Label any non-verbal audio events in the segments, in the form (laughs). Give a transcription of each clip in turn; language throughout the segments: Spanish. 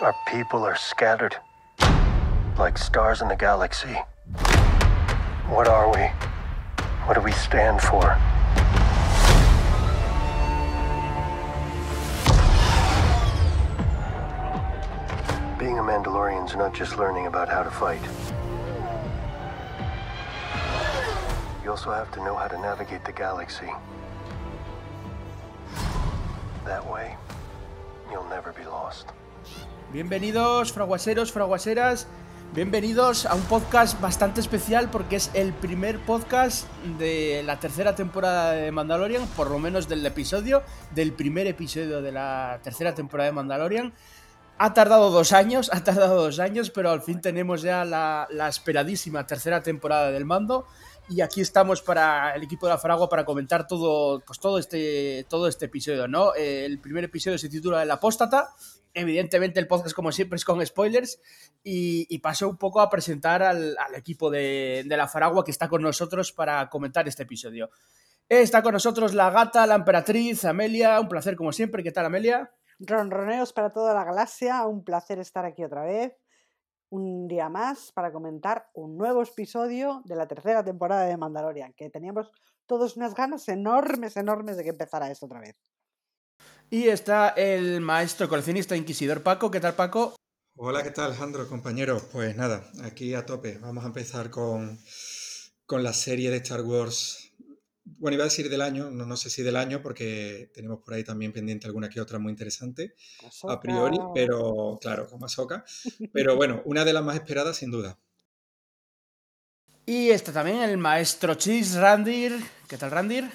Our people are scattered, like stars in the galaxy. What are we? What do we stand for? Being a Mandalorian's not just learning about how to fight. You also have to know how to navigate the galaxy. That way, you'll never be lost. Bienvenidos, fraguaseros, fraguaseras. Bienvenidos a un podcast bastante especial porque es el primer podcast de la tercera temporada de Mandalorian, por lo menos del episodio, del primer episodio de la tercera temporada de Mandalorian. Ha tardado dos años, ha tardado dos años, pero al fin tenemos ya la, esperadísima tercera temporada del mando. Y aquí estamos para el equipo de la Fragua para comentar todo, pues todo este, todo este episodio, ¿no? Eh, el primer episodio se titula El Apóstata. Evidentemente el podcast, como siempre, es con spoilers. Y, paso un poco a presentar al, al equipo de, de, la Faragua que está con nosotros para comentar este episodio. Está con nosotros la gata, la emperatriz, Amelia. Un placer, como siempre. ¿Qué tal, Amelia? Ronroneos para toda la galaxia. Un placer estar aquí otra vez un día más para comentar un nuevo episodio de la tercera temporada de Mandalorian, que teníamos todos unas ganas enormes, enormes de que empezara esto otra vez. Y está el maestro coleccionista inquisidor Paco. ¿Qué tal, Paco? Hola, ¿qué tal, Alejandro, compañero? Pues nada, aquí a tope. Vamos a empezar con, con la serie de Star Wars bueno, iba a decir del año, no, no, sé si del año, porque tenemos por ahí también pendiente alguna que otra muy interesante, Ahsoka. a priori, pero claro, como Ahsoka. Pero bueno, una de las más esperadas, sin duda. Y está también el maestro Chis, Randir. ¿Qué tal, Randir?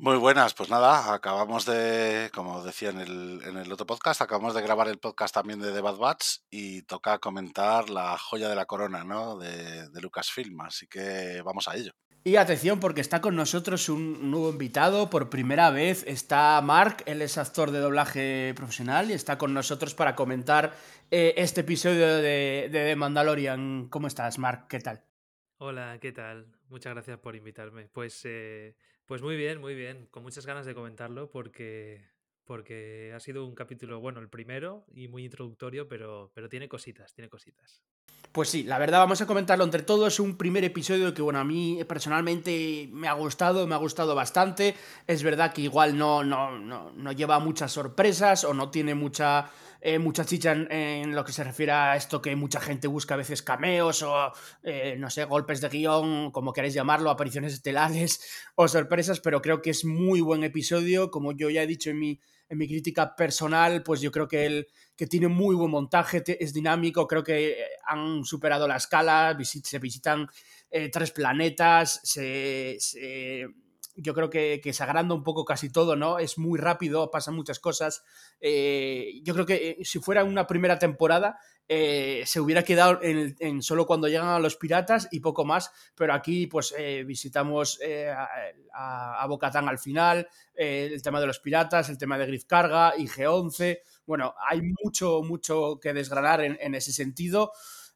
Muy buenas, pues nada, acabamos de, como decía en el, en el otro podcast, acabamos de grabar el podcast también de The Bad Batch y toca comentar la joya de la corona, ¿no? De, de Lucasfilm, así que vamos a ello. Y atención porque está con nosotros un nuevo invitado, por primera vez está Mark, él es actor de doblaje profesional y está con nosotros para comentar eh, este episodio de, de Mandalorian. ¿Cómo estás, Mark? ¿Qué tal? Hola, ¿qué tal? Muchas gracias por invitarme. Pues, eh, pues muy bien, muy bien, con muchas ganas de comentarlo porque, porque ha sido un capítulo, bueno, el primero y muy introductorio, pero, pero tiene cositas, tiene cositas. Pues sí, la verdad vamos a comentarlo entre todos. Es un primer episodio que, bueno, a mí personalmente me ha gustado, me ha gustado bastante. Es verdad que igual no, no, no, no lleva muchas sorpresas o no tiene mucha, eh, en, lo que se refiere a esto que mucha gente busca a veces cameos o, eh, no sé, golpes de guion, como queréis llamarlo, apariciones estelares (laughs) o sorpresas, pero creo que es muy buen episodio. Como yo ya he dicho en mi, en mi crítica personal, pues yo creo que el que tiene muy buen montaje, es dinámico, creo que han superado la escala, se visitan eh, tres planetas, se, se, yo creo que, que, se agranda un poco casi todo, ¿no? Es muy rápido, pasan muchas cosas. Eh, yo creo que eh, si fuera una primera temporada, eh, se hubiera quedado en, solo cuando llegan a los piratas y poco más, pero aquí pues visitamos a, a, Bocatán al final, el tema de los piratas, el tema de Griff Carga, IG-11, bueno, hay mucho, mucho que desgranar en ese sentido.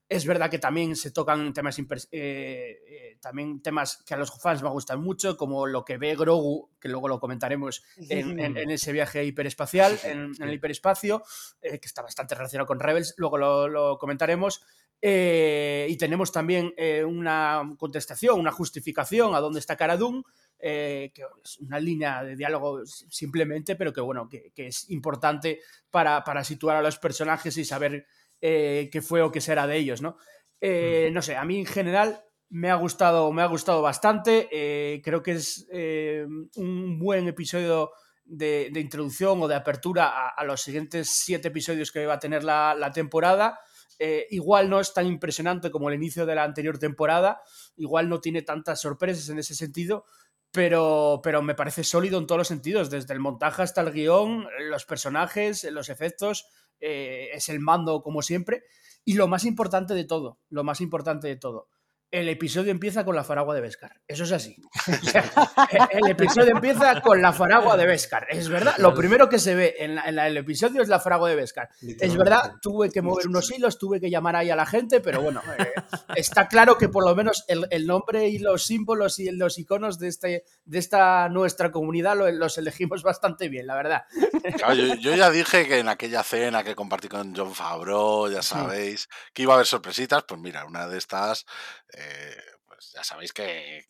Es verdad que también se tocan temas, eh, eh, también temas que a los fans me gustan mucho, como lo que ve Grogu, que luego lo comentaremos en, en, en ese viaje hiperespacial, en, el hiperespacio, eh, que está bastante relacionado con Rebels, luego lo, lo comentaremos. Y tenemos también una contestación, una justificación a dónde está Cara Dune, eh, que es una línea de diálogo simplemente, pero que bueno, que, que es importante para, para, situar a los personajes y saber eh, qué fue o qué será de ellos, ¿no? Eh, no sé, a mí en general me ha gustado, me ha gustado bastante. Eh, creo que es un buen episodio de, de, introducción o de apertura a, a, los siguientes siete episodios que va a tener la, la temporada. Eh, igual no es tan impresionante como el inicio de la anterior temporada, igual no tiene tantas sorpresas en ese sentido, pero, pero me parece sólido en todos los sentidos, desde el montaje hasta el guion, los personajes, los efectos, eh, es el mando como siempre, y lo más importante de todo, lo más importante de todo, el episodio empieza con la faragua de Beskar. Eso es así. (laughs) el episodio empieza con la faragua de Beskar. Es verdad. Lo primero que se ve en, el episodio es la faragua de Beskar. Es verdad, tuve que mover unos hilos, tuve que llamar ahí a la gente, pero bueno, eh, está claro que por lo menos el, nombre y los símbolos y los iconos de, este, de esta nuestra comunidad los elegimos (laughs) bastante bien, la verdad. yo, ya dije que en aquella cena que compartí con John Favreau, ya sabéis, que iba a haber sorpresitas, pues mira, una de estas... Eh, pues ya sabéis que,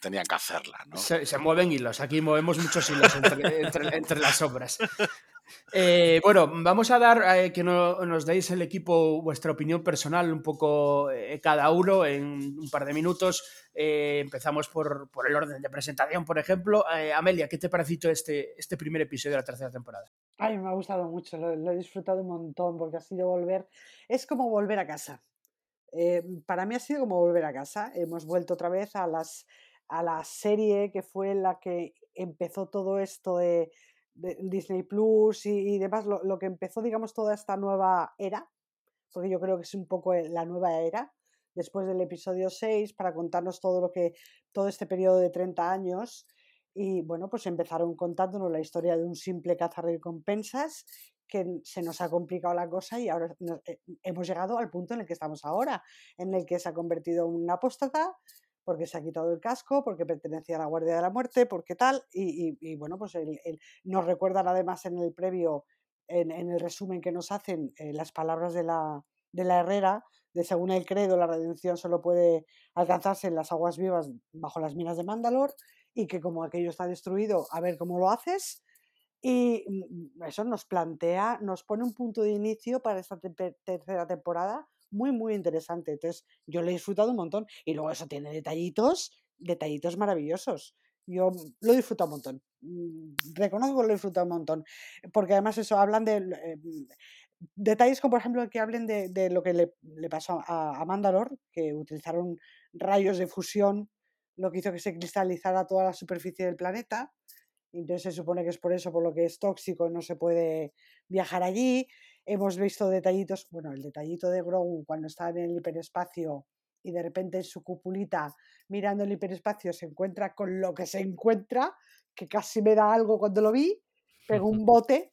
tenían que hacerla. ¿no? Se, mueven hilos, aquí movemos muchos hilos entre, las obras. Eh, bueno, vamos a dar eh, que nos deis el equipo vuestra opinión personal un poco cada uno en un par de minutos. empezamos por, el orden de presentación, por ejemplo. Amelia, ¿qué te pareció este, este primer episodio de la tercera temporada? Ay, me ha gustado mucho, lo, he disfrutado un montón porque ha sido volver, es como volver a casa. Eh, para mí ha sido como volver a casa. Hemos vuelto otra vez a, las, a la serie que fue la que empezó todo esto de, Disney Plus y, demás, lo, que empezó, digamos, toda esta nueva era, porque yo creo que es un poco la nueva era, después del episodio 6, para contarnos todo lo que, todo este periodo de 30 años. Y bueno, pues empezaron contándonos la historia de un simple cazarrecompensas que se nos ha complicado la cosa y ahora eh, hemos llegado al punto en el que estamos ahora, en el que se ha convertido en un apóstata porque se ha quitado el casco, porque pertenecía a la Guardia de la Muerte, porque tal, y, bueno, pues nos recuerdan además en el previo, en, el resumen que nos hacen, eh, las palabras de la, de la Herrera, de según el credo, la redención solo puede alcanzarse en las aguas vivas bajo las minas de Mandalor, y que como aquello está destruido, a ver cómo lo haces, y mm, eso nos plantea, nos pone un punto de inicio para esta tercera temporada muy, muy interesante. Entonces, yo lo he disfrutado un montón. Y luego eso tiene detallitos, detallitos maravillosos. Yo lo he disfrutado un montón. Mm, reconozco que lo he disfrutado un montón. Porque además eso, hablan de eh, mm, detalles como por ejemplo que hablen de, lo que le, pasó a, a Mandalor, que utilizaron rayos de fusión, lo que hizo que se cristalizara toda la superficie del planeta entonces se supone que es por eso, por lo que es tóxico, no se puede viajar allí. Hemos visto detallitos, bueno, el detallito de Grogu cuando está en el hiperespacio y de repente en su cupulita mirando el hiperespacio se encuentra con lo que se encuentra, que casi me da algo cuando lo vi, pegó un (laughs) bote.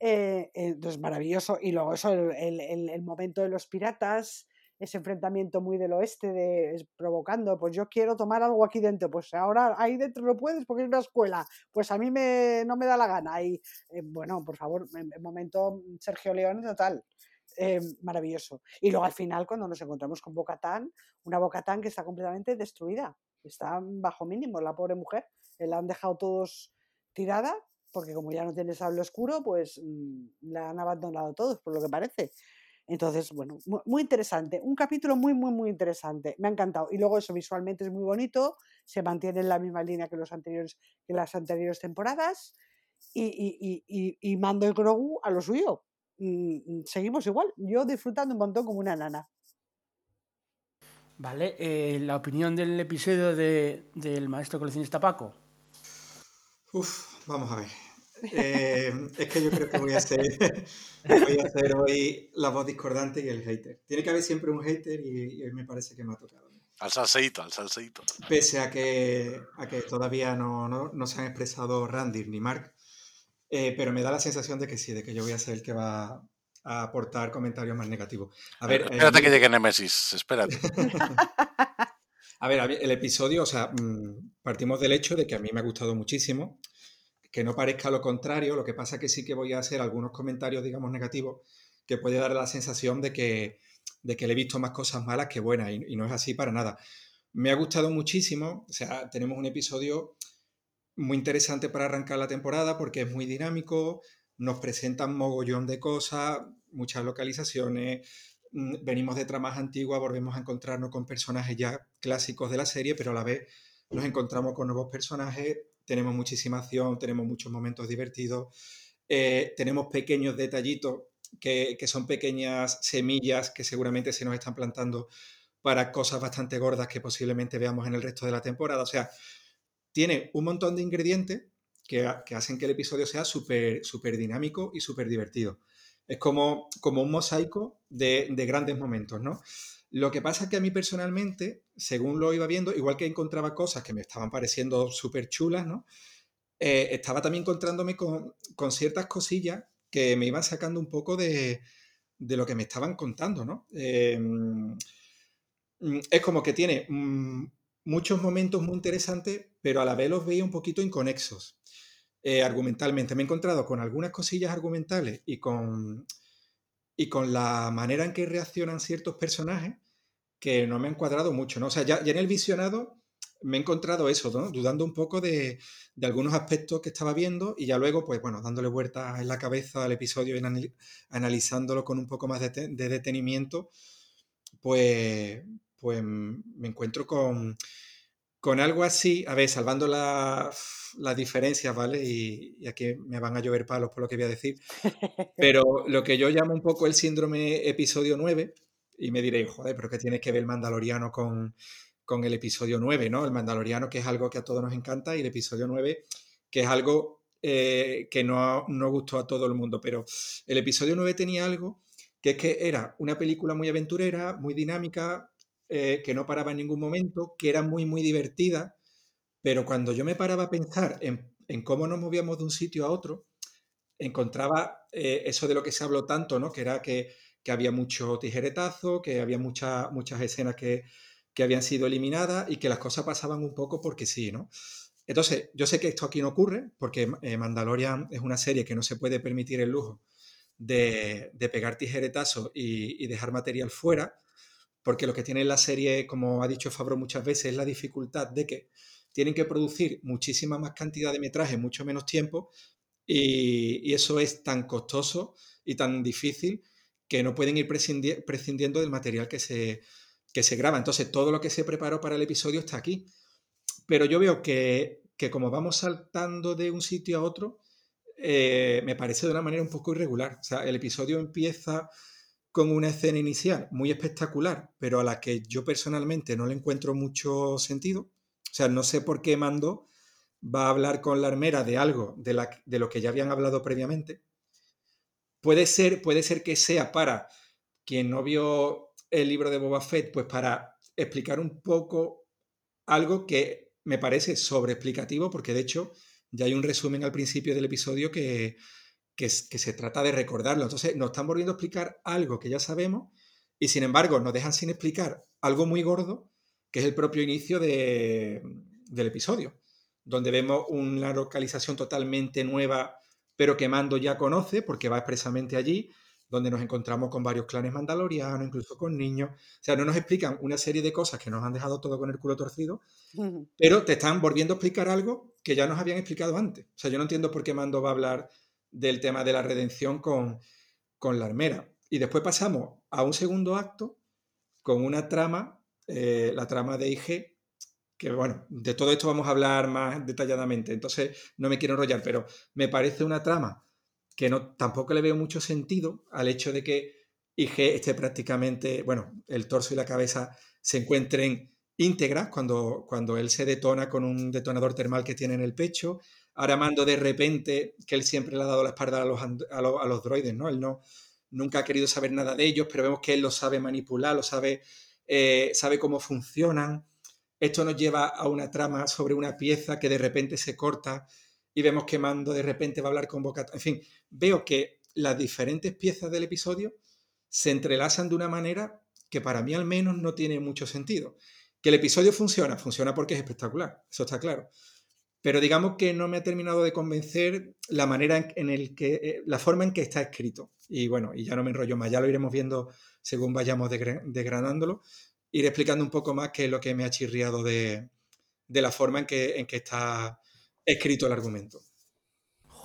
Eh, entonces, maravilloso. Y luego eso, el, el momento de los piratas, ese enfrentamiento muy del oeste de provocando, pues yo quiero tomar algo aquí dentro, pues ahora ahí dentro no puedes porque es una escuela, pues a mí me, no me da la gana. Y eh, bueno, por favor, en, momento Sergio León total. Eh, maravilloso. Y luego al final, cuando nos encontramos con Bocatán, una Bocatán que está completamente destruida, está bajo mínimo, la pobre mujer, eh, la han dejado todos tirada, porque como ya no tiene sable oscuro, pues mm, la han abandonado todos, por lo que parece. Entonces, bueno, muy, interesante. Un capítulo muy, muy, muy interesante. Me ha encantado. Y luego eso visualmente es muy bonito. Se mantiene en la misma línea que, los anteriores, que las anteriores temporadas. Y, mando el Grogu a lo suyo. Mm, mm, seguimos igual. Yo disfrutando un montón como una nana. Vale, eh, la opinión del episodio de, del maestro coleccionista Paco. Uf, vamos a ver. Eh, es que yo creo que voy a, hacer, (laughs) voy a hacer hoy la voz discordante y el hater. Tiene que haber siempre un hater y, hoy me parece que me ha tocado. Al salseito, al salseito. Pese a que, a que todavía no, no, se han expresado Randy ni Mark, eh, pero me da la sensación de que sí, de que yo voy a ser el que va a aportar comentarios más negativos. A ver, espérate que llegue Nemesis, espérate. (laughs) a ver, el episodio, o sea, mm, partimos del hecho de que a mí me ha gustado muchísimo que no parezca lo contrario, lo que pasa es que sí que voy a hacer algunos comentarios, digamos, negativos, que puede dar la sensación de que, de que le he visto más cosas malas que buenas, y, no es así para nada. Me ha gustado muchísimo, o sea, tenemos un episodio muy interesante para arrancar la temporada porque es muy dinámico, nos presentan mogollón de cosas, muchas localizaciones, mm, venimos de tramas antiguas, volvemos a encontrarnos con personajes ya clásicos de la serie, pero a la vez nos encontramos con nuevos personajes, tenemos muchísima acción, tenemos muchos momentos divertidos, eh, tenemos pequeños detallitos que, son pequeñas semillas que seguramente se nos están plantando para cosas bastante gordas que posiblemente veamos en el resto de la temporada. O sea, tiene un montón de ingredientes que, hacen que el episodio sea súper super dinámico y súper divertido. Es como, como un mosaico de, de grandes momentos, ¿no? Lo que pasa es que a mí personalmente, según lo iba viendo, igual que encontraba cosas que me estaban pareciendo súper chulas, ¿no? Eh, estaba también encontrándome con, ciertas cosillas que me iban sacando un poco de, de lo que me estaban contando, ¿no? Eh, es como que tiene mm, muchos momentos muy interesantes, pero a la vez los veía un poquito inconexos eh, argumentalmente. Me he encontrado con algunas cosillas argumentales y con, y con la manera en que reaccionan ciertos personajes que no me han cuadrado mucho, ¿no? O sea, ya, en el visionado me he encontrado eso, ¿no? Dudando un poco de, de, algunos aspectos que estaba viendo y ya luego, pues bueno, dándole vueltas en la cabeza al episodio y analizándolo con un poco más de, de detenimiento, pues, pues me encuentro con, con algo así, a ver, salvando las, las diferencias, ¿vale? Y, y, aquí me van a llover palos por lo que voy a decir, (laughs) pero lo que yo llamo un poco el síndrome episodio 9, y me diréis, joder, pero ¿qué tienes que ver el mandaloriano con, con el episodio 9, ¿no? El mandaloriano, que es algo que a todos nos encanta, y el episodio 9, que es algo eh, que no, no gustó a todo el mundo, pero el episodio 9 tenía algo que es que era una película muy aventurera, muy dinámica, eh, que no paraba en ningún momento, que era muy, muy divertida, pero cuando yo me paraba a pensar en, en cómo nos movíamos de un sitio a otro, encontraba eh, eso de lo que se habló tanto, ¿no? Que era que, que había mucho tijeretazo, que había mucha, muchas escenas que, que, habían sido eliminadas y que las cosas pasaban un poco porque sí, ¿no? Entonces, yo sé que esto aquí no ocurre, porque eh, Mandalorian es una serie que no se puede permitir el lujo de, de pegar tijeretazo y, y dejar material fuera, porque lo que tiene la serie, como ha dicho Fabro muchas veces, es la dificultad de que tienen que producir muchísima más cantidad de metraje mucho menos tiempo y, eso es tan costoso y tan difícil que no pueden ir prescindi prescindiendo del material que se, que se graba. Entonces, todo lo que se preparó para el episodio está aquí. Pero yo veo que, que como vamos saltando de un sitio a otro, eh, me parece de una manera un poco irregular. O sea, el episodio empieza con una escena inicial muy espectacular, pero a la que yo personalmente no le encuentro mucho sentido. O sea, no sé por qué Mando va a hablar con la armera de algo de, la, de lo que ya habían hablado previamente. Puede ser, puede ser que sea para quien no vio el libro de Boba Fett, pues para explicar un poco algo que me parece sobreexplicativo, porque de hecho ya hay un resumen al principio del episodio que, que, que, se trata de recordarlo. Entonces nos están volviendo a explicar algo que ya sabemos y sin embargo nos dejan sin explicar algo muy gordo, que es el propio inicio de, del episodio, donde vemos una localización totalmente nueva, pero que Mando ya conoce porque va expresamente allí, donde nos encontramos con varios clanes mandalorianos, incluso con niños. O sea, no nos explican una serie de cosas que nos han dejado todo con el culo torcido, pero te están volviendo a explicar algo que ya nos habían explicado antes. O sea, yo no entiendo por qué Mando va a hablar del tema de la redención con, con la armera. Y después pasamos a un segundo acto con una trama, eh, la trama de IG, que bueno, de todo esto vamos a hablar más detalladamente, entonces no me quiero enrollar, pero me parece una trama que no, tampoco le veo mucho sentido al hecho de que IG esté prácticamente, bueno, el torso y la cabeza se encuentren íntegras cuando, cuando él se detona con un detonador termal que tiene en el pecho, ahora mando de repente que él siempre le ha dado la espalda a los, a los, droides, ¿no? Él no, nunca ha querido saber nada de ellos, pero vemos que él lo sabe manipular, lo sabe, eh, sabe cómo funcionan. Esto nos lleva a una trama sobre una pieza que de repente se corta y vemos que Mando de repente va a hablar con Boca. En fin, veo que las diferentes piezas del episodio se entrelazan de una manera que para mí al menos no tiene mucho sentido. Que el episodio funciona, funciona porque es espectacular, eso está claro pero digamos que no me ha terminado de convencer la manera en, el que, eh, la forma en que está escrito. Y bueno, y ya no me enrollo más, ya lo iremos viendo según vayamos desgranándolo. Iré explicando un poco más qué es lo que me ha chirriado de, la forma en que está escrito el argumento.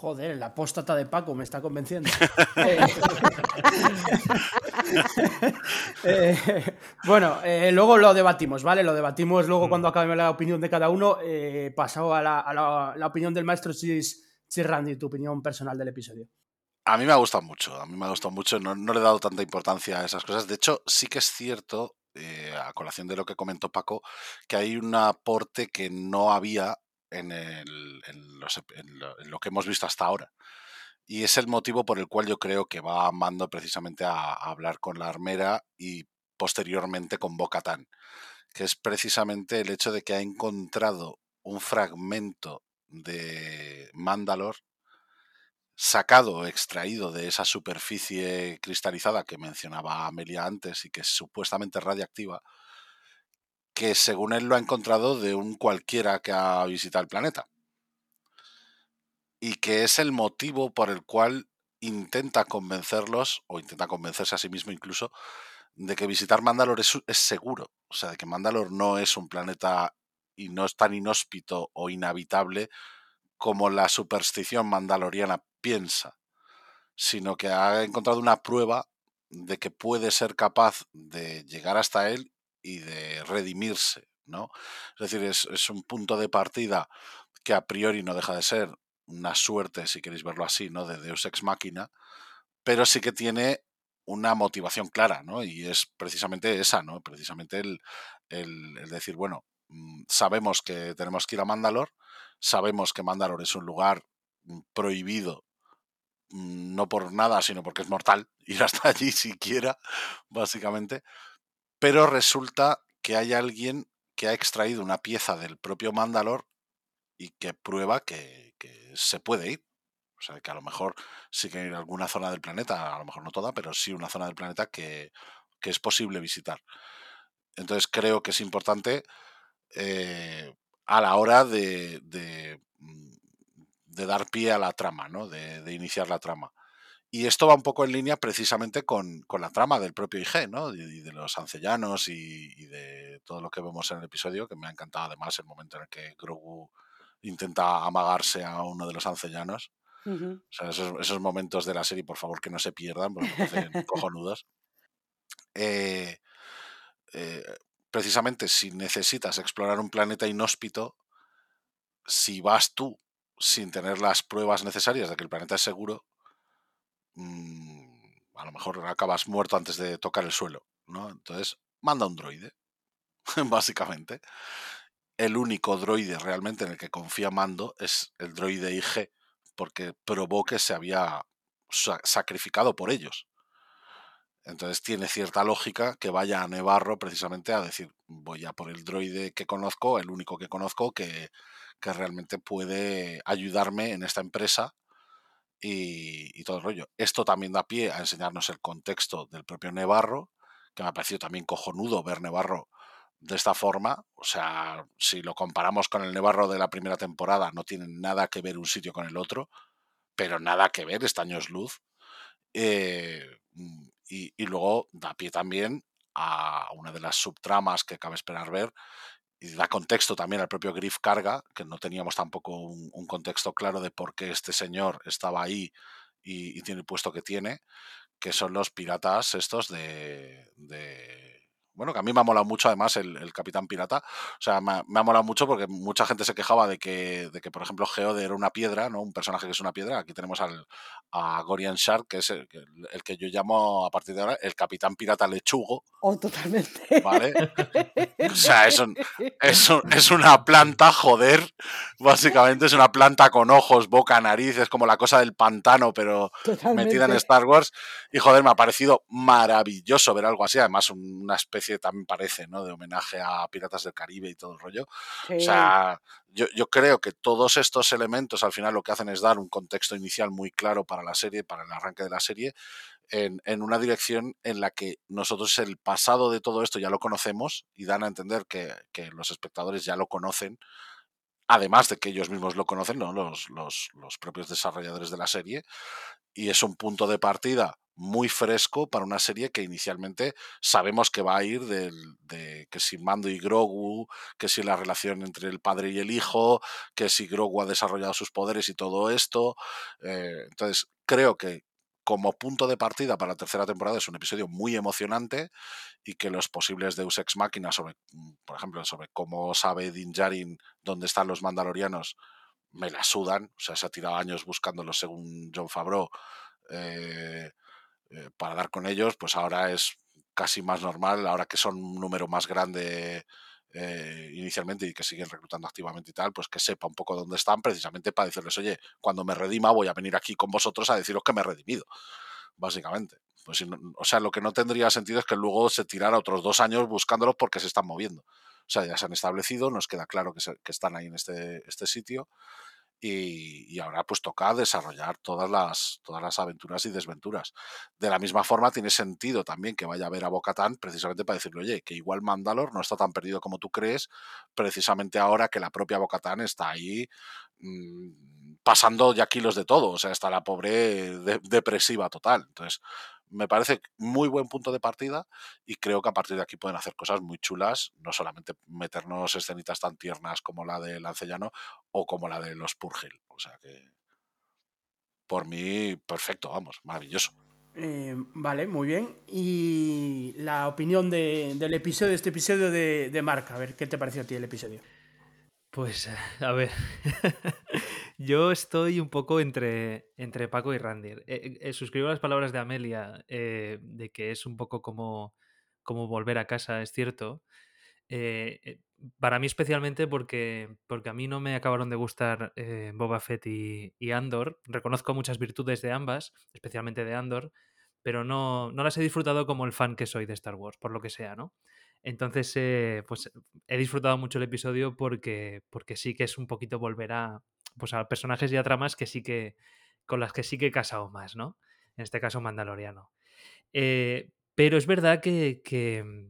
Joder, la apóstata de Paco me está convenciendo. (laughs) (laughs) eh, bueno, eh, luego lo debatimos, ¿vale? Lo debatimos luego mm. cuando acabe la opinión de cada uno. Eh, pasado a, la, a la, la, opinión del maestro Chis, Chis Randy, tu opinión personal del episodio. A mí me ha gustado mucho, a mí me ha gustado mucho, no, no le he dado tanta importancia a esas cosas. De hecho, sí que es cierto, eh, a colación de lo que comentó Paco, que hay un aporte que no había en, lo, que hemos visto hasta ahora. Y es el motivo por el cual yo creo que va Mando precisamente a, a hablar con la armera y posteriormente con Bocatán, que es precisamente el hecho de que ha encontrado un fragmento de Mandalor sacado, extraído de esa superficie cristalizada que mencionaba Amelia antes y que es supuestamente radiactiva, que según él lo ha encontrado de un cualquiera que ha visitado el planeta. Y que es el motivo por el cual intenta convencerlos, o intenta convencerse a sí mismo incluso, de que visitar Mandalor es, es seguro. O sea, de que Mandalor no es un planeta y no es tan inhóspito o inhabitable como la superstición mandaloriana piensa, sino que ha encontrado una prueba de que puede ser capaz de llegar hasta él y de redimirse, ¿no? Es decir, es, es un punto de partida que a priori no deja de ser una suerte, si queréis verlo así, ¿no? De Deus Ex Máquina, pero sí que tiene una motivación clara, ¿no? Y es precisamente esa, ¿no? Precisamente el, el, el decir, bueno, mm, sabemos que tenemos que ir a Mandalor, sabemos que Mandalor es un lugar mm, prohibido mm, no por nada, sino porque es mortal (laughs) ir hasta allí siquiera, básicamente. Pero resulta que hay alguien que ha extraído una pieza del propio Mandalor y que prueba que, se puede ir. O sea, que a lo mejor sí que hay alguna zona del planeta, a lo mejor no toda, pero sí una zona del planeta que, es posible visitar. Entonces creo que es importante eh, a la hora mm, de, dar pie a la trama, ¿no? de, iniciar la trama. Y esto va un poco en línea precisamente con, con la trama del propio IG, ¿no? Y de, los ancellanos y, y, de todo lo que vemos en el episodio, que me ha encantado además el momento en el que Grogu intenta amagarse a uno de los ancellanos. Uh -huh. O sea, esos, esos, momentos de la serie, por favor, que no se pierdan, porque me parecen (laughs) cojonudos. Eh, eh, precisamente si necesitas explorar un planeta inhóspito, si vas tú sin tener las pruebas necesarias de que el planeta es seguro, mmm, a lo mejor acabas muerto antes de tocar el suelo, ¿no? Entonces, manda un droide, (laughs) básicamente. El único droide realmente en el que confía Mando es el droide IG, porque probó que se había sacrificado por ellos. Entonces tiene cierta lógica que vaya a Nevarro precisamente a decir, voy a por el droide que conozco, el único que conozco que, que realmente puede ayudarme en esta empresa y, todo el rollo. Esto también da pie a enseñarnos el contexto del propio Nevarro, que me ha parecido también cojonudo ver Nevarro de esta forma. O sea, si lo comparamos con el Nevarro de la primera temporada, no tiene nada que ver un sitio con el otro, pero nada que ver, estaños luz. Eh, y, y, luego da pie también a una de las subtramas que cabe esperar ver y da contexto también al propio Griff Carga, que no teníamos tampoco un, contexto claro de por qué este señor estaba ahí y, tiene el puesto que tiene, que son los piratas estos de bueno, que a mí me ha molado mucho además el, el Capitán Pirata. O sea, me, me, ha molado mucho porque mucha gente se quejaba de que, de que, por ejemplo, Geode era una piedra, ¿no? Un personaje que es una piedra. Aquí tenemos al, a Gorian Shark, que es el, el, que yo llamo a partir de ahora el Capitán Pirata Lechugo. Oh, totalmente. ¿Vale? (laughs) O sea, es, un, es, un, es una planta, joder. Básicamente es una planta con ojos, boca, nariz. Es como la cosa del pantano, pero totalmente. metida en Star Wars. Y joder, me ha parecido maravilloso ver algo así. Además, una especie también parece, ¿no? De homenaje a Piratas del Caribe y todo el rollo. Sí. O sea, yo, yo, creo que todos estos elementos al final lo que hacen es dar un contexto inicial muy claro para la serie, para el arranque de la serie, en, en una dirección en la que nosotros el pasado de todo esto ya lo conocemos y dan a entender que, que los espectadores ya lo conocen además de que ellos mismos lo conocen, ¿no? los, los, los, propios desarrolladores de la serie, y es un punto de partida muy fresco para una serie que inicialmente sabemos que va a ir de, que si Mando y Grogu, que si la relación entre el padre y el hijo, que si Grogu ha desarrollado sus poderes y todo esto. Eh, entonces, creo que como punto de partida para la tercera temporada es un episodio muy emocionante y que los posibles Deus Ex Machina sobre, por ejemplo, sobre cómo sabe Din Djarin dónde están los mandalorianos, me la sudan. O sea, se ha tirado años buscándolos según John Favreau. Eh, eh, para dar con ellos, pues ahora es casi más normal, ahora que son un número más grande eh, inicialmente y que siguen reclutando activamente y tal, pues que sepa un poco dónde están, precisamente para decirles, oye, cuando me redima voy a venir aquí con vosotros a deciros que me he redimido, básicamente. Pues, o sea, lo que no tendría sentido es que luego se tirara otros dos años buscándolos porque se están moviendo. O sea, ya se han establecido, nos queda claro que, que están ahí en este, este sitio y, ahora pues toca desarrollar todas las, todas las aventuras y desventuras. De la misma forma tiene sentido también que vaya a ver a Bocatán precisamente para decirle, oye, que igual Mandalor no está tan perdido como tú crees, precisamente ahora que la propia Bocatán está ahí mmm, pasando ya kilos de todo, o sea, está la pobre depresiva total. Entonces, me parece muy buen punto de partida y creo que a partir de aquí pueden hacer cosas muy chulas, no solamente meternos escenitas tan tiernas como la de Lancellano o como la de los Purgil. O sea que, por mí, perfecto, vamos, maravilloso. Eh, vale, muy bien. Y la opinión del episodio, de este episodio de, de Mark, a ver, ¿qué te pareció a ti el episodio? Pues, a ver, (laughs) yo estoy un poco entre, entre Paco y Randy. Eh, eh, suscribo las palabras de Amelia eh, de que es un poco como, como volver a casa, es cierto. para mí especialmente porque, porque a mí no me acabaron de gustar Boba Fett y, y, Andor. Reconozco muchas virtudes de ambas, especialmente de Andor, pero no, no las he disfrutado como el fan que soy de Star Wars, por lo que sea, ¿no? Entonces, pues he disfrutado mucho el episodio porque, porque sí que es un poquito volver a, pues a personajes y a tramas que sí que, con las que sí que he casado más, ¿no? En este caso, Mandaloriano. Eh, pero es verdad que, que,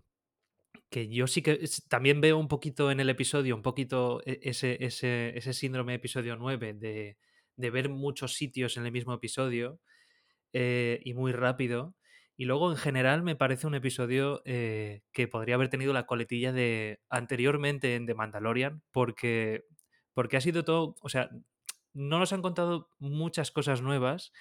que, yo sí que también veo un poquito en el episodio, un poquito e, ese, ese, síndrome episodio 9 de, de, ver muchos sitios en el mismo episodio eh, y muy rápido. Y luego, en general, me parece un episodio eh, que podría haber tenido la coletilla de anteriormente en The Mandalorian, porque, porque ha sido todo, o sea, no nos han contado muchas cosas nuevas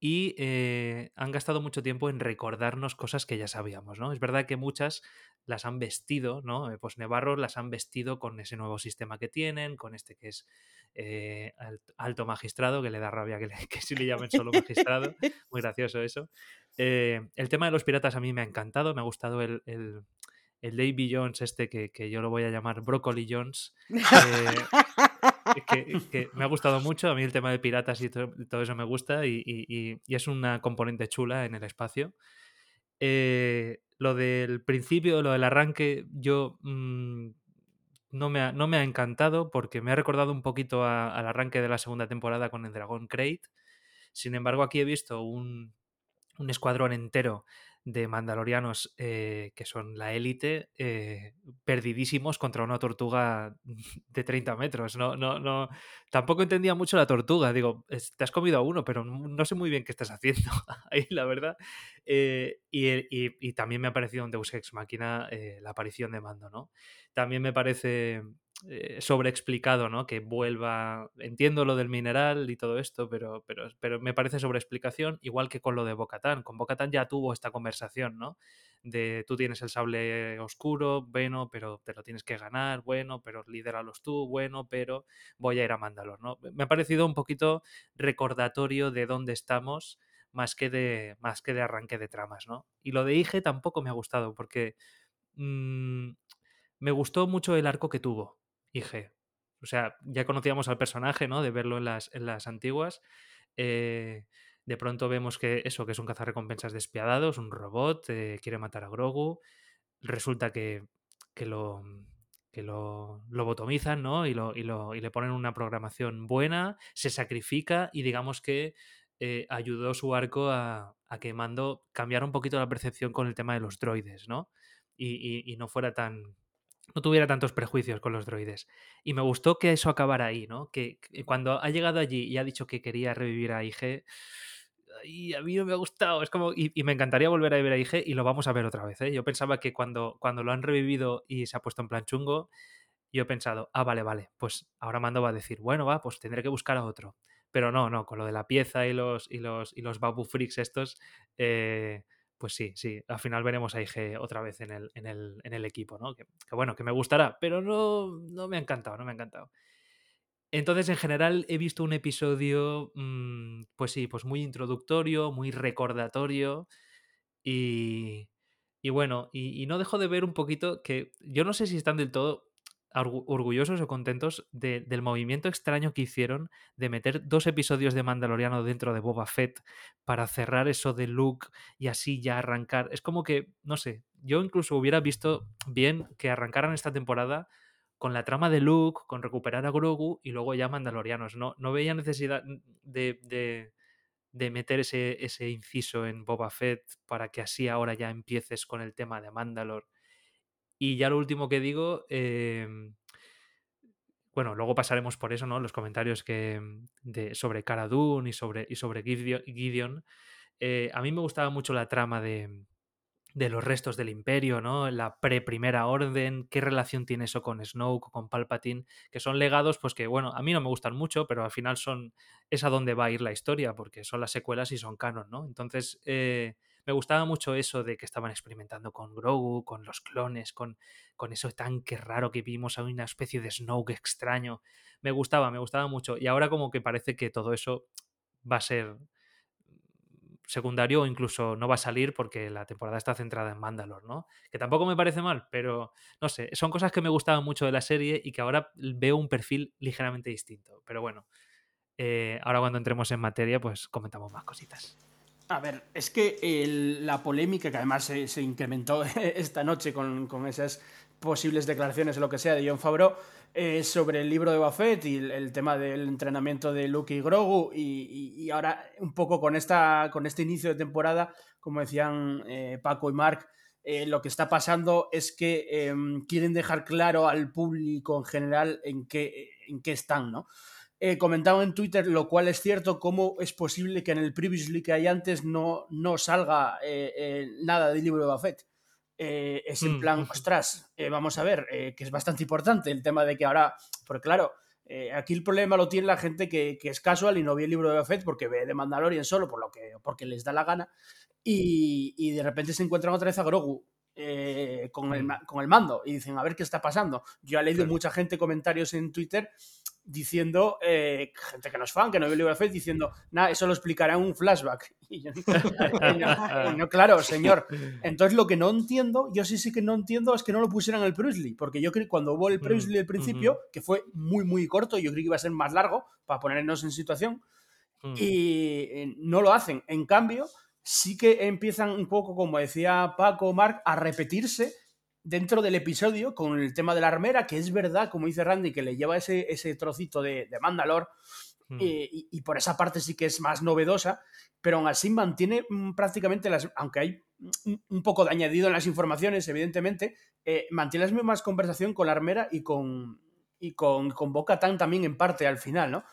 y eh, han gastado mucho tiempo en recordarnos cosas que ya sabíamos, ¿no? Es verdad que muchas las han vestido, ¿no? Eh, pues Nevarro las han vestido con ese nuevo sistema que tienen, con este que es eh, alto magistrado, que le da rabia que, (laughs) que si le llamen solo magistrado. (laughs) Muy gracioso eso. Eh, el tema de los piratas a mí me ha encantado, me ha gustado el, el, el Davy Jones este, que, que, yo lo voy a llamar Broccoli Jones. (laughs) Eh, que, que, me ha gustado mucho. A mí el tema de piratas y todo, eso me gusta y, y, y, es una componente chula en el espacio. lo del principio, lo del arranque, yo mmm, no me, ha, no me ha encantado porque me ha recordado un poquito al arranque de la segunda temporada con el Dragon Crate. Sin embargo, aquí he visto un, un escuadrón entero de mandalorianos eh, que son la élite, eh, perdidísimos contra una tortuga (laughs) de 30 metros. No, no, no, tampoco entendía mucho la tortuga. Digo, te has comido a uno, pero no sé muy bien qué estás haciendo (laughs) ahí, la verdad. Eh, y, y, también me ha parecido un Deus Ex Máquina eh, la aparición de Mando, ¿no? También me parece eh, sobreexplicado, ¿no? Que vuelva. Entiendo lo del mineral y todo esto, pero, pero, pero me parece sobreexplicación, igual que con lo de Bocatán. Con Bocatán ya tuvo esta conversación, ¿no? De tú tienes el sable oscuro, bueno, pero te lo tienes que ganar, bueno, pero lidéralos tú, bueno, pero voy a ir a Mandalor, ¿no? Me ha parecido un poquito recordatorio de dónde estamos más que de, más que de arranque de tramas, ¿no? Y lo de Ige tampoco me ha gustado porque mmm, me gustó mucho el arco que tuvo. IG. O sea, ya conocíamos al personaje, ¿no? De verlo en las, en las antiguas. Eh, de pronto vemos que eso, que es un cazarrecompensas despiadado, es un robot, eh, quiere matar a Grogu. Resulta que, que lo que lo ¿no? Y, lo, y, lo, y le ponen una programación buena, se sacrifica y digamos que eh, ayudó su arco a, a, que Mando cambiara un poquito la percepción con el tema de los droides, ¿no? Y, y, y no fuera tan, no tuviera tantos prejuicios con los droides. Y me gustó que eso acabara ahí, ¿no? Que, cuando ha llegado allí y ha dicho que quería revivir a IG, y a mí no me ha gustado. Es como, y, y, me encantaría volver a ver a IG y lo vamos a ver otra vez. ¿eh? Yo pensaba que cuando, cuando lo han revivido y se ha puesto en plan chungo, yo he pensado, ah, vale, vale, pues ahora Mando va a decir, bueno, va, pues tendré que buscar a otro. Pero no, no, con lo de la pieza y los, y los, y los Babu Freaks estos, eh, pues sí, sí, al final veremos a IG otra vez en el, en el, en el equipo, ¿no? Que, bueno, que me gustará, pero no, no me ha encantado, no me ha encantado. Entonces, en general, he visto un episodio, mmm, pues sí, pues muy introductorio, muy recordatorio y, y bueno, y, no dejo de ver un poquito que yo no sé si están del todo orgullosos o contentos del movimiento extraño que hicieron de meter dos episodios de Mandaloriano dentro de Boba Fett para cerrar eso de Luke y así ya arrancar. Es como que, no sé, yo incluso hubiera visto bien que arrancaran esta temporada con la trama de Luke, con recuperar a Grogu y luego ya Mandalorianos. No, no veía necesidad de, de, meter ese, ese, inciso en Boba Fett para que así ahora ya empieces con el tema de Mandalor. Y ya lo último que digo, em, bueno, luego pasaremos por eso, ¿no? Los comentarios que, de, sobre Cara y sobre, y sobre Gideon. Eh, a mí me gustaba mucho la trama de, de los restos del imperio, ¿no? La pre-primera orden, qué relación tiene eso con Snoke, con Palpatine, que son legados, pues que, bueno, a mí no me gustan mucho, pero al final son, es a donde va a ir la historia, porque son las secuelas y son canon, ¿no? Entonces, eh, me gustaba mucho eso de que estaban experimentando con Grogu, con los clones, con, con eso tanque raro que vimos, a una especie de Snoke extraño. Me gustaba, me gustaba mucho. Y ahora como que parece que todo eso va a ser secundario o incluso no va a salir porque la temporada está centrada en Mandalore, ¿no? Que tampoco me parece mal, pero no sé, son cosas que me gustaban mucho de la serie y que ahora veo un perfil ligeramente distinto. Pero bueno, eh, ahora cuando entremos en materia, pues comentamos más cositas. A ver, es que la polémica que además se, incrementó (laughs) esta noche con, esas posibles declaraciones o lo que sea de John Favreau eh, sobre el libro de Buffett y el, tema del entrenamiento de Luke y Grogu y, ahora un poco con, esta, con este inicio de temporada, como decían eh, Paco y Mark, eh, lo que está pasando es que em, quieren dejar claro al público en general en qué, en qué están, ¿no? Comentaba en Twitter, lo cual es cierto, cómo es posible que en el previously que hay antes no, no salga nada del libro de Buffett. Eh, es en mm, plan, ostras, eh, vamos a ver, eh, que es bastante importante el tema de que ahora, porque claro, aquí el problema lo tiene la gente que, es casual y no ve el libro de Buffett porque ve de Mandalorian solo por lo que, porque les da la gana y, de repente se encuentran otra vez a Grogu con, el, mm. con, el, mando y dicen, a ver qué está pasando. Yo he leído mucha gente comentarios en Twitter diciendo, eh, gente que no es fan, que no vio el libro de Fate, diciendo, nada, eso lo explicará en un flashback. (laughs) Y yo, no, claro, señor. Entonces lo que no entiendo, yo sí sí que no entiendo es que no lo pusieran el Presley, porque yo creo que cuando hubo el mm, Presley al principio, que fue muy, muy corto, yo creí que iba a ser más largo para ponernos en situación, mm. y eh, no lo hacen. En cambio, sí que empiezan un poco, como decía Paco Mark, a repetirse dentro del episodio con el tema de la armera, que es verdad, como dice Randy, que le lleva ese, ese trocito de, de Mandalor. Hmm. Y, por esa parte sí que es más novedosa, pero aún así mantiene mm, prácticamente las. Aunque hay un poco de añadido en las informaciones, evidentemente, eh, mantiene la misma conversación con la armera y con, y con, con Boca Tan también en parte al final, ¿no?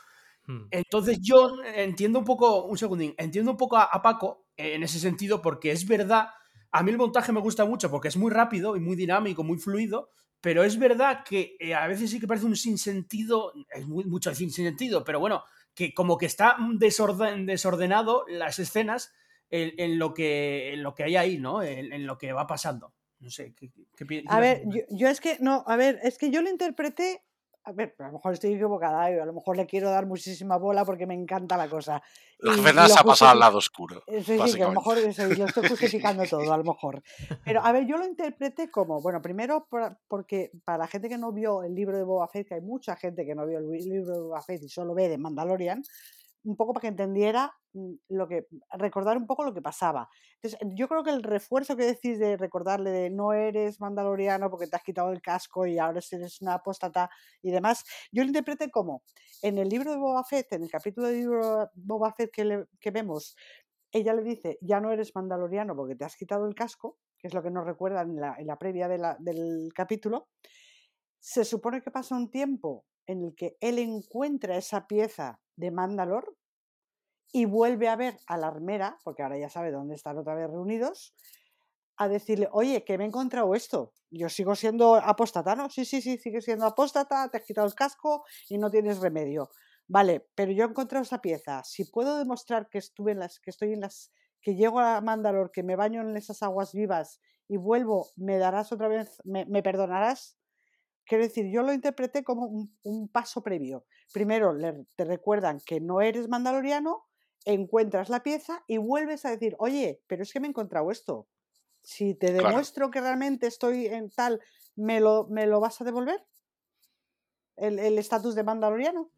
Hmm. Entonces yo entiendo un poco, un segundín, entiendo un poco a Paco en ese sentido, porque es verdad a mí el montaje me gusta mucho porque es muy rápido y muy dinámico, muy fluido, pero es verdad que eh, a veces sí que parece un sinsentido, es muy, mucho sinsentido, pero bueno, que como que está desorden, desordenado las escenas en, lo que, en lo que hay ahí, ¿no? En, lo que va pasando. No sé, ¿qué, qué, A ver, yo, yo, es que, no, a ver, es que yo lo interpreté a ver, a lo mejor estoy equivocada, a lo mejor le quiero dar muchísima bola porque me encanta la cosa. Apenas ha pasado al lado oscuro. Eh, sí, sí, que a lo mejor lo estoy (laughs) justificando todo, a lo mejor. Pero a ver, yo lo interpreté como, bueno, primero porque para la gente que no vio el libro de Boba Fett, que hay mucha gente que no vio el libro de Boba Fett y solo ve de Mandalorian, un poco para que entendiera mm, lo que, recordar un poco lo que pasaba. Entonces, yo creo que el refuerzo que decís de recordarle de no eres mandaloriano porque te has quitado el casco y ahora eres una apóstata y demás, yo lo interpreté como en el libro de Boba Fett, en el capítulo de libro Boba Fett que, que vemos, ella le dice, ya no eres mandaloriano porque te has quitado el casco, que es lo que nos recuerda en la, en la previa del capítulo. Se supone que pasa un tiempo en el que él encuentra esa pieza de Mandalor y vuelve a ver a la armera, porque ahora ya sabe dónde están otra vez reunidos, a decirle, oye, que me he encontrado esto. Yo sigo siendo apóstata, ¿no? Sí, sí, sí, sigue siendo apóstata, te has quitado el casco y no tienes remedio. Vale, pero yo he encontrado esa pieza. Si puedo demostrar que estuve en las, que estoy en las, que llego a Mandalor, que me baño en esas aguas vivas y vuelvo, me darás otra vez, me, me perdonarás. Quiero decir, yo lo interpreté como un, paso previo. Primero te recuerdan que no eres mandaloriano, encuentras la pieza y vuelves a decir, oye, pero es que me he encontrado esto. Si te demuestro que realmente estoy en tal, ¿me lo, ¿me lo vas a devolver? el estatus de mandaloriano.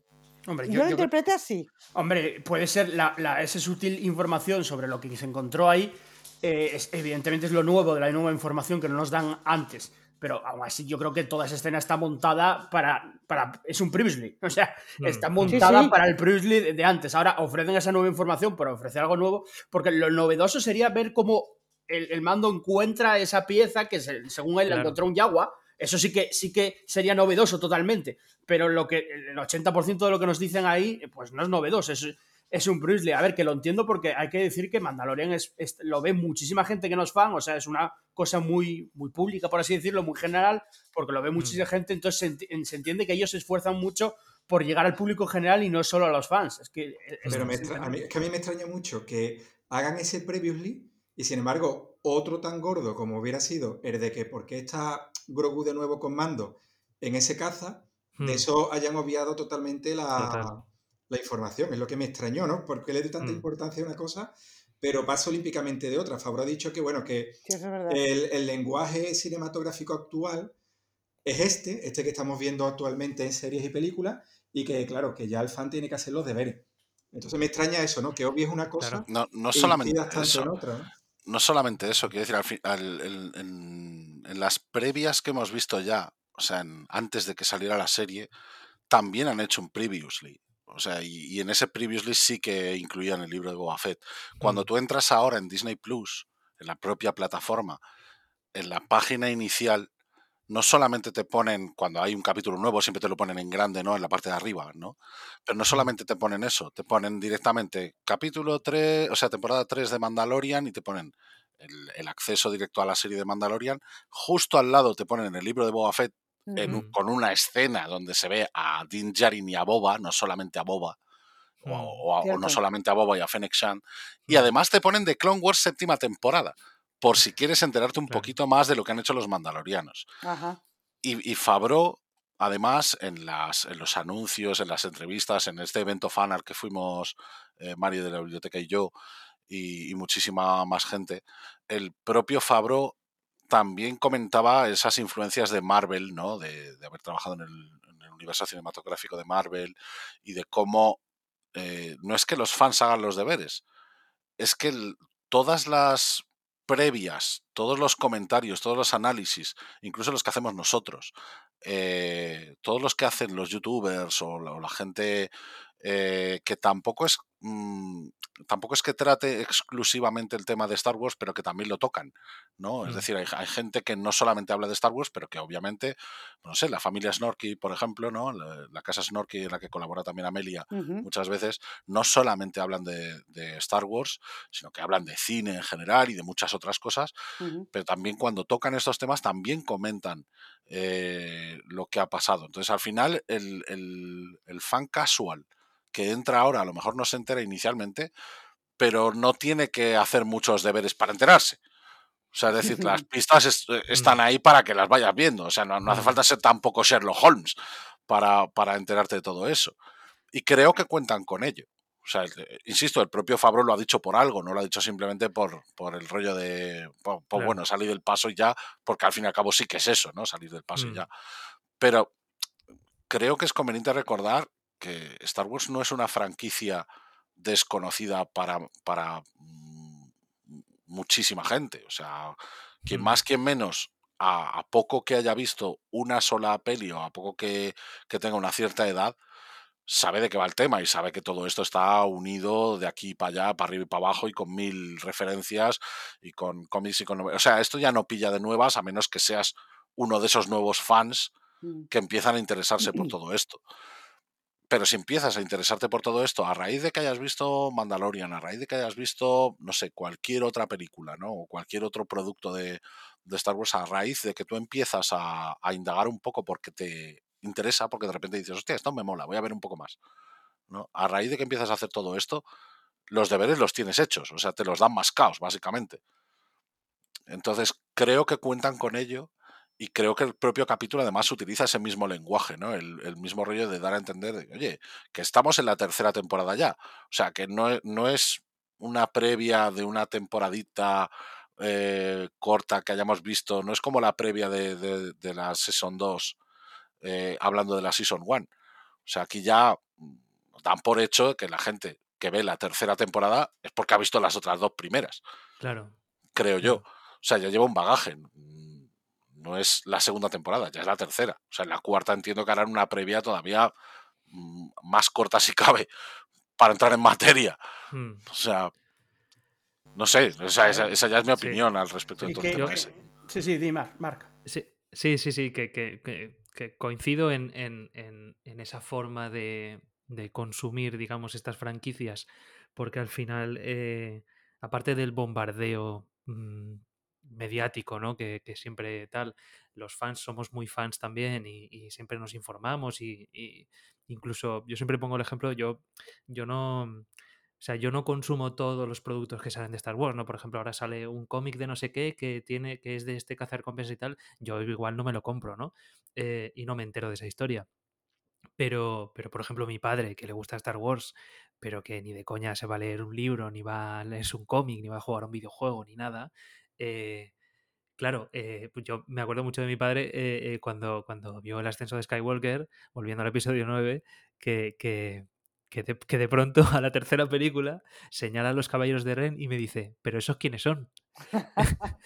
Hombre, yo, lo interpreté así. Hombre, puede ser la, esa sutil información sobre lo que se encontró ahí. Eh, evidentemente es lo nuevo de la nueva información que no nos dan antes. Pero aún así, yo creo que toda esa escena está montada para. para es un previously. (laughs) O sea, mm. está montada para el previously de, antes. Ahora ofrecen esa nueva información para ofrecer algo nuevo. Porque lo novedoso sería ver cómo el, mando encuentra esa pieza que, según él, la encontró un Yagua eso sí que, sí que sería novedoso totalmente, pero lo que, el 80% de lo que nos dicen ahí, pues no es novedoso, es, es un Bruce A ver, que lo entiendo porque hay que decir que Mandalorian es, lo ve muchísima gente que no es fan, o sea, es una cosa muy, muy pública, por así decirlo, muy general, porque lo ve muchísima mm. gente, entonces se, entiende que ellos se esfuerzan mucho por llegar al público general y no solo a los fans. Es que, Pero a mí, es que a mí me extraña mucho que hagan ese previously y sin embargo otro tan gordo como hubiera sido el de que porque está Grogu de nuevo con mando en ese caza, de hmm. eso hayan obviado totalmente la, información. Es lo que me extrañó, ¿no? Porque le doy tanta hmm. importancia a una cosa, pero paso olímpicamente de otra. Favor ha dicho que, bueno, que el, lenguaje cinematográfico actual es este, este que estamos viendo actualmente en series y películas, y que, claro, que ya el fan tiene que hacer los deberes. Entonces me extraña eso, ¿no? Que obvies una cosa no, no solamente eso. ¿no? solamente eso, quiero decir, al, en, en las previas que hemos visto ya, o sea, antes de que saliera la serie, también han hecho un previously. O sea, y, en ese previously sí que incluían el libro de Boba Fett. Cuando mm. tú entras ahora en Disney Plus, en la propia plataforma, en la página inicial, no solamente te ponen, cuando hay un capítulo nuevo, siempre te lo ponen en grande, ¿no? En la parte de arriba, ¿no? Pero no solamente te ponen eso, te ponen directamente capítulo 3, o sea, temporada 3 de Mandalorian y te ponen el, acceso directo a la serie de Mandalorian. Justo al lado te ponen el libro de Boba Fett con una escena donde se ve a Din Djarin y a Boba, no solamente a Boba, o, mm, no solamente a Boba y a Fennec Shan. Y además te ponen de Clone Wars séptima temporada, por si quieres enterarte un poquito más de lo que han hecho los mandalorianos. Y, y Fabro, además, en, las, en los anuncios, en las entrevistas, en este evento fanart que fuimos eh, Mario de la biblioteca y yo, y, muchísima más gente, el propio Fabro también comentaba esas influencias de Marvel, ¿no? De, haber trabajado en el, universo cinematográfico de Marvel y de cómo eh, no es que los fans hagan los deberes, es que todas las previas, todos los comentarios, todos los análisis, incluso los que hacemos nosotros, eh, todos los que hacen los youtubers o la, gente eh, que tampoco es mm, tampoco es que trate exclusivamente el tema de Star Wars, pero que también lo tocan, ¿no? Es mm. decir, hay, gente que no solamente habla de Star Wars, pero que obviamente, no sé, la familia Snorky, por ejemplo, ¿no? La, casa Snorky en la que colabora también Amelia muchas veces, no solamente hablan de, Star Wars, sino que hablan de cine en general y de muchas otras cosas, pero también cuando tocan estos temas también comentan eh, lo que ha pasado. Entonces, al final, el, el fan casual, que entra ahora, a lo mejor no se entera inicialmente, pero no tiene que hacer muchos deberes para enterarse. O sea, es decir, las pistas eh, están ahí para que las vayas viendo. O sea, no, hace falta ser tampoco Sherlock Holmes para, para, enterarte de todo eso. Y creo que cuentan con ello. O sea, eh, insisto, el propio Fabro lo ha dicho por algo, no lo ha dicho simplemente por, por el rollo de, pues bueno, salir del paso y ya, porque al fin y al cabo sí que es eso, ¿no? Salir del paso y mm. ya. Pero creo que es conveniente recordar que Star Wars no es una franquicia desconocida para, para mm, muchísima gente. O sea, quien más, quien menos, a, poco que haya visto una sola peli o a poco que, tenga una cierta edad, sabe de qué va el tema y sabe que todo esto está unido de aquí para allá, para arriba y para abajo y con mil referencias y con cómics y con... O sea, esto ya no pilla de nuevas a menos que seas uno de esos nuevos fans mm. que empiezan a interesarse por (clears throat) todo esto. Pero si empiezas a interesarte por todo esto a raíz de que hayas visto Mandalorian, a raíz de que hayas visto, no sé, cualquier otra película, ¿no? O cualquier otro producto de, Star Wars, a raíz de que tú empiezas a, indagar un poco porque te interesa, porque de repente dices, hostia, esto me mola, voy a ver un poco más. ¿no? A raíz de que empiezas a hacer todo esto, los deberes los tienes hechos, o sea, te los dan más caos, básicamente. Entonces, creo que cuentan con ello y creo que el propio capítulo además utiliza ese mismo lenguaje, ¿no? El, mismo rollo de dar a entender, de, oye, que estamos en la tercera temporada ya. O sea, que no, e, no es una previa de una temporadita eh, corta que hayamos visto, no es como la previa de, de, la Season 2 eh, hablando de la Season 1. O sea, aquí ya dan por hecho que la gente que ve la tercera temporada es porque ha visto las otras dos primeras. Claro. Creo yo. O sea, ya lleva un bagaje. No es la segunda temporada, ya es la tercera. O sea, en la cuarta entiendo que harán una previa todavía mm, más corta si cabe para entrar en materia. Hmm. O sea, no sé, esa, esa- esa ya es mi Sí. opinión al respecto de todo que- el tema que- ese. Sí, sí, di, Marc. Sí, sí, sí, sí, que, que- que- que coincido en, en- en- en esa forma de, de consumir, digamos, estas franquicias, porque al final, eh, aparte del bombardeo mm, mediático, ¿no? Que, que siempre tal, los fans somos muy fans también y, siempre nos informamos y, incluso yo siempre pongo el ejemplo, yo, yo no... O sea, yo no consumo todos los productos que salen de Star Wars, ¿no? Por ejemplo, ahora sale un cómic de no sé qué que tiene, que es de este cazarrecompensas y tal, yo igual no me lo compro, ¿no? Eh, y no me entero de esa historia. Pero, pero, por ejemplo, mi padre, que le gusta Star Wars, pero que ni de coña se va a leer un libro, ni va a leerse un cómic, ni va a jugar un videojuego, ni nada. Eh, claro, eh, pues yo me acuerdo mucho de mi padre eh, cuando, cuando vio el ascenso de Skywalker, volviendo al episodio 9, que, que, que, de, que de pronto a la tercera película señala a los caballeros de Ren y me dice, ¿pero esos quiénes son? (laughs)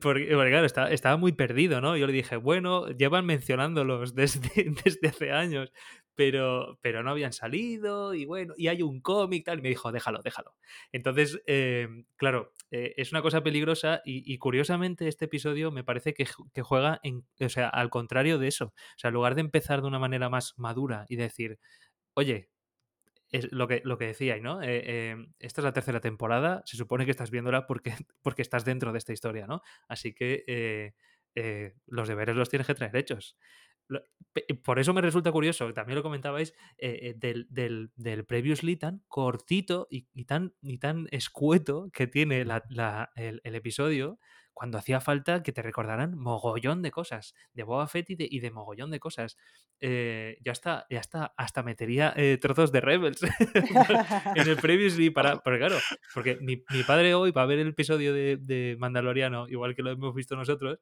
Porque, porque, claro, estaba, estaba muy perdido, ¿no? Yo le dije, bueno, llevan mencionándolos desde, (laughs) desde hace años, pero, pero no habían salido y bueno, y hay un cómic tal, y me dijo, déjalo, déjalo. Entonces, eh, claro, eh, es una cosa peligrosa y, curiosamente este episodio me parece que, ju- que juega en, o sea, al contrario de eso. O sea, en lugar de empezar de una manera más madura y decir, oye, es lo que, lo que decíais, ¿no? Eh, eh, esta es la tercera temporada, se supone que estás viéndola porque, (laughs) porque estás dentro de esta historia, ¿no? Así que eh, los deberes los tienes que traer hechos. Pe- Por eso me resulta curioso, también lo comentabais, eh, eh, del, del, del Previously tan cortito y, y tan, y tan escueto que tiene la- el, el episodio cuando hacía falta que te recordaran mogollón de cosas, de Boba Fett y de, y de mogollón de cosas. Eh, ya hasta, hasta metería eh, trozos de Rebels (laughs) en el Previously para, porque claro, porque mi, mi padre hoy va a ver el episodio de, de Mandaloriano, igual que lo hemos visto nosotros,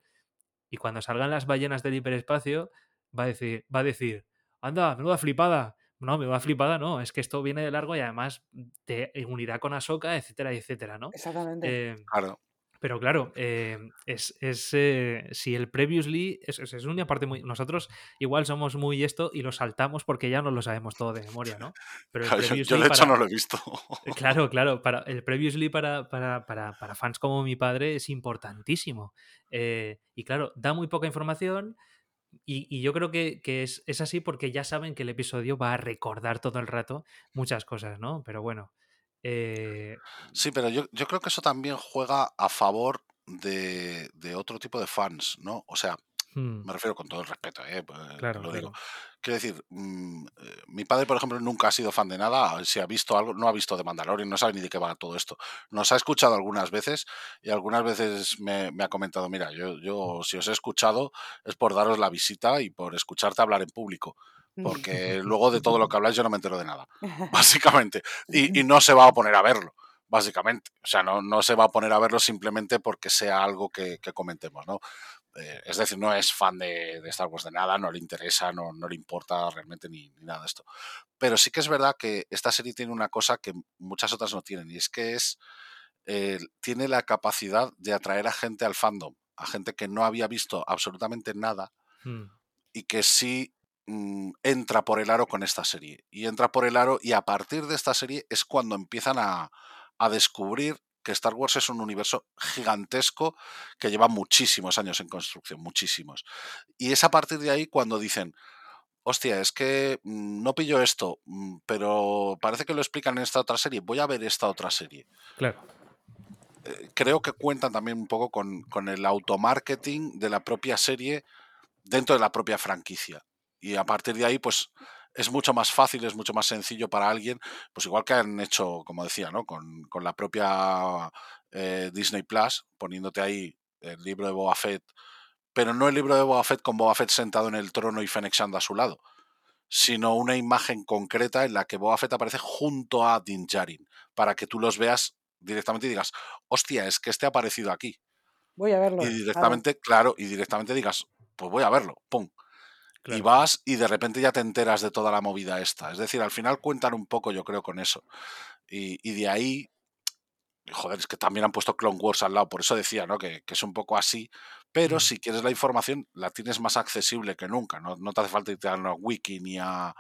y cuando salgan las ballenas del hiperespacio, va a decir, va a decir, anda, menuda flipada. No, menuda flipada, no, es que esto viene de largo y además te unirá con Ahsoka, etcétera, etcétera, ¿no? Exactamente. Eh, Claro. pero claro, eh, es, es, eh, si el previously es, es, una parte muy. Nosotros igual somos muy esto y lo saltamos porque ya no lo sabemos todo de memoria, ¿no? Pero el Claro, yo, yo, de hecho para- no lo he visto. (laughs) Claro, claro. Para, el previously para, para, para, para fans como mi padre es importantísimo. Eh, y claro, da muy poca información. Y, y yo creo que, que es, es así porque ya saben que el episodio va a recordar todo el rato muchas cosas, ¿no? Pero bueno. eh, Sí, pero yo, yo creo que eso también juega a favor de, de otro tipo de fans, ¿no? O sea, hmm, me refiero con todo el respeto, ¿eh? Pues, claro, lo digo. claro. Quiero decir, mm, eh, mi padre, por ejemplo, nunca ha sido fan de nada. Si ha visto algo, no ha visto de Mandalorian, no sabe ni de qué va todo esto. Nos ha escuchado algunas veces y algunas veces me, me ha comentado, mira, yo, yo si os he escuchado es por daros la visita y por escucharte hablar en público. Porque (laughs) luego de todo lo que habláis yo no me entero de nada, (laughs) básicamente. Y, y no se va a poner a verlo, básicamente. O sea, no, no se va a poner a verlo simplemente porque sea algo que, que comentemos, ¿no? Eh, es decir, no es fan de, de, Star Wars de nada, no le interesa, no, no le importa realmente ni, ni, nada de esto. Pero sí que es verdad que esta serie tiene una cosa que muchas otras no tienen, y es que es eh, tiene la capacidad de atraer a gente al fandom, a gente que no había visto absolutamente nada Hmm. y que sí mmm, entra por el aro con esta serie. Y entra por el aro y a partir de esta serie es cuando empiezan a, a descubrir que Star Wars es un universo gigantesco que lleva muchísimos años en construcción, muchísimos. Y es a partir de ahí cuando dicen, hostia, es que mmm, no pillo esto, mmm, pero parece que lo explican en esta otra serie, voy a ver esta otra serie. Claro. Eh, creo que cuentan también un poco con, con el automarketing de la propia serie dentro de la propia franquicia. Y a partir de ahí, pues es mucho más fácil, es mucho más sencillo para alguien, pues igual que han hecho, como decía, ¿no? Con, con la propia eh, Disney Plus, poniéndote ahí el libro de Boba Fett, pero no el libro de Boba Fett con Boba Fett sentado en el trono y Fennec a su lado, sino una imagen concreta en la que Boba Fett aparece junto a Din Djarin, para que tú los veas directamente y digas, hostia, es que este ha aparecido aquí. Voy a verlo. Y directamente, claro, y directamente digas, pues voy a verlo, pum. Y vas y de repente ya te enteras de toda la movida esta. Es decir, al final cuentan un poco, yo creo, con eso. Y, y de ahí joder, es que también han puesto Clone Wars al lado, por eso decía, ¿no? Que, que es un poco así, pero si quieres la información, la tienes más accesible que nunca, no, no te hace falta irte a una wiki ni a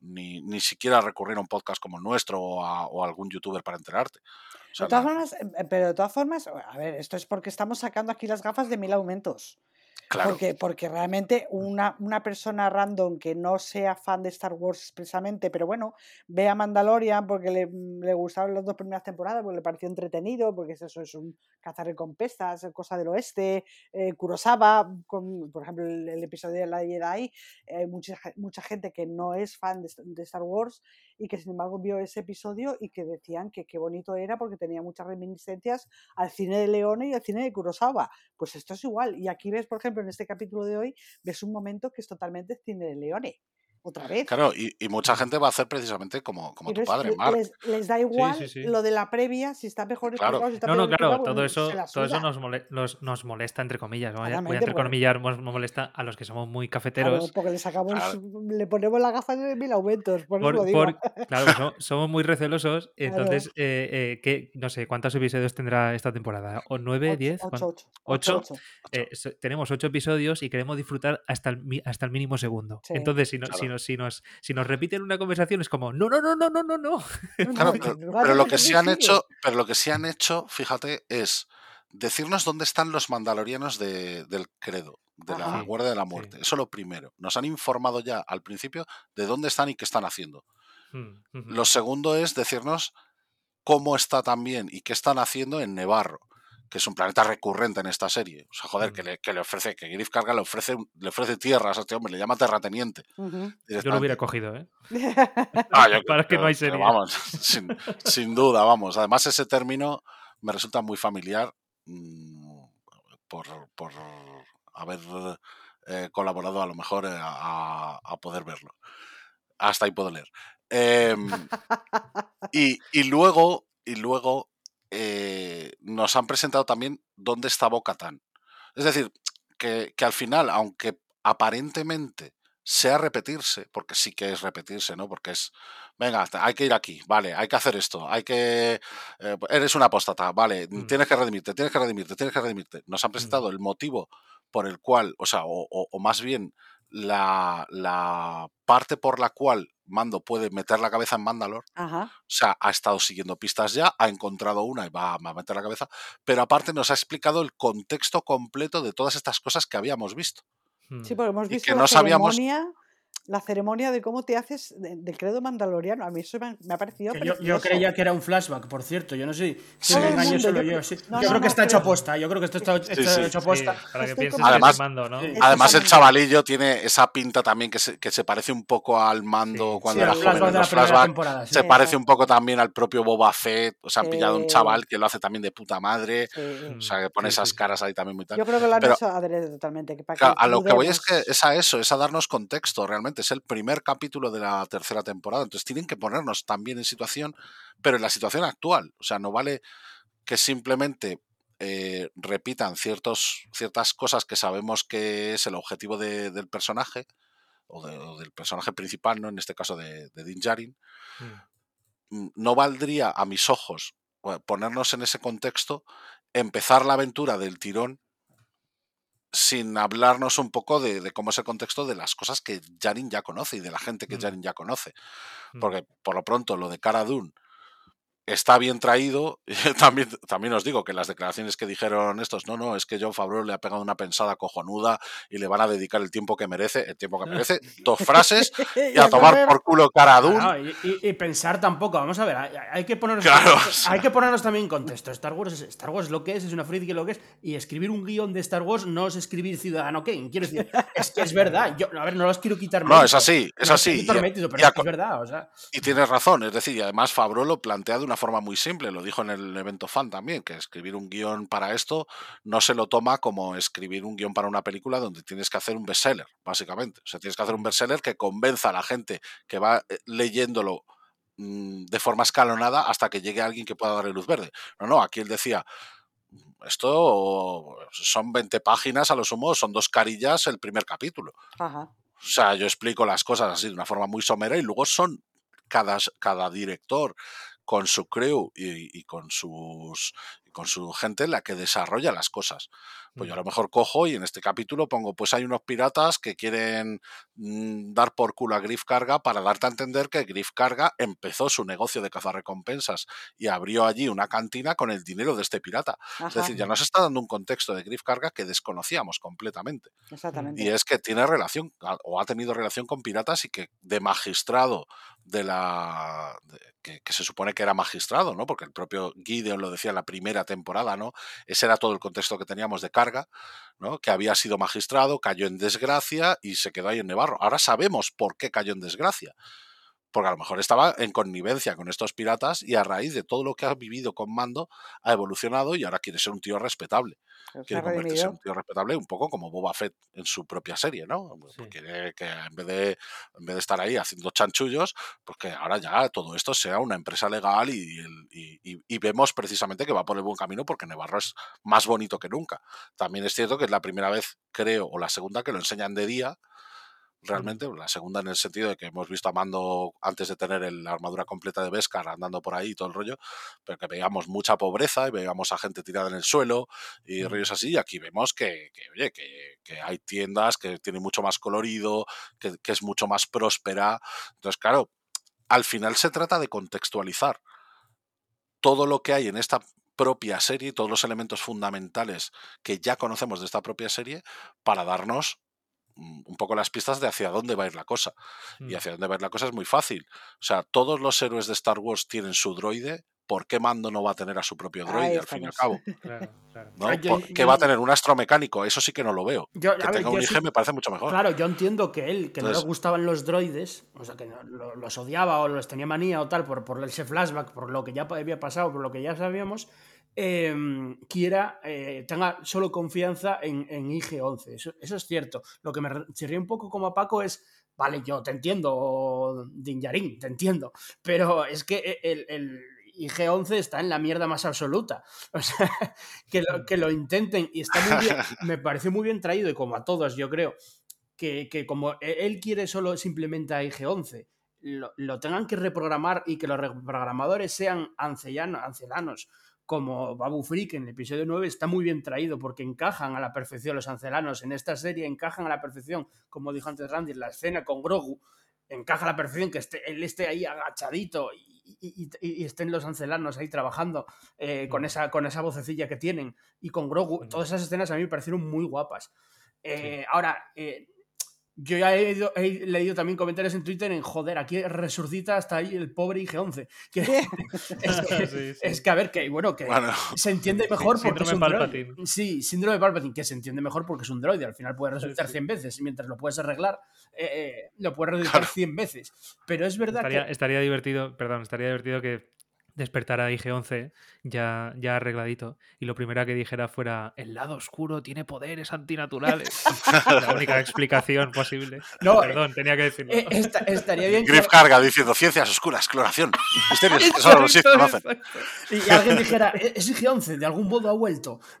ni, ni, siquiera recurrir a un podcast como el nuestro o a, o a algún youtuber para enterarte. O sea, de todas la... formas, eh, pero de todas formas, a ver, esto es porque estamos sacando aquí las gafas de mil aumentos. Porque, porque realmente una, una, persona random que no sea fan de Star Wars expresamente, pero bueno, ve a Mandalorian porque le, le gustaron las dos primeras temporadas, porque le pareció entretenido, porque es eso es un cazarrecompensas, cosa del oeste, eh, Kurosawa, con, por ejemplo, el, episodio de la Jedi, eh, mucha, mucha gente que no es fan de, de, Star Wars y que sin embargo vio ese episodio y que decían que qué bonito era porque tenía muchas reminiscencias al cine de Leone y al cine de Kurosawa. Pues esto es igual. Y aquí ves, por ejemplo, en este capítulo de hoy, ves un momento que es totalmente cine de Leone otra vez. Claro, y, y, mucha gente va a hacer precisamente como, como tu padre, Mark. Les, les, da igual sí, sí, sí. lo de la previa, si está mejor claro. explicado, si está No, no, claro, explicado, todo eso, todo eso nos, mole- nos, nos molesta, entre comillas. Voy a, voy a entrecomillar, nos molesta a los que somos muy Claro, cafeteros. porque le sacamos, Claro. le ponemos la gafa de mil aumentos, por, eso Por- lo digo. por- (laughs) claro, somos muy recelosos. Entonces, eh, eh, ¿qué- no sé, ¿cuántos episodios tendrá esta temporada? ¿O nueve, Ocho, diez? ocho, ¿Cuán- ocho, ¿Ocho? ocho, ocho. eh, so- tenemos ocho episodios y queremos disfrutar hasta el, mi- hasta el mínimo segundo. Sí. Entonces, si, no- si, Claro. Nos, si, nos, si nos repiten una conversación, es como, no, no, no, no, no, no, no. Claro, pero, lo que sí han hecho, pero lo que sí han hecho, fíjate, es decirnos dónde están los mandalorianos de- del credo, de la Ajá. guardia de la Sí. muerte. Eso lo primero. Nos han informado ya al principio de dónde están y qué están haciendo. Mm. Lo segundo es decirnos cómo está también y qué están haciendo en Nevarro, que es un planeta recurrente en esta serie. O sea, joder, que le, que le ofrece, que Griff Carga le ofrece, le ofrece tierras a este hombre, le llama terrateniente. Yo lo hubiera cogido, ¿eh? Ah, yo (laughs) Para que no hay serie. Vamos, (laughs) sin, sin duda, vamos. Además, ese término me resulta muy familiar mm, por, por haber eh, colaborado a lo mejor eh, a, a poder verlo. Hasta ahí puedo leer. Em, y, y luego, y luego eh, nos han presentado también dónde está Bocatán. Es decir, que, que al final, aunque aparentemente sea repetirse, porque sí que es repetirse, ¿no? Porque es, venga, hay que ir aquí, vale, hay que hacer esto, hay que, eh, eres una apóstata, vale, Mm. tienes que redimirte, tienes que redimirte, tienes que redimirte. Nos han Mm. presentado el motivo por el cual, o sea, o, o- o más bien la, la parte por la cual Mando puede meter la cabeza en Mandalore, Ajá. o sea, ha estado siguiendo pistas ya, ha encontrado una y va a meter la cabeza, pero aparte nos ha explicado el contexto completo de todas estas cosas que habíamos visto. Sí, Mm. porque hemos Y visto que la no sabíamos- la ceremonia de cómo te haces de- del credo mandaloriano. A mí eso me, ha- parecido Que yo, creía que era un flashback, por cierto. Yo no sé si Sí. me engaño solo yo yo. creo- sí. no, yo no, creo que está hecho aposta. Yo creo que esto está, hecho aposta. que que Además- es mando, ¿no? Sí. Además, el chavalillo tiene esa pinta también que se, que se parece un poco al mando Sí. cuando Sí, era joven. flashback en los sí. Se parece un poco también al propio Boba Fett. O sea, han pillado un chaval que lo hace también de puta madre. Sí. O sea, que pone Sí, esas caras ahí también muy tal. Yo creo que lo han hecho adrede totalmente. Que que a lo que voy es que es a eso, es a darnos contexto realmente. Es el primer capítulo de la tercera temporada. Entonces tienen que ponernos también en situación, pero en la situación actual. O sea, no vale que simplemente eh, repitan ciertos, ciertas cosas que sabemos que es el objetivo de- del personaje, o, de- o del personaje principal, ¿no? En este caso de, de Din Djarin. Mm. Mm, No valdría, a mis ojos, bueno, ponernos en ese contexto, empezar la aventura del tirón sin hablarnos un poco de, de cómo es el contexto de las cosas que Jarin ya conoce y de la gente que Mm. Jarin ya conoce. Mm. Porque por lo pronto lo de Cara Dune está bien traído. (laughs) también, también os digo que las declaraciones que dijeron estos, no, no, es que John Favreau le ha pegado una pensada cojonuda y le van a dedicar el tiempo que merece, el tiempo que (laughs) merece, dos frases y a tomar por culo Cara. Claro, y, y- y pensar tampoco, vamos a ver, hay, hay que ponernos, Claro, hay, (laughs) o sea. hay que ponernos también en contexto. Star Wars, es, Star Wars lo que es, es una friki lo que es, y escribir un guion de Star Wars no es escribir Ciudadano Kane. Quiero decir, es que es verdad. Yo, a ver, no los quiero quitar No, es así, es no así. Y- mérito, pero y a es, que es co- verdad, o sea. Y tienes razón, es decir, y además Fabro lo plantea de una forma muy simple, lo dijo en el evento fan también, que escribir un guion para esto no se lo toma como escribir un guion para una película donde tienes que hacer un bestseller, básicamente. O sea, tienes que hacer un bestseller que convenza a la gente que va eh, leyéndolo mm, de forma escalonada hasta que llegue alguien que pueda darle luz verde. No, no, aquí él decía, esto son 20 páginas a lo sumo, son dos carillas el primer capítulo. Ajá. O sea, yo explico las cosas así de una forma muy somera y luego son cada, cada director con su crew y, y con sus con su gente la que desarrolla las cosas. Pues yo a lo mejor cojo y en este capítulo pongo, pues hay unos piratas que quieren mm, dar por culo a Griff Carga para darte a entender que Griff Carga empezó su negocio de cazarrecompensas y abrió allí una cantina con el dinero de este pirata. Es decir, ya nos está dando un contexto de Griff Carga que desconocíamos completamente. Exactamente. Y es que tiene relación o ha tenido relación con piratas y que de magistrado de la que, se supone que era magistrado, ¿no? Porque el propio Gideon lo decía en la primera temporada, ¿no? Ese era todo el contexto que teníamos de carga, ¿no? Que había sido magistrado, cayó en desgracia y se quedó ahí en Nevarro. Ahora sabemos por qué cayó en desgracia. Porque a lo mejor estaba en connivencia con estos piratas y a raíz de todo lo que ha vivido con Mando ha evolucionado y ahora quiere ser un tío respetable. Quiere convertirse en un tío respetable un poco como Boba Fett en su propia serie, ¿no? Sí. Quiere que en vez, de, en vez de estar ahí haciendo chanchullos, pues que ahora ya todo esto sea una empresa legal y, y, y, y, vemos precisamente que va por el buen camino porque Nevarro es más bonito que nunca. También es cierto que es la primera vez, creo, o la segunda que lo enseñan de día, realmente, la segunda en el sentido de que hemos visto a Mando antes de tener el, la armadura completa de Beskar andando por ahí y todo el rollo, pero que veíamos mucha pobreza y veíamos a gente tirada en el suelo y rollos así, y aquí vemos que, que oye, que, que, hay tiendas que tienen mucho más colorido, que, que es mucho más próspera. Entonces, claro, al final se trata de contextualizar todo lo que hay en esta propia serie, todos los elementos fundamentales que ya conocemos de esta propia serie, para darnos un poco las pistas de hacia dónde va a ir la cosa. Mm. Y hacia dónde va a ir la cosa es muy fácil. O sea, todos los héroes de Star Wars tienen su droide. ¿Por qué Mando no va a tener a su propio droide, al fin y al cabo? (laughs) Claro, claro. ¿No? ¿Que va a tener un astromecánico? Eso sí que no lo veo. Yo, que tenga ver, un IG sí, me parece mucho mejor. Claro, yo entiendo que él, que Entonces, no le gustaban los droides, o sea, que no, lo, los odiaba o los tenía manía o tal, por, por ese flashback, por lo que ya había pasado, por lo que ya sabíamos, eh, quiera, eh, tenga solo confianza en, en IG-11. Eso, eso, es cierto. Lo que me chirría un poco como a Paco es, vale, yo te entiendo, Dinjarin, te entiendo, pero es que el, el IG-11 está en la mierda más absoluta. (laughs) O sea, que lo, que lo intenten y está muy bien, (laughs) me parece muy bien traído y como a todos, yo creo, que, que como e, él quiere solo simplemente a IG-11, lo, lo, tengan que reprogramar y que los reprogramadores sean ancianos, ancianos como Babu Freak en el episodio 9 está muy bien traído porque encajan a la perfección los ancelanos. En esta serie encajan a la perfección, como dijo antes Randy, la escena con Grogu encaja a la perfección que esté, él esté ahí agachadito y, y, y, estén los ancelanos ahí trabajando eh, con, esa, con esa vocecilla que tienen y con Grogu. Todas esas escenas a mí me parecieron muy guapas. Eh, sí. Ahora, eh, yo ya he, ido, he, leído también comentarios en Twitter en joder, aquí resucita hasta ahí el pobre IG-11. Que, (laughs) es, que, sí, sí. es, que, a ver, que bueno, que bueno, se entiende mejor sí, porque es un droide. Sí, síndrome de Palpatine, que se entiende mejor porque es un droide. Al final puede resucitar 100 veces y mientras lo puedes arreglar, eh, eh, lo puedes resucitar claro. 100 veces. Pero es verdad estaría, que. Estaría divertido, perdón, estaría divertido que despertar a IG-11 ya, ya arregladito y lo primero que dijera fuera el lado oscuro tiene poderes antinaturales. (laughs) La única explicación posible. No, Perdón, tenía que decirlo. Eh, esta, estaría bien Griff que... carga diciendo ciencias oscuras, exploración, misterios que solo los conocen. Y alguien dijera, es IG-11, de algún modo ha vuelto. (laughs)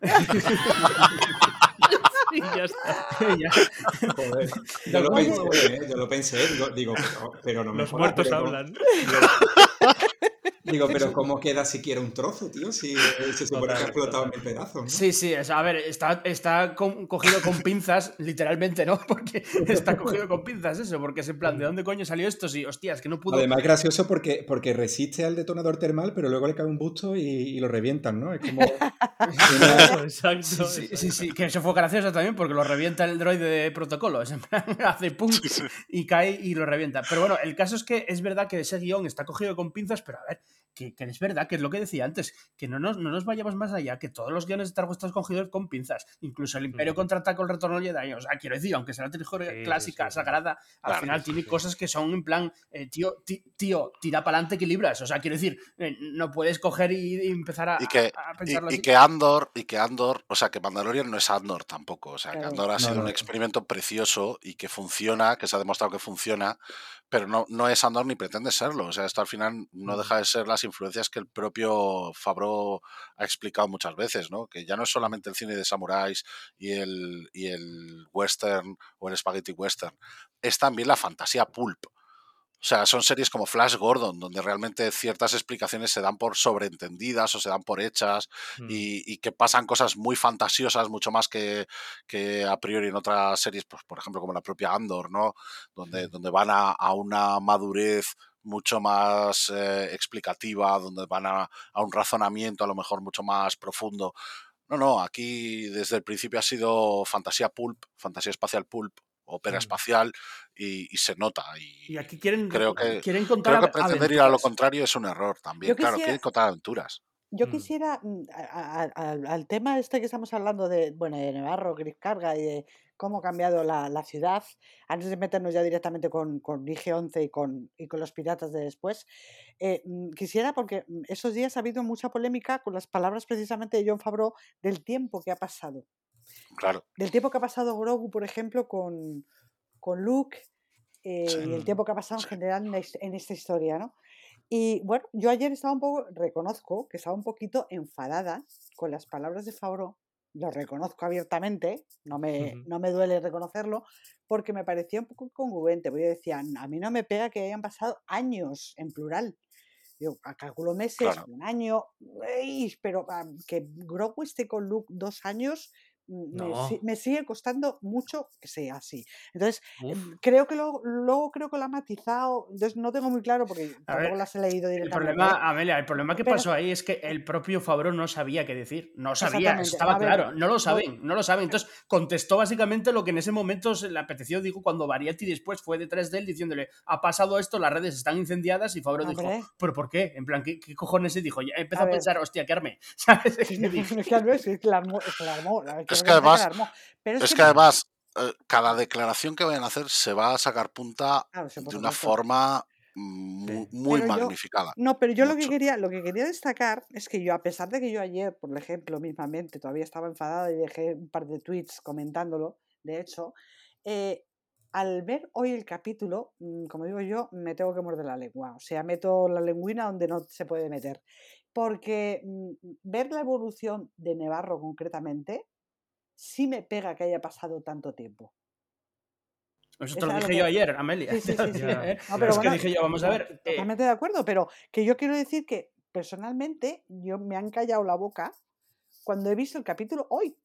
y ya está. (laughs) Joder, yo, lo pensé, ¿eh? yo lo pensé, digo, digo pero, pero, no me Los muertos pero, hablan. Digo, pero ¿cómo queda siquiera un trozo, tío? Si se supone que ha explotado en mil pedazos. ¿no? Sí, sí, o sea, a ver, está, está cogido con pinzas, (laughs) literalmente, ¿no? Porque está cogido con pinzas eso, porque es en plan, ¿de dónde coño salió esto? Sí, hostias, que no pudo. Además, es gracioso porque, porque resiste al detonador termal, pero luego le cae un busto y, y lo revientan, ¿no? Es como. (laughs) exacto, exacto, sí, sí, sí, sí, que eso fue gracioso también porque lo revienta el droide de protocolo. Es en plan, (laughs) hace pum y cae y lo revienta. Pero bueno, el caso es que es verdad que ese guion está cogido con pinzas, pero a ver, que, que, es verdad, que es lo que decía antes, que no nos, no nos vayamos más allá, que todos los guiones de Star Wars están cogidos con pinzas, incluso el Imperio mm. contraataca el retorno de Jedi, o sea, quiero decir, aunque sea la trilogía sí, clásica, sí, sí, sagrada, al claro, final tiene cosas que son en plan, eh, tío, tío, tira para adelante, equilibras, o sea, quiero decir, eh, no puedes coger y, y empezar a, y que, a pensarlo y, así. y, que Andor, y que Andor, o sea, que Mandalorian no es Andor tampoco, o sea, que Andor ha sido no, no. un experimento precioso y que funciona, que se ha demostrado que funciona, pero no, no es Andor ni pretende serlo. O sea, esto al final no deja de ser las influencias que el propio Fabro ha explicado muchas veces, ¿no? Que ya no es solamente el cine de samuráis y el, y el western o el spaghetti western, es también la fantasía pulp. O sea, son series como Flash Gordon, donde realmente ciertas explicaciones se dan por sobreentendidas o se dan por hechas Mm. y, y que pasan cosas muy fantasiosas, mucho más que, que a priori en otras series, pues, por ejemplo, como la propia Andor, ¿no? Donde, donde van a, a una madurez mucho más eh, explicativa, donde van a, a un razonamiento a lo mejor mucho más profundo. No, no, aquí desde el principio ha sido fantasía pulp, fantasía espacial pulp, ópera Mm. espacial y, y se nota. Y, Y aquí quieren, creo que, quieren contar creo que pretender ir a lo aventuras. contrario es un error también. Yo Claro, quisiera- quieren contar aventuras. Yo Mm. quisiera, mm, a- a- al- al tema este que estamos hablando de, bueno, de Navarro, Gris Carga y de cómo ha cambiado la, la ciudad, antes de meternos ya directamente con, con IG-11 y con, y con los piratas de después, eh, mm, quisiera, porque mm, esos días ha habido mucha polémica con las palabras precisamente de John Favreau del tiempo que ha pasado. Claro. Del tiempo que ha pasado Grogu, por ejemplo, con, con Luke eh, Sí. y el tiempo que ha pasado en general en, la his- en esta historia, ¿no? Y bueno, yo ayer estaba un poco, reconozco que estaba un poquito enfadada con las palabras de Favreau, lo reconozco abiertamente, no me, no me duele reconocerlo, porque me parecía un poco incongruente, porque yo decía, a mí no me pega que hayan pasado años en plural. Yo a- calculo meses, Claro. un año, pero que Grogu esté con Luke dos años, me, sigue costando mucho que sea así. Entonces, Uf. em, creo que luego, luego creo que lo ha matizado, entonces no tengo muy claro porque A ver, tampoco las he leído El directamente. problema, ¿eh? Amelia, el problema que Pero- pasó ahí es que el propio Fabro no sabía qué decir. No sabía, estaba ver, claro. No lo saben, no lo saben. Entonces contestó básicamente lo que en ese momento se le apeteció. Digo, cuando Variety después fue detrás de él diciéndole, ha pasado esto, las redes están incendiadas. Y Fabro dijo. ¿pero por qué? En plan, ¿qué, qué cojones? Y dijo, ya empezó A pensar, hostia, ¿qué armé? (laughs) ¿Sabes? Sí, ¿Qué dije? es que la armó, es que la armó, la- (laughs) Es que además. Pero es, es que, que además, eh, cada declaración que vayan a hacer se va a sacar punta claro, de una forma muy, muy Pero yo- magnificada. No, pero yo lo que quería, lo que quería destacar es que yo, a pesar de que yo ayer, por ejemplo, mismamente, todavía estaba enfadada y dejé un par de tweets comentándolo, de hecho, eh, al ver hoy el capítulo, mm, como digo yo, me tengo que morder la lengua. O sea, meto la lengüina donde no se puede meter. Porque mm, ver la evolución de Nevarro concretamente, sí me pega que haya pasado tanto tiempo. Eso Es te lo dije que- yo ayer, Amelia. Sí, sí, sí. (laughs) No, pero es que bueno, dije yo, vamos a ver. eh, Totalmente de acuerdo, pero que yo quiero decir que personalmente yo me han callado la boca cuando he visto el capítulo hoy,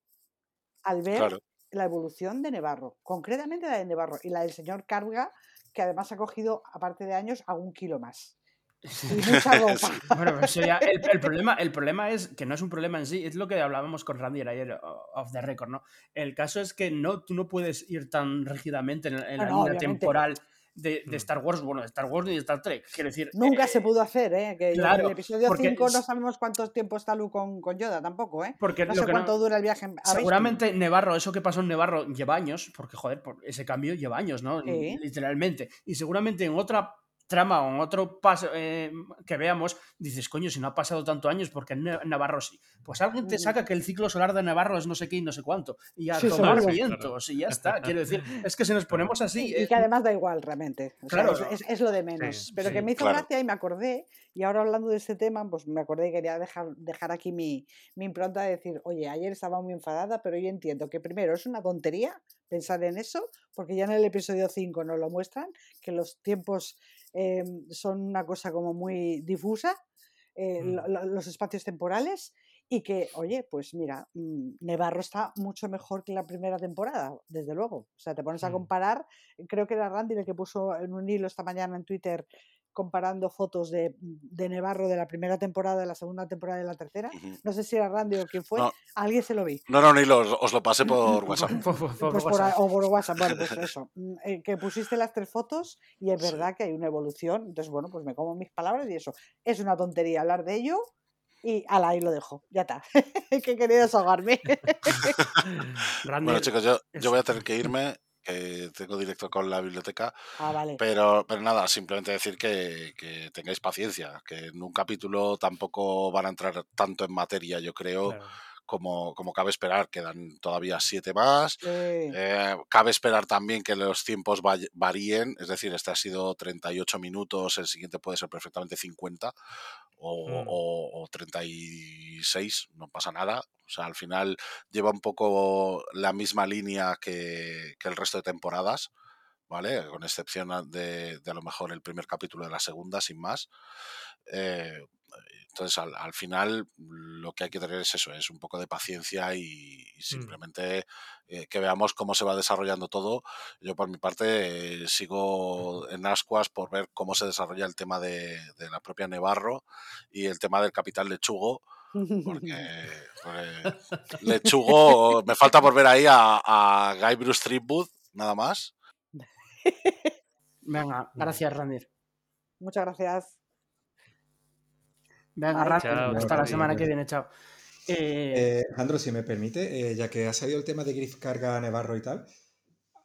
al ver Claro. la evolución de Nevarro, concretamente la de Nevarro y la del señor Carga, que además ha cogido, aparte de años, algún kilo más. Y mucha ropa. (laughs) Bueno, eso ya, el, el problema, el problema es que no es un problema en sí, es lo que hablábamos con Randy ayer off the record, ¿no? El caso es que no, tú no puedes ir tan rígidamente en, en la No, línea temporal de, de Mm. Star Wars, bueno, de Star Wars ni de Star Trek. Quiero decir, Nunca eh, se pudo hacer, ¿eh? Que yo en claro, el episodio porque 5 no sabemos cuánto tiempo está Luke con, con Yoda tampoco, ¿eh? porque No sé no- cuánto dura el viaje. Seguramente Nevarro, eso que pasó en Nevarro lleva años, porque joder, por ese cambio lleva años, ¿no? Literalmente. Y seguramente en otra trama o en otro paso eh, que veamos, dices, coño, si no ha pasado tanto años, porque en Navarro sí. Pues alguien te Mm. saca que el ciclo solar de Navarro es no sé qué y no sé cuánto. Y a Sí, tomar vientos, y ya está. Quiero decir, (laughs) es que si nos ponemos así. Y que además da igual realmente. O sea, Claro. es, es- es lo de menos. Sí, Pero que me hizo claro. gracia y me acordé, y ahora hablando de este tema, pues me acordé y quería dejar, dejar aquí mi, mi impronta de decir, oye, ayer estaba muy enfadada, pero yo entiendo que primero es una tontería pensar en eso, porque ya en el episodio 5 nos lo muestran, que los tiempos eh, son una cosa como muy difusa, eh, Mm. lo- lo- los espacios temporales, y que, oye, pues mira, mm, Nevarro está mucho mejor que la primera temporada, desde luego. O sea, te pones a Mm. comparar, creo que era Randy el que puso en un hilo esta mañana en Twitter comparando fotos de, de Nevarro de la primera temporada, de la segunda temporada y de la tercera. No sé si era Randy o quién fue, No. alguien se lo vi. No, no, ni lo, os lo pasé por (laughs) WhatsApp. por- por- por Pues por o por WhatsApp, bueno, pues (laughs) eso. mm, eh, que pusiste las tres fotos y es Sí. verdad que hay una evolución. Entonces, bueno, pues me como mis palabras y eso. Es una tontería hablar de ello y ala, ahí lo dejo. Ya está. (laughs) que quería desahogarme. Bueno, chicos, yo, yo voy a tener que irme, que tengo directo con la biblioteca, ah, vale. pero, pero nada, simplemente decir que, que tengáis paciencia, que en un capítulo tampoco van a entrar tanto en materia, yo creo, Claro. Como, como cabe esperar, quedan todavía siete más. Eh, cabe esperar también que los tiempos varíen, es decir, este ha sido 38 minutos, el siguiente puede ser perfectamente 50 o, o 36, no pasa nada. O sea, al final lleva un poco la misma línea que, que el resto de temporadas. ¿vale? Con excepción de, de, a lo mejor el primer capítulo de la segunda, sin más. Eh, entonces, al, final, lo que hay que tener es eso, es un poco de paciencia y, mm. simplemente eh, que veamos cómo se va desarrollando todo. Yo, por mi parte, eh, sigo en ascuas por ver cómo se desarrolla el tema de, la propia Nevarro y el tema del capital lechugo. Porque, Lechugo, me falta por ver ahí a, a Guy Bruce Threepwood, nada más. (laughs) Venga, gracias, Randir. Muchas gracias. Venga, hasta la semana que viene, chao. Eh... Eh, si me permite, eh, ya que ha salido el tema de Griff Carga Nevarro y tal,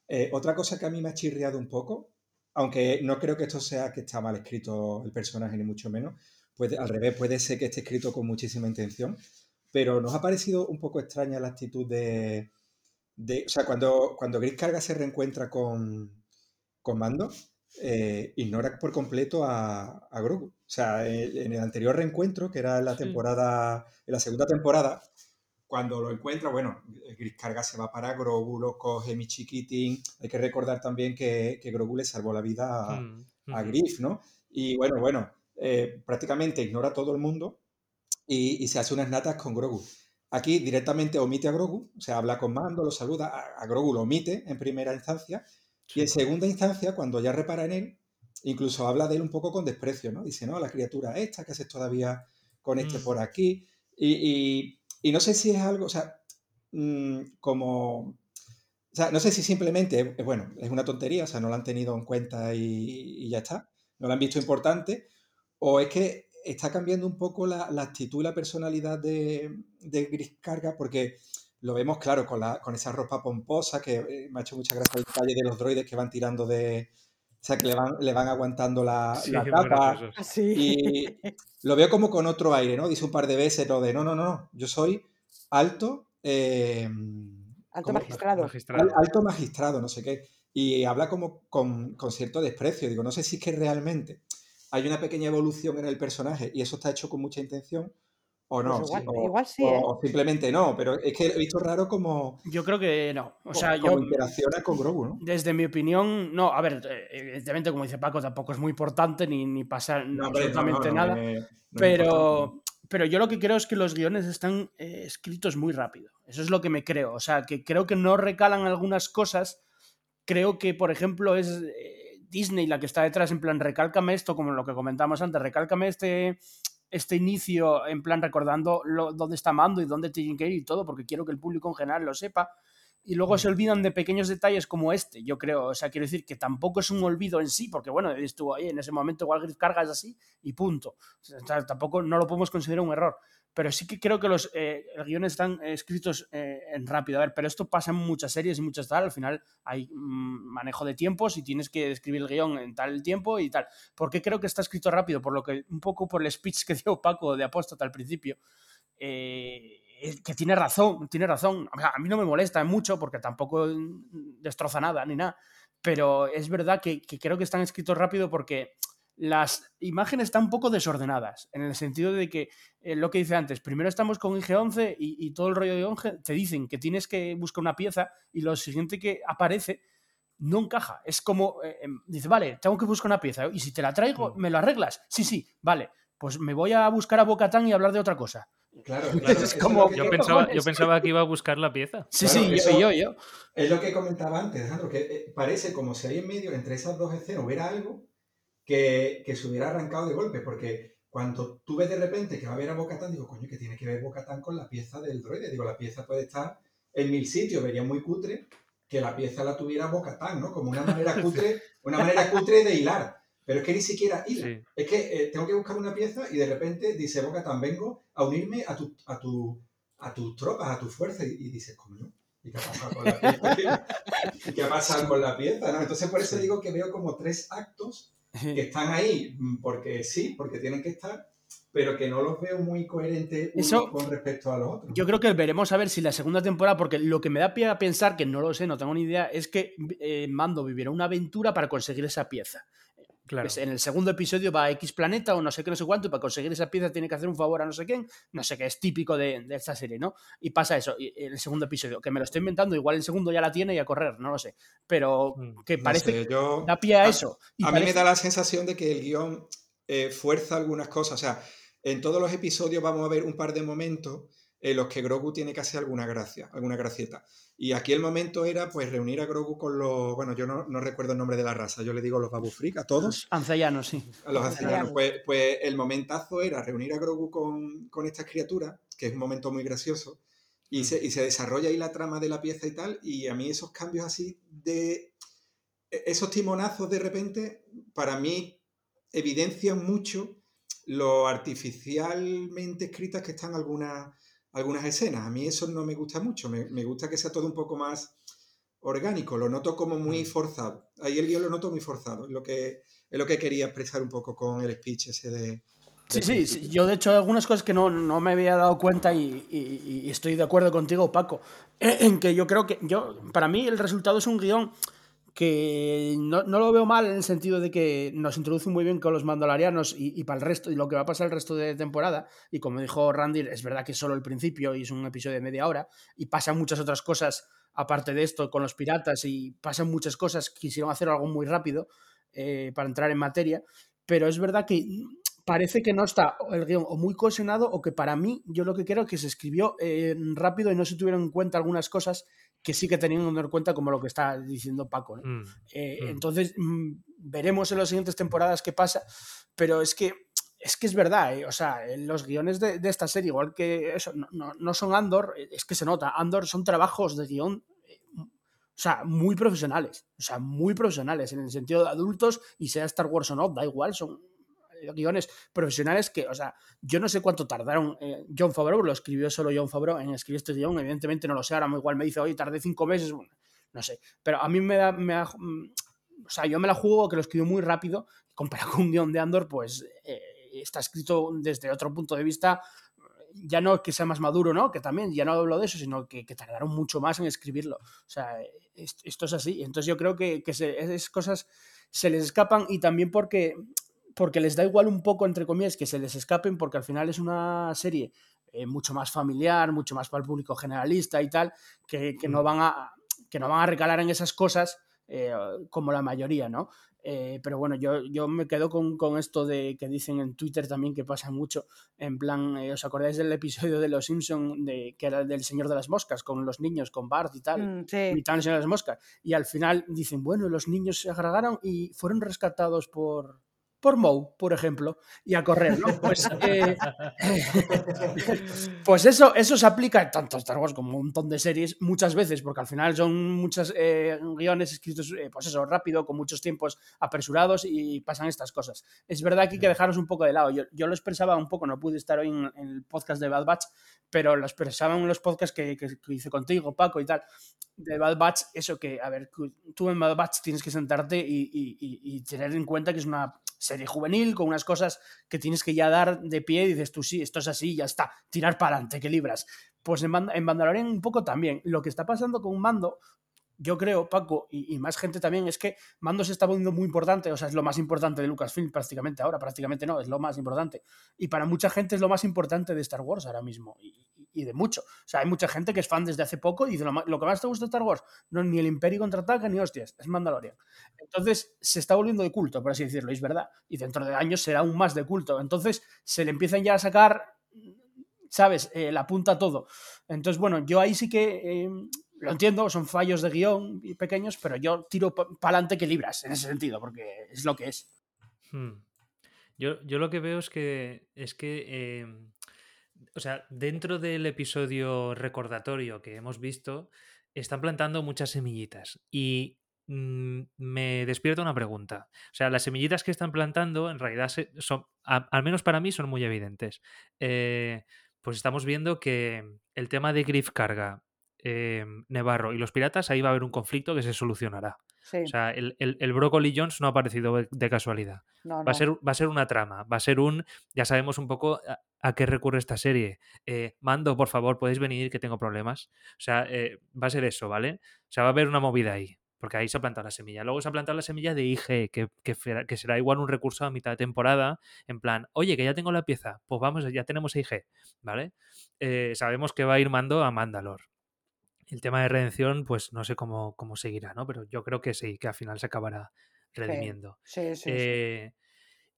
eh, otra cosa que a mí me ha chirriado un poco, aunque no creo que esto sea que está mal escrito el personaje, ni mucho menos, pues al revés, puede ser que esté escrito con muchísima intención, pero nos ha parecido un poco extraña la actitud de... de o sea, cuando, cuando Griff Carga se reencuentra con, comando, eh, ignora por completo a, a, Grogu. O sea, en el anterior reencuentro, que era en la temporada, en la segunda temporada, cuando lo encuentra, bueno, Gris Carga se va para Grogu, lo coge mi chiquitín. Hay que recordar también que, que Grogu le salvó la vida a, mm, Griff, ¿no? Y bueno, bueno, eh, prácticamente ignora a todo el mundo y, y, se hace unas natas con Grogu. Aquí directamente omite a Grogu, o sea, habla con Mando, lo saluda, a, a Grogu lo omite en primera instancia y en segunda instancia, cuando ya repara en él, incluso habla de él un poco con desprecio, ¿no? Dice, no, la criatura esta, que haces todavía con este mm. por aquí? Y, no sé si es algo, o sea, mm, como... O sea, no sé si simplemente, bueno, es una tontería, o sea, no lo han tenido en cuenta y, ya está, no lo han visto importante, o es que está cambiando un poco la, actitud y la personalidad de, de Gris Carga, porque lo vemos, claro, con, la, con esa ropa pomposa, que eh, me ha hecho mucha gracia el detalle de los droides que van tirando de... O sea, que le van, le van aguantando la, la capa. Ah, y lo veo como con otro aire, ¿no? Dice un par de veces lo de, no, no, no, yo soy alto... Eh, alto magistrado. Alto magistrado, no sé qué. Y habla como con, con cierto desprecio. Digo, no sé si es que realmente hay una pequeña evolución en el personaje y eso está hecho con mucha intención o no, pues igual, sí, ¿eh? o, simplemente no, pero es que he visto raro como. Yo creo que no. O sea, yo. interacciona con Grogu, ¿no? Desde mi opinión, no. A ver, eh, evidentemente, como dice Paco, tampoco es muy importante ni, ni pasar absolutamente nada. pero, pero yo lo que creo es que los guiones están eh, escritos muy rápido. Eso es lo que me creo. O sea, que creo que no recalan algunas cosas. Creo que, por ejemplo, es. Disney la que está detrás, en plan, recálcame esto, como lo que comentamos antes, recálcame este, este inicio en plan recordando dónde está Mando y dónde tiene que ir y todo, porque quiero que el público en general lo sepa. Y luego se olvidan de pequeños detalles como este, yo creo. O sea, quiero decir que tampoco es un olvido en sí, porque bueno, estuvo ahí en ese momento, igual Griff cargas así y punto. O sea, tampoco no lo podemos considerar un error pero sí que creo que los eh, guiones están escritos eh, en rápido. A ver, pero esto pasa en muchas series y muchas tal. Al final hay mm, manejo de tiempos y tienes que escribir el guion en tal tiempo y tal. ¿Por qué creo que está escrito rápido? Por lo que, un poco por el speech que (laughs) dio Paco de Apóstata al principio. Eh, que tiene razón, tiene razón. a mí no me molesta mucho porque tampoco destroza nada ni nada. Pero es verdad que, que creo que están escritos rápido porque las imágenes están un poco desordenadas, en el sentido de que eh, lo que dice antes, primero estamos con IG-11 y, todo el rollo de 11 te dicen que tienes que buscar una pieza y lo siguiente que aparece no encaja. Es como, eh, em, dice, vale, tengo que buscar una pieza y si te la traigo, mm. ¿me lo arreglas? Sí, sí, vale, pues me voy a buscar a Bocatán y hablar de otra cosa. Claro, (laughs) claro. Es como, yo, pensaba, yo pensaba que iba a buscar la pieza. Sí, sí, yo, yo, Es lo que comentaba antes, Alejandro, que eh, parece como si ahí en medio, entre esas dos escenas, hubiera algo que, que, se hubiera arrancado de golpe, porque cuando tú ves de repente que va a haber a Bocatán, digo, coño, que tiene que ver Bocatán con la pieza del droide. Digo, la pieza puede estar en mil sitios, vería muy cutre que la pieza la tuviera Bocatán, ¿no? Como una manera (laughs) cutre, una manera cutre de hilar. Pero es que ni siquiera hila. Es que eh, tengo que buscar una pieza y de repente dice Bocatán, vengo a unirme a, tu, a, tu, a tus tropas, a tu fuerza. Y, dices, coño, ¿y qué ha pasado con la pieza? ¿Y qué ha pasado con la pieza? ¿no? Entonces por eso digo que veo como tres actos que (laughs) están ahí mm, porque sí, porque tienen que estar, pero que no los veo muy coherentes con respecto a los otros. Yo creo que veremos a ver si la segunda temporada, porque lo que me da pie a pensar, que no lo sé, no tengo ni idea, es que eh, Mando vivirá una aventura para conseguir esa pieza. Claro. Pues en el segundo episodio va a X planeta o no sé qué, no sé cuánto, y para conseguir esa pieza tiene que hacer un favor a no sé quién, no sé qué, es típico de, esta serie, ¿no? Y pasa eso, en el segundo episodio, que me lo estoy inventando, igual el segundo ya la tiene y a correr, no lo sé, pero mm, que parece que da pie a, eso. a mí me da la sensación de que el guion eh, fuerza algunas cosas, o sea, en todos los episodios vamos a ver un par de momentos en los que Grogu tiene que hacer alguna gracia, alguna gracieta. Y aquí el momento era pues reunir a Grogu con los, bueno, yo no, recuerdo el nombre de la raza, yo le digo los Babu Freak a todos. Ancellanos, sí. A los ancellanos. Pues, pues, el momentazo era reunir a Grogu con, con estas criaturas, que es un momento muy gracioso, y, mm. se, y se desarrolla ahí la trama de la pieza y tal, y a mí esos cambios así de... E, esos timonazos de repente, para mí evidencian mucho lo artificialmente escritas que están algunas, algunas escenas. A mí eso no me gusta mucho, me, gusta que sea todo un poco más orgánico, lo noto como muy mm. forzado. Ahí el guion lo noto muy forzado, es lo que, es lo que quería expresar un poco con el speech ese de... sí, sí, yo de hecho algunas cosas que no, me había dado cuenta y, y, estoy de acuerdo contigo, Paco, en que yo creo que yo, para mí el resultado es un guion que no, lo veo mal en el sentido de que nos introduce muy bien con los mandalarianos y, para el resto, y lo que va a pasar el resto de temporada, y como dijo Randy, es verdad que es solo el principio y es un episodio de media hora, y pasan muchas otras cosas aparte de esto con los piratas, y pasan muchas cosas, quisieron hacer algo muy rápido eh, para entrar en materia, pero es verdad que parece que no está el guion o muy cohesionado o que para mí yo lo que quiero es que se escribió eh, rápido y no se tuvieron en cuenta algunas cosas que sí que que tener cuenta como lo que está diciendo Paco. Mm, eh, mm. Entonces, mm, veremos en las siguientes temporadas qué pasa, pero es que es que es verdad, eh, o sea, los guiones de, esta serie, igual que eso, no, son Andor, eh, es que se nota, Andor son trabajos de guion, o sea, muy profesionales, o sea, muy profesionales en el sentido de adultos y sea Star Wars o no, da igual, son guiones profesionales que, o sea, yo no sé cuánto tardaron. Eh, John Favreau, lo escribió solo John Favreau en escribir este guion, evidentemente no lo sé, ahora igual me dice, oye, tardé cinco meses, no sé, pero a mí me da, mm, o sea, yo me la juego que lo escribió muy rápido, comparado con un guion de Andor, pues eh, está escrito desde otro punto de vista, ya no que sea más maduro, ¿no? Que también, ya no hablo de eso, sino que, tardaron mucho más en escribirlo. O sea, esto es así. Entonces yo creo que, que esas cosas se les escapan y también porque porque les da igual un poco, entre comillas, que se les escapen, porque al final es una serie eh, mucho más familiar, mucho más para el público generalista y tal, que, no, van a, que no van a recalar en esas cosas eh, como la mayoría, ¿no? Eh, pero bueno, yo, yo me quedo con, esto de que dicen en Twitter también que pasa mucho. En plan, ¿os acordáis del episodio de Los Simpson de, que era del Señor de las Moscas, con los niños, con Bart y tal? Mm, sí. Y tal, Señor de las Moscas. Y al final dicen, bueno, los niños se agregaron y fueron rescatados por, por Moe, por ejemplo, y a correr, ¿no? Pues, eh, (laughs) pues eso, eso se aplica tanto a Star Wars como un montón de series muchas veces, porque al final son muchos eh, guiones escritos, eh, pues eso, rápido, con muchos tiempos apresurados y pasan estas cosas. Es verdad que hay que dejarlos un poco de lado. Yo, lo expresaba un poco, no pude estar hoy en, el podcast de Bad Batch, pero lo expresaba en los podcasts que, hice contigo, Paco y tal, de Bad Batch, eso que, a ver, tú en Bad Batch tienes que sentarte y tener en cuenta que es una serie juvenil, con unas cosas que tienes que ya dar de pie y dices tú, sí, esto es así, ya está, tirar para adelante, que libras. Pues en, Mandalorian un poco también. Lo que está pasando con Mando, yo creo, Paco, y, más gente también, es que Mando se está poniendo muy importante, o sea, es lo más importante de Lucasfilm prácticamente ahora, prácticamente no, es lo más importante. Y para mucha gente es lo más importante de Star Wars ahora mismo, de mucho. O sea, hay mucha gente que es fan desde hace poco y dice, lo, que más te gusta de Star Wars, no ni el Imperio contraataca ni hostias, es Mandalorian. Entonces, se está volviendo de culto, por así decirlo, es verdad. Y dentro de años será aún más de culto. Entonces, se le empiezan ya a sacar ¿sabes? Eh, la punta todo. Entonces, bueno, yo ahí sí que em, lo entiendo, son fallos de guion y pequeños, pero yo tiro para adelante que libras en ese sentido, porque es lo que es. Hmm. Yo, lo que veo es que es que em, o sea, dentro del episodio recordatorio que hemos visto, están plantando muchas semillitas. Y mm, me despierta una pregunta. O sea, las semillitas que están plantando, en realidad, son, al menos para mí, son muy evidentes. Eh, pues estamos viendo que el tema de Griff Carga Em, Nevarro y los piratas, ahí va a haber un conflicto que se solucionará. Sí. O sea, el, el, el Broccoli Jones no ha aparecido de- casualidad. No, Va a, ser, va a ser una trama, va a ser un. Ya sabemos un poco a, qué recurre esta serie. Eh, Mando, por favor, podéis venir, que tengo problemas. O sea, eh, va a ser eso, ¿vale? O sea, va a haber una movida ahí, porque ahí se ha plantado la semilla. Luego se ha plantado la semilla de IG, que, que, fera- que será igual un recurso a mitad de temporada, en plan, oye, que ya tengo la pieza, pues vamos, ya tenemos a IG, ¿vale? Eh, sabemos que va a ir Mando a Mandalor. El tema de redención, pues no sé cómo, cómo seguirá, ¿no? Pero yo creo que sí, que al final se acabará redimiendo. Sí, sí, sí.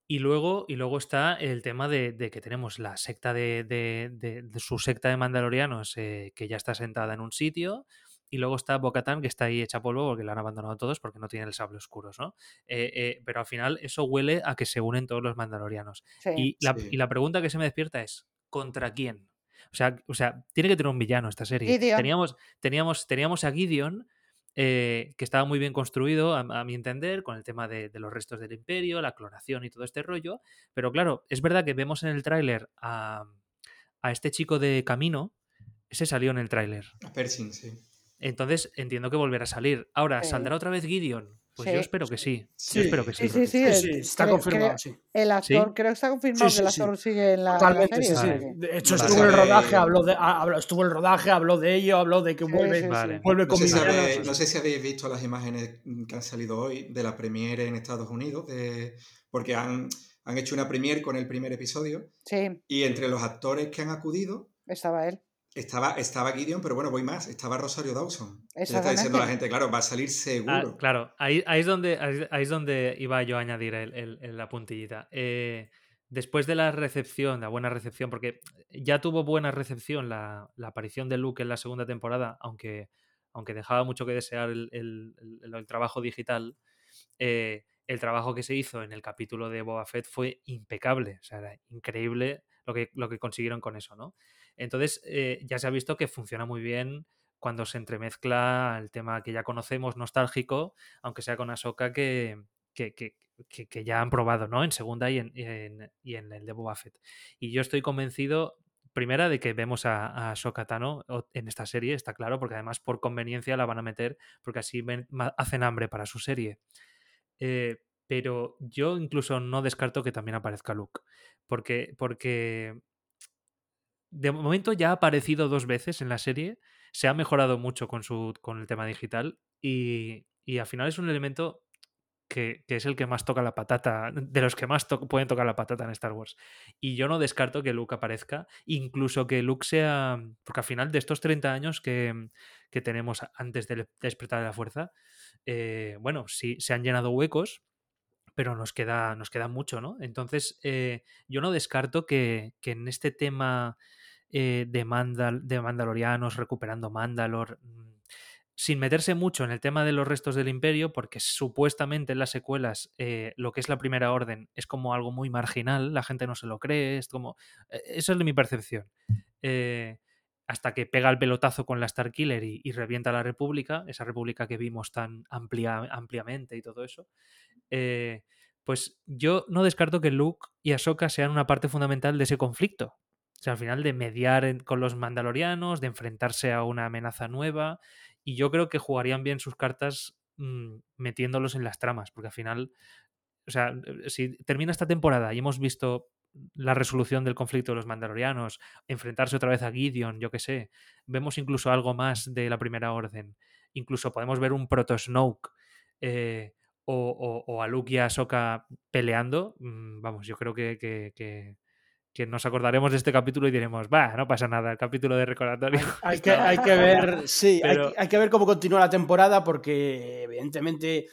Y, luego, y luego está el tema de, de que tenemos la secta de, de- de- de su secta de mandalorianos eh, que ya está sentada en un sitio. Y luego está Bocatán, que está ahí hecha polvo porque la han abandonado todos porque no tienen el sable oscuros, ¿no? Eh, eh, pero al final eso huele a que se unen todos los mandalorianos. sí. Y la, Sí. y la pregunta que se me despierta es: ¿contra quién? O sea, o sea, tiene que tener un villano esta serie. Gideon. Teníamos, teníamos, teníamos a Gideon, eh, que estaba muy bien construido, a, a mi entender, con el tema de, de los restos del imperio, la clonación y todo este rollo. Pero claro, es verdad que vemos en el tráiler a, a este chico de camino, ese salió en el tráiler. A Pershing, sí. Entonces entiendo que volverá a salir. Ahora. ¿saldrá otra vez Gideon? Pues yo espero que sí. Sí. Yo espero que sí. Sí, sí, sí. Sí, el- sí, está confirmado, sí. El actor, creo que está confirmado Sí, que el actor sigue en la, en la Totalmente, serie. sí, sí. Vale. De hecho, Vale. estuvo en el rodaje, habló de, habló- estuvo el rodaje, habló de ello, habló de que Sí, vuelve. Vale. vuelve No con sé, si habéis, no sé si habéis visto las imágenes que han salido hoy de la premiere en Estados Unidos, de, porque han, han hecho una premiere con el primer episodio Sí, y entre los actores que han acudido estaba él. Estaba, estaba Gideon, pero bueno, voy más, estaba Rosario Dawson. Le está diciendo la gente, claro, va a salir Ah, seguro. claro, ahí, ahí es donde, ahí, ahí es donde iba yo a añadir el- el- el- la puntillita. Eh, después de la recepción, la buena recepción, porque ya tuvo buena recepción la, la aparición de Luke en la segunda temporada, aunque, aunque dejaba mucho que desear el, el- el- el trabajo digital, eh, el trabajo que se hizo en el capítulo de Boba Fett fue impecable. O sea, era increíble lo que, lo que consiguieron con eso, ¿no? Entonces, eh, ya se ha visto que funciona muy bien cuando se entremezcla el tema que ya conocemos, nostálgico, aunque sea con Ahsoka, que, que, que- que- ya han probado, ¿no? En segunda y en, y en- el de Boba. Y yo estoy convencido, primera, de que vemos a, a Ahsoka Tano en esta serie, está claro, porque además por conveniencia la van a meter, porque así hacen hambre para su serie. Eh, pero yo incluso no descarto que también aparezca Luke, porque, porque de momento ya ha aparecido dos veces en la serie, se ha mejorado mucho con, su, con el tema digital y, y al final es un elemento que, que es el que más toca la patata, de los que más pueden tocar la patata en Star Wars. Y yo no descarto que Luke aparezca, incluso que Luke sea, porque al final de estos 30 años que, que tenemos antes del despertar de la fuerza, eh, bueno, sí se han llenado huecos, pero nos queda, nos queda mucho, ¿no? Entonces, eh, yo no descarto que, que en este tema eh, de, Mandal- de Mandalorianos, recuperando Mandalor, mm, sin meterse mucho en el tema de los restos del imperio, porque supuestamente en las secuelas eh, lo que es la primera orden es como algo muy marginal, la gente no se lo cree, es como... eh, Eso es de mi percepción. Hasta que pega el pelotazo con la Starkiller y, y revienta la República, esa República que vimos tan amplia, ampliamente y todo eso, pues yo no descarto que Luke y Ahsoka sean una parte fundamental de ese conflicto. Sea, al final de mediar con los mandalorianos, de enfrentarse a una amenaza nueva, y yo creo que jugarían bien sus cartas mm, metiéndolos en las tramas, porque al final, o sea, eh, si termina esta temporada y hemos visto la resolución del conflicto de los mandalorianos, enfrentarse otra vez a Gideon, yo qué sé, vemos incluso algo más de la primera orden, incluso podemos ver un proto Snoke eh, o, o- a Luke y a Ahsoka peleando, mm, vamos, yo creo que- que nos acordaremos de este capítulo y diremos, va, no pasa nada, el capítulo de recordatorio. Hay (laughs) que, hay que (laughs) ver, sí, hay Pero- que- hay, que ver cómo continúa la temporada porque evidentemente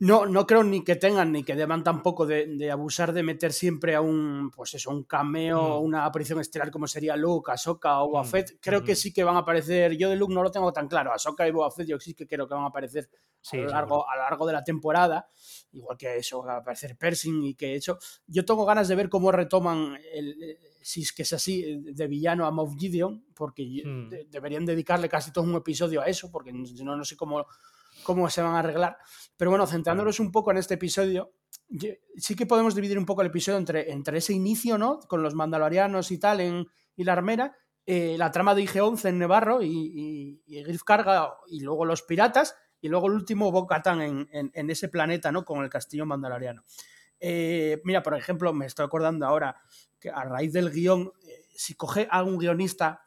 no, no creo ni que tengan ni que deban tampoco de, de abusar de meter siempre a un, pues eso, un cameo, Mm. una aparición estelar como sería Luke, Ahsoka o Boba Mm, Fett. Creo que ujú. sí que van a aparecer, yo de Luke no lo tengo tan claro, Ahsoka y Boba Fett yo sí que creo que van a aparecer Sí, a, lo largo, a lo largo de la temporada, igual que eso va a aparecer Pershing y que hecho, yo tengo ganas de ver cómo retoman, el, eh, si es que es así, de villano a Moff Gideon, porque de- deberían dedicarle casi todo un episodio a eso, porque no, no sé cómo, cómo se van a arreglar. Pero bueno, centrándonos un poco en este episodio, sí que podemos dividir un poco el episodio entre, entre ese inicio, ¿no? Con los mandalorianos y tal, en, y la armera, eh, la trama de IG-11 en Nevarro y, y, y Griff Carga y luego los piratas, y luego el último Bo-Katan en, en, ese planeta, ¿no? Con el castillo mandaloriano. Eh, mira, por ejemplo, me estoy acordando ahora que a raíz del guion, eh, si coge a un guionista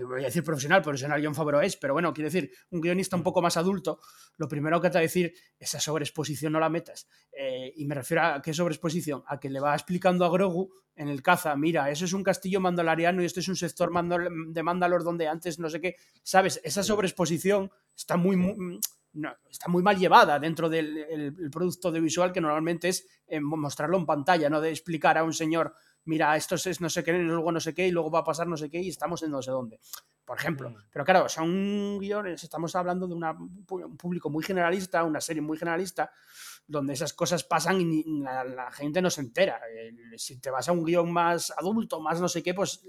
voy a decir profesional, profesional John Favreau es, pero bueno, quiero decir, un guionista un poco más adulto, lo primero que te va a decir, esa sobreexposición no la metas. Eh, y me refiero a qué sobreexposición, a que le va explicando a Grogu en el caza, mira, eso es un castillo mandalariano y esto es un sector de Mandalor donde antes no sé qué, ¿sabes? Esa sobreexposición está muy, está muy mal llevada dentro del producto audiovisual que normalmente es eh, mostrarlo en pantalla, no de explicar a un señor mira, esto es no sé qué, luego no sé qué, y luego va a pasar no sé qué, y estamos en no sé dónde, por ejemplo. Mm. Pero claro, son guiones, estamos hablando de un público muy generalista, una serie muy generalista, donde esas cosas pasan y la, gente no se entera. Si te vas a un guion más adulto, más no sé qué, pues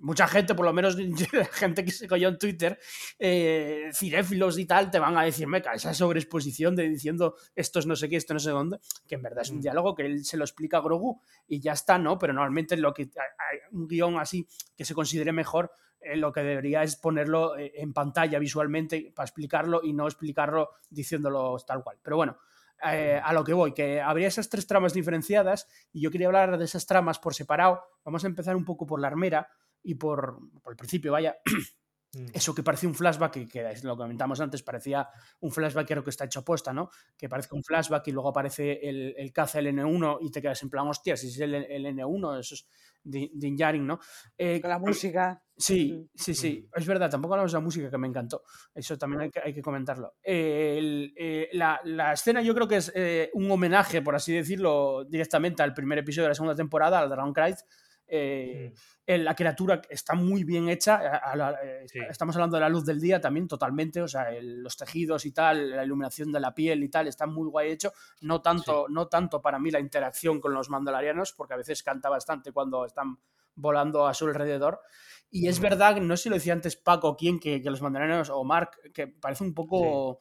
mucha gente, por lo menos (laughs) gente que se cogió en Twitter, eh, cinéfilos y tal, te van a decir, meca, esa sobreexposición de diciendo esto es no sé qué, esto no sé dónde, que en verdad es un mm. diálogo que él se lo explica a Grogu y ya está, ¿no? Pero normalmente lo que hay un guion así que se considere mejor, eh, lo que debería es ponerlo eh, en pantalla visualmente para explicarlo y no explicarlo diciéndolo tal cual. Pero bueno, a lo que voy, que habría esas tres tramas diferenciadas y yo quería hablar de esas tramas por separado. Vamos a empezar un poco por la armera y por, el principio, vaya, (clears throat) (clears throat) mm. eso que parece un flashback, que, lo comentamos antes, parecía un flashback creo que está hecho apuesta, ¿no? Que parezca un flashback y luego aparece el, el caza, el N1 y te quedas en plan, hostia, si es el, el N1, eso es Din Yarin, ¿no? Eh, la música. Sí, sí, sí, es verdad, tampoco hablamos de la música que me encantó, eso también hay que, hay que comentarlo. Eh, la, la, escena yo creo que es eh, un homenaje, por así decirlo, directamente al primer episodio de la segunda temporada, al Dragon Cry, eh, mm. la criatura está muy bien hecha. Eh, estamos hablando de la luz del día también, totalmente. O sea, los tejidos y tal, la iluminación de la piel y tal, está muy guay hecho. No tanto, no tanto para mí la interacción con los mandalarianos, porque a veces canta bastante cuando están volando a su alrededor. Y es verdad, no sé si lo decía antes Paco, quién, que, los mandalarianos, o Mark, que parece un poco.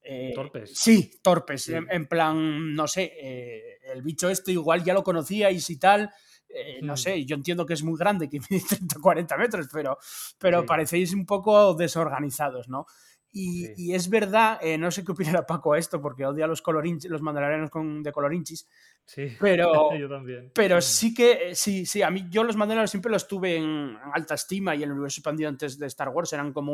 Eh, torpes. Sí, torpes. En, plan, no sé, el bicho este igual ya lo conocíais y tal, eh, no sé, yo entiendo que es muy grande, que (laughs) mide 30 40 metros, pero, pero parecéis un poco desorganizados, ¿no? Y, es verdad, eh, no sé qué opinará Paco a esto, porque odia los colorinchis, los mandalorianos con, de colorinchis. Sí, (laughs) pero, yo también. Pero sí que, sí, sí, a mí, yo los mandalorianos siempre los tuve en alta estima y en el universo expandido antes de Star Wars eran como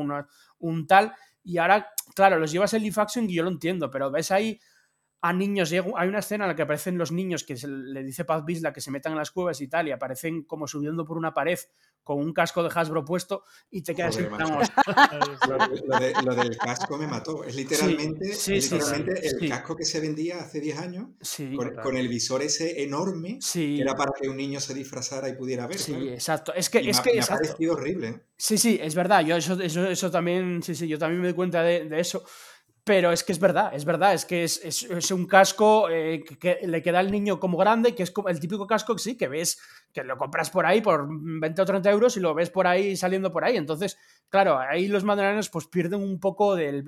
un tal. Y ahora, claro, los llevas en live action y yo lo entiendo, pero ves ahí a niños. Hay una escena en la que aparecen los niños que le dice Paz Bisla que se metan en las cuevas y tal, y aparecen como subiendo por una pared con un casco de Hasbro puesto y te quedas (laughs) lo, lo, del casco me mató. Es literalmente, el casco que se vendía hace 10 años con, el visor ese enorme que era para que un niño se disfrazara y pudiera ver. Sí, exacto. Es que, es me, que, ha parecido horrible. Sí, sí, es verdad. Yo eso, eso, eso también, sí, sí, yo también me doy cuenta de, de eso. Pero es que es verdad, es verdad, es que es, un casco eh, que, le queda al niño como grande, que es el típico casco que sí, que ves, que lo compras por ahí por 20 o 30 euros y lo ves por ahí saliendo por ahí. Entonces, claro, ahí los mandalorianos pues pierden un poco de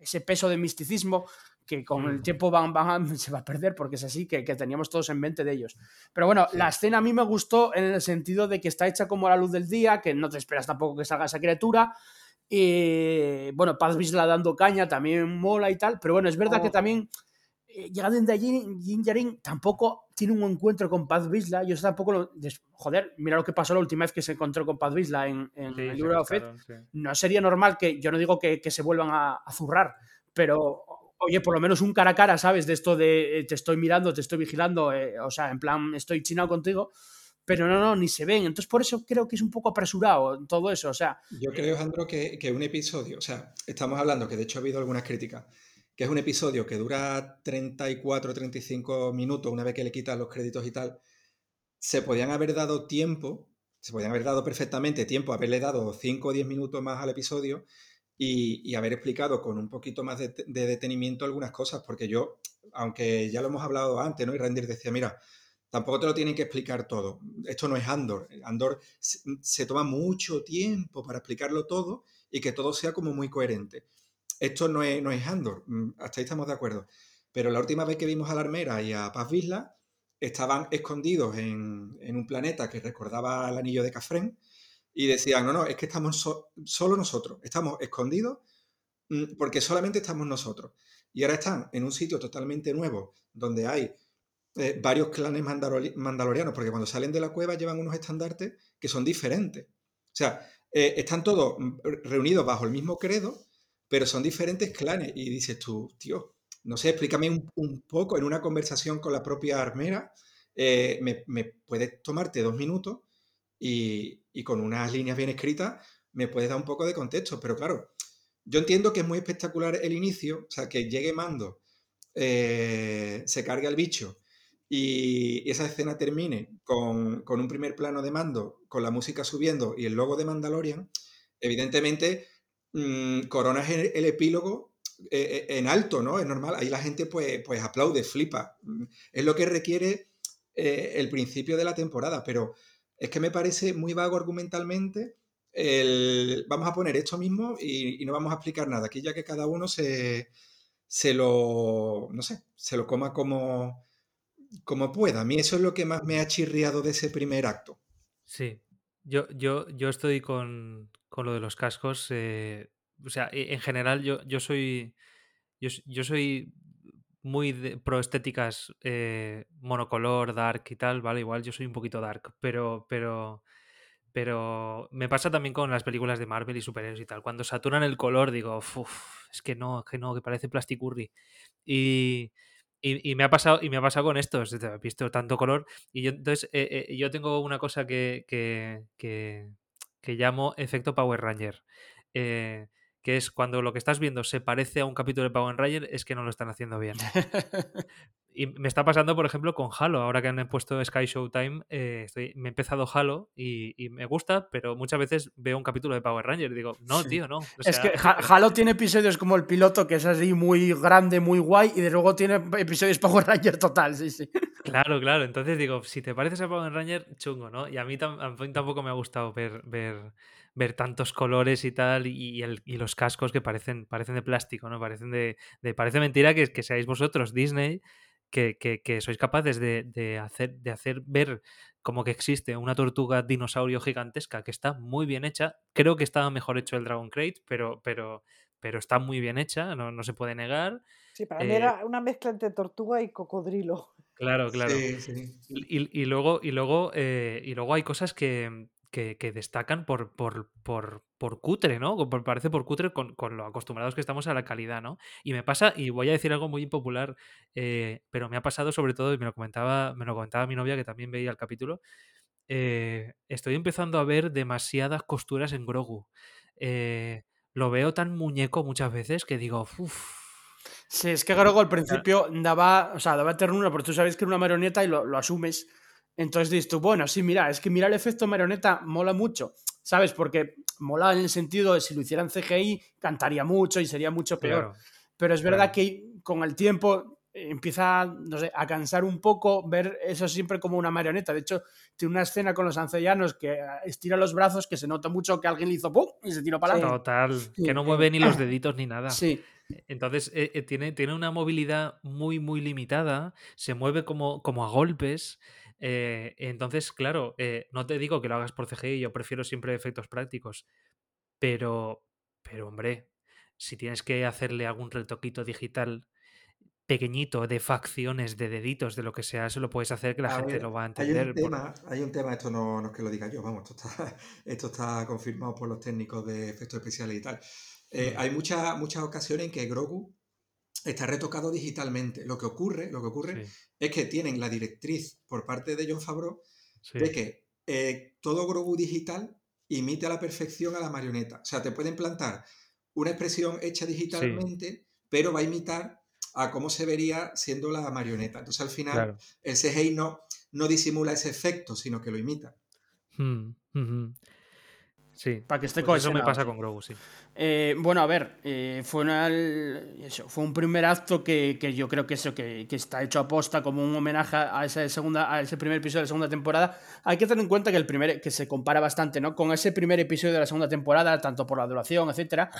ese peso de misticismo que con el mm. tiempo van, van, (laughs) se va a perder porque es así, que, que, teníamos todos en mente de ellos. Pero bueno, la escena a mí me gustó en el sentido de que está hecha como a la luz del día, que no te esperas tampoco que salga esa criatura, y bueno, Paz Vizla dando caña también mola y tal, pero bueno, es verdad que oh. también eh, llegando de allí, Jin tampoco tiene un encuentro con Paz Vizla. Yo tampoco lo. Joder, mira lo que pasó la última vez que se encontró con Paz Vizla en, el libro de No sería normal que. Yo no digo que, se vuelvan a, zurrar, pero. Oye, por lo menos un cara a cara, ¿sabes? De esto de eh, te estoy mirando, te estoy vigilando, eh, o sea, en plan, estoy chinado contigo pero no, no, ni se ven. Entonces, por eso creo que es un poco apresurado todo eso. O sea, yo creo, Jandro, que, que un episodio, o sea, estamos hablando que de hecho ha habido algunas críticas, que es un episodio que dura 34, 35 minutos, una vez que le quitan los créditos y tal, se podían haber dado tiempo, se podían haber dado perfectamente tiempo, haberle dado 5 o 10 minutos más al episodio y, y haber explicado con un poquito más de, de, detenimiento algunas cosas, porque yo, aunque ya lo hemos hablado antes, ¿no? Y Randir decía, mira, tampoco te lo tienen que explicar todo. Esto no es Andor. Andor se, toma mucho tiempo para explicarlo todo y que todo sea como muy coherente. Esto no es, no es Andor, mm, hasta ahí estamos de acuerdo. Pero la última vez que vimos a la armera y a Paz Vizla, estaban escondidos en, un planeta que recordaba el anillo de Cafrén y decían, no, no, es que estamos solo nosotros, estamos escondidos mm, porque solamente estamos nosotros. Y ahora están en un sitio totalmente nuevo, donde hay eh, varios clanes mandalorianos, porque cuando salen de la cueva llevan unos estandartes que son diferentes. O sea, eh, están todos mm, reunidos bajo el mismo credo, pero son diferentes clanes. Y dices tú, tío, no sé, explícame un, poco en una conversación con la propia armera. Eh, me, puedes tomarte dos minutos y, con unas líneas bien escritas me puedes dar un poco de contexto. Pero claro, yo entiendo que es muy espectacular el inicio, o sea, que llegue Mando, se carga el bicho y esa escena termine con, un primer plano de Mando, con la música subiendo y el logo de Mandalorian, evidentemente mmm, coronas el epílogo eh, eh, en alto, ¿no? Es normal, ahí la gente pues, pues aplaude, flipa. Mm, es lo que requiere eh, el principio de la temporada, pero es que me parece muy vago argumentalmente el, vamos a poner esto mismo y, no vamos a explicar nada, aquí ya que cada uno se, se lo, no sé, se lo coma como, como pueda. A mí eso es lo que más me ha chirriado de ese primer acto. Sí, yo, yo, yo estoy con, con lo de los cascos o sea, e, en general yo, yo soy. Yo, soy muy pro estéticas eh, monocolor, dark y tal, ¿vale? Igual yo soy un poquito dark, pero, pero, pero me pasa también con las películas de Marvel y superhéroes y tal. Cuando saturan el color digo, es que no, es que no, que parece plasticurri. Y, y, me ha pasado, y me ha pasado con esto, he visto tanto color. Y yo, entonces, eh, eh, yo tengo una cosa que, que, que, que llamo efecto Power Ranger. Eh, que es cuando lo que estás viendo se parece a un capítulo de Power Ranger, es que no lo están haciendo bien. (laughs) y me está pasando, por ejemplo, con Halo. Ahora que han puesto Sky Showtime, eh, estoy, me he empezado Halo y, me gusta, pero muchas veces veo un capítulo de Power Ranger y digo, no, tío, no. es que (laughs) Halo tiene episodios como el piloto, que es así muy grande, muy guay, y de luego tiene episodios Power Ranger total, sí, sí. Claro, claro. Entonces digo, si te pareces a Power Ranger, chungo, ¿no? Y a mí, a mí tampoco me ha gustado ver, ver ver tantos colores y tal, y, el, y, los cascos que parecen, parecen de plástico, ¿no? Parecen de. parece mentira que, que seáis vosotros, Disney, que, que, sois capaces de, de, hacer, de hacer ver como que existe una tortuga dinosaurio gigantesca que está muy bien hecha. Creo que estaba mejor hecho el Dragon Crate, pero, pero, pero está muy bien hecha, no, no se puede negar. Sí, para mí eh era una mezcla entre tortuga y cocodrilo. Claro, (laughs) claro. Y, y, luego, y, luego, eh, y luego hay cosas que, que, destacan por, por, por, por, cutre, ¿no? Por, parece por cutre con, con, lo acostumbrados que estamos a la calidad, ¿no? Y me pasa, y voy a decir algo muy impopular, eh, pero me ha pasado sobre todo, y me lo comentaba, me lo comentaba mi novia que también veía el capítulo, eh, estoy empezando a ver demasiadas costuras en Grogu. Eh, lo veo tan muñeco muchas veces que digo, uff. Sí, es que Grogu al principio daba, o sea, daba ternura, porque tú sabes que era una marioneta y lo, lo asumes entonces dices tú, bueno, sí, mira, es que mira el efecto marioneta mola mucho, ¿sabes? Porque mola en el sentido de si lo hicieran CGI, cantaría mucho y sería mucho peor. Pero es verdad que con el tiempo empieza, no sé, a cansar un poco ver eso siempre como una marioneta. De hecho, tiene una escena con los ancellanos que estira los brazos, que se nota mucho que alguien le hizo ¡pum! y se tiró para adelante. Total, que no mueve ni los deditos ni nada. Sí. Entonces, eh, eh, tiene, tiene una movilidad muy, muy limitada, se mueve como, como a golpes. Eh, entonces, claro, eh, no te digo que lo hagas por CGI, yo prefiero siempre efectos prácticos, pero, pero hombre, si tienes que hacerle algún retoquito digital pequeñito de facciones, de deditos, de lo que sea, eso lo puedes hacer que la gente lo va a entender. Hay un, tema, hay un tema, esto no, no, es que lo diga yo, vamos, esto está, (laughs) esto está confirmado por los técnicos de efectos especiales y tal. Eh, hay muchas muchas ocasiones en que Grogu está retocado digitalmente. Lo que ocurre, lo que ocurre es que tienen la directriz por parte de John Favreau de que eh, todo Grogu digital imite a la perfección a la marioneta. O sea, te pueden plantar una expresión hecha digitalmente, pero va a imitar a cómo se vería siendo la marioneta. Entonces, al final, el CGI no, no disimula ese efecto, sino que lo imita. Hmm, Sí. Para que esté pues Eso me pasa con Grogu, sí. Eh, bueno, a ver, eh, fue, una, fue un primer acto que, yo creo que eso, que, está hecho a posta como un homenaje a ese, segunda, a ese primer episodio de la segunda temporada. Hay que tener en cuenta que el primer, que se compara bastante, ¿no? Con ese primer episodio de la segunda temporada, tanto por la duración, etcétera.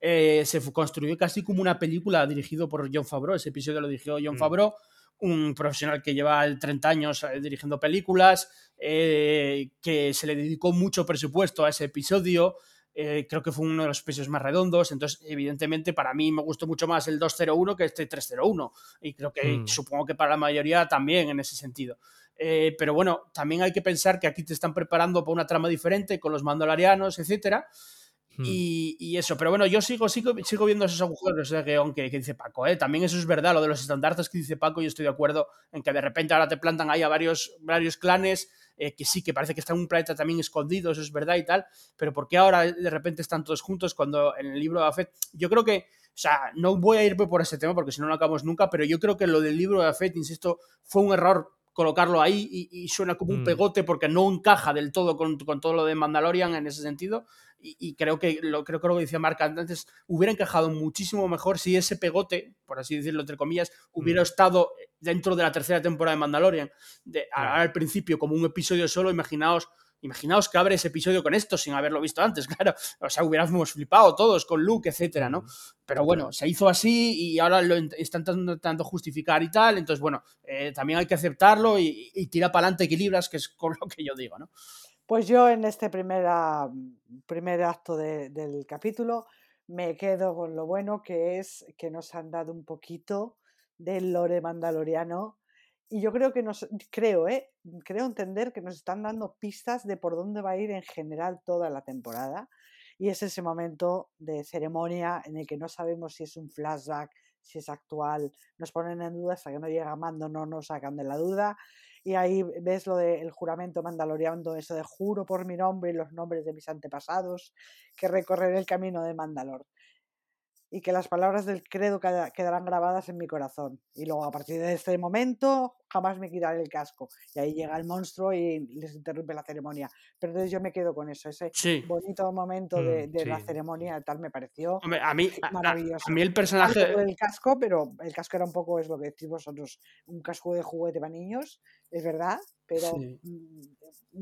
Eh, se construyó casi como una película dirigido por John Favreau. Ese episodio lo dirigió John mm. Favreau un profesional que lleva 30 años eh, dirigiendo películas, eh, que se le dedicó mucho presupuesto a ese episodio. eh, creo que fue uno de los episodios más redondos, entonces evidentemente para mí me gustó mucho más el 201 que este 301 y creo que Mm. supongo que para la mayoría también en ese sentido. Eh, pero bueno, también hay que pensar que aquí te están preparando para una trama diferente con los mandalorianos, etcétera. Hmm. Y, eso, pero bueno, yo sigo, sigo, sigo viendo esos agujeros de guion que, que dice Paco, ¿eh? También eso es verdad, lo de los estandartes que dice Paco, yo estoy de acuerdo en que de repente ahora te plantan ahí a varios, varios clanes eh, que sí, que parece que están en un planeta también escondido, eso es verdad y tal, pero ¿por qué ahora de repente están todos juntos cuando en el libro de Afet, yo creo que, o sea, no voy a irme por ese tema porque si no, no acabamos nunca, pero yo creo que lo del libro de Afet, insisto, fue un error colocarlo ahí y, y suena como un Mm. pegote porque no encaja del todo con, con todo lo de Mandalorian en ese sentido y, y creo que lo creo que lo que decía Marc antes hubiera encajado muchísimo mejor si ese pegote, por así decirlo entre comillas, hubiera Mm. estado dentro de la tercera temporada de Mandalorian. De, al principio como un episodio solo, imaginaos imaginaos que abre ese episodio con esto sin haberlo visto antes, (laughs) claro. O sea, hubiéramos flipado todos con Luke, etcétera, ¿no? Pero bueno, se hizo así y ahora lo están intentando justificar y tal. Entonces, bueno, eh, también hay que aceptarlo y, y tira para adelante equilibras, que es con lo que yo digo, ¿no? Pues yo en este primer, primer acto de- del capítulo me quedo con lo bueno que es que nos han dado un poquito del lore mandaloriano y yo creo que nos, creo, ¿eh? creo entender que nos están dando pistas de por dónde va a ir en general toda la temporada y es ese momento de ceremonia en el que no sabemos si es un flashback, si es actual, nos ponen en duda hasta que no llega Mando, no nos sacan de la duda y ahí ves lo del juramento mandaloriano, eso de juro por mi nombre y los nombres de mis antepasados, que recorreré el camino de Mandalor. Y que las palabras del credo queda- quedarán grabadas en mi corazón. Y luego, a partir de este momento, jamás me quitaré el casco. Y ahí llega el monstruo y les interrumpe la ceremonia. Pero entonces yo me quedo con eso, ese Sí. bonito momento de, Mm, de la sí. ceremonia, tal me pareció Hombre, a mí, a- maravilloso. a mí el personaje. el casco, pero el casco era un poco, es lo que decís vosotros, un casco de juguete para niños, es verdad, pero Sí. mm,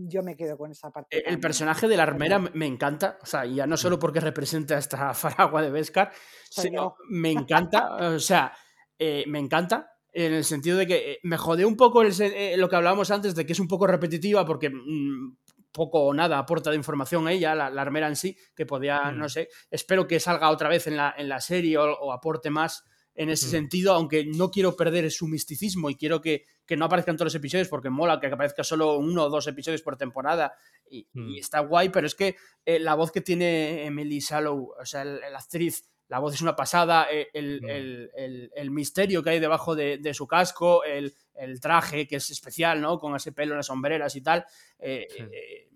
yo me quedo con esa parte. El tan- personaje de la armera me encanta, o sea, ya no solo porque representa esta (laughs) faragua de Beskar, sino yo. me encanta, o sea, eh, me encanta en el sentido de que eh, me jode un poco el eh, lo que hablábamos antes de que es un poco repetitiva porque mm, poco o nada aporta de información ella, la, la armera en sí, que podía, Mm. no sé, espero que salga otra vez en la, en la serie o, o aporte más en ese Mm. sentido, aunque no quiero perder su misticismo y quiero que, que no aparezcan todos los episodios porque mola que aparezca solo uno o dos episodios por temporada y, y Mm. está guay, pero es que eh, la voz que tiene Emily Shallow, o sea, la actriz, la voz es una pasada, eh, el, Mm. el- el- el misterio que hay debajo de, de su casco, el, el traje que es especial, ¿no? Con ese pelo las sombreras y tal. eh, Sí. eh,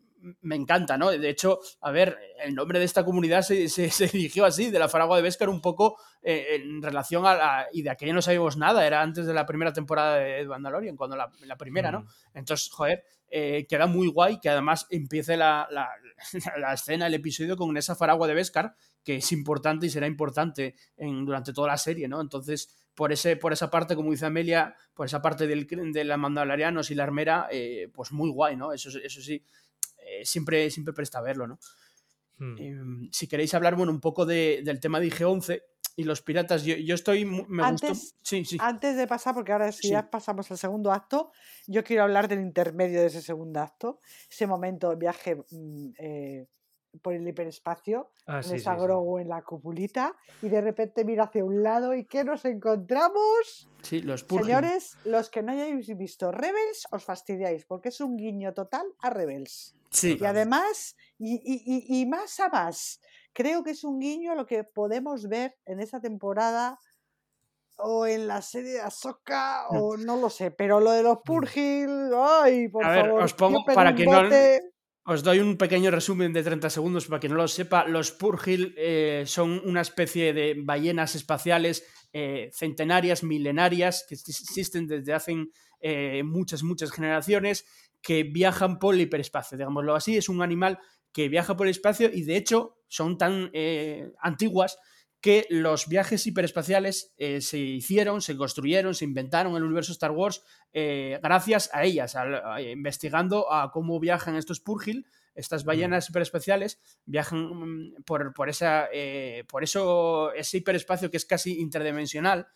me encanta, ¿no? De hecho, a ver, el nombre de esta comunidad se, se, (laughs) se eligió así, de la Faragua de Beskar, un poco eh, en relación a la. Y de aquella no sabíamos nada, era antes de la primera temporada de Mandalorian, cuando la, la primera, ¿no? Mm. Entonces, joder, eh, queda muy guay que además empiece la, la, (laughs) la escena, el episodio con esa Faragua de Beskar, que es importante y será importante en, durante toda la serie, ¿no? Entonces, por, ese, por esa parte, como dice Amelia, por esa parte del, de la Mandalorianos y la armera, eh, pues muy guay, ¿no? Eso, eso sí, eh, siempre, siempre presta a verlo, ¿no? Mm. Eh, si queréis hablar, bueno, un poco de, del tema de IG-11 y los piratas, yo, yo estoy, me gustó... Antes- Sí, sí. Antes de pasar, porque ahora si Sí. ya pasamos al segundo acto, yo quiero hablar del intermedio de ese segundo acto, ese momento de viaje mm, eh, por el hiperespacio, Ah, en sí, esa sí. Grogu en la cupulita, y de repente mira hacia un lado y ¿qué nos encontramos? Sí, los Purging. Señores, los que no hayáis visto Rebels, os fastidiáis, porque es un guiño total a Rebels. Sí, Y además, y, y- y- y más a más, creo que es un guiño a lo que podemos ver en esta temporada o en la serie de Ahsoka o no lo sé, pero lo de los Purgil, ay, por A ver, favor, os pongo para que no-. Os doy un pequeño resumen de 30 segundos para quien no lo sepa. Los Purgil eh, son una especie de ballenas espaciales eh, centenarias, milenarias, que exis- existen desde hace eh, muchas, muchas generaciones, que viajan por el hiperespacio. Digámoslo así, es un animal que viaja por el espacio y de hecho son tan eh, antiguas que los viajes hiperespaciales eh, se hicieron, se construyeron, se inventaron en el universo Star Wars eh, gracias a ellas, a- investigando a cómo viajan estos Purgil, estas ballenas hiperespaciales, viajan mm, por, por, esa, eh, por eso, ese hiperespacio que es casi interdimensional.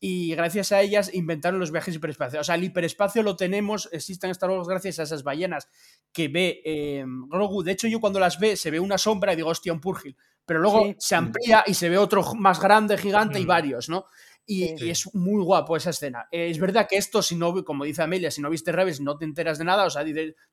y gracias a ellas inventaron los viajes hiperespacio. O sea, el hiperespacio lo tenemos, existen Star Wars gracias a esas ballenas que ve eh, Grogu. De hecho, yo cuando las ve, se ve una sombra y digo, hostia, un Purgil. Pero luego Sí. se amplía y se ve otro más grande, gigante y Mm. varios, ¿no? Y, Sí. y es muy guapo esa escena. Es verdad que esto, si no, como dice Amelia, si no viste Rebels, no te enteras de nada, o sea,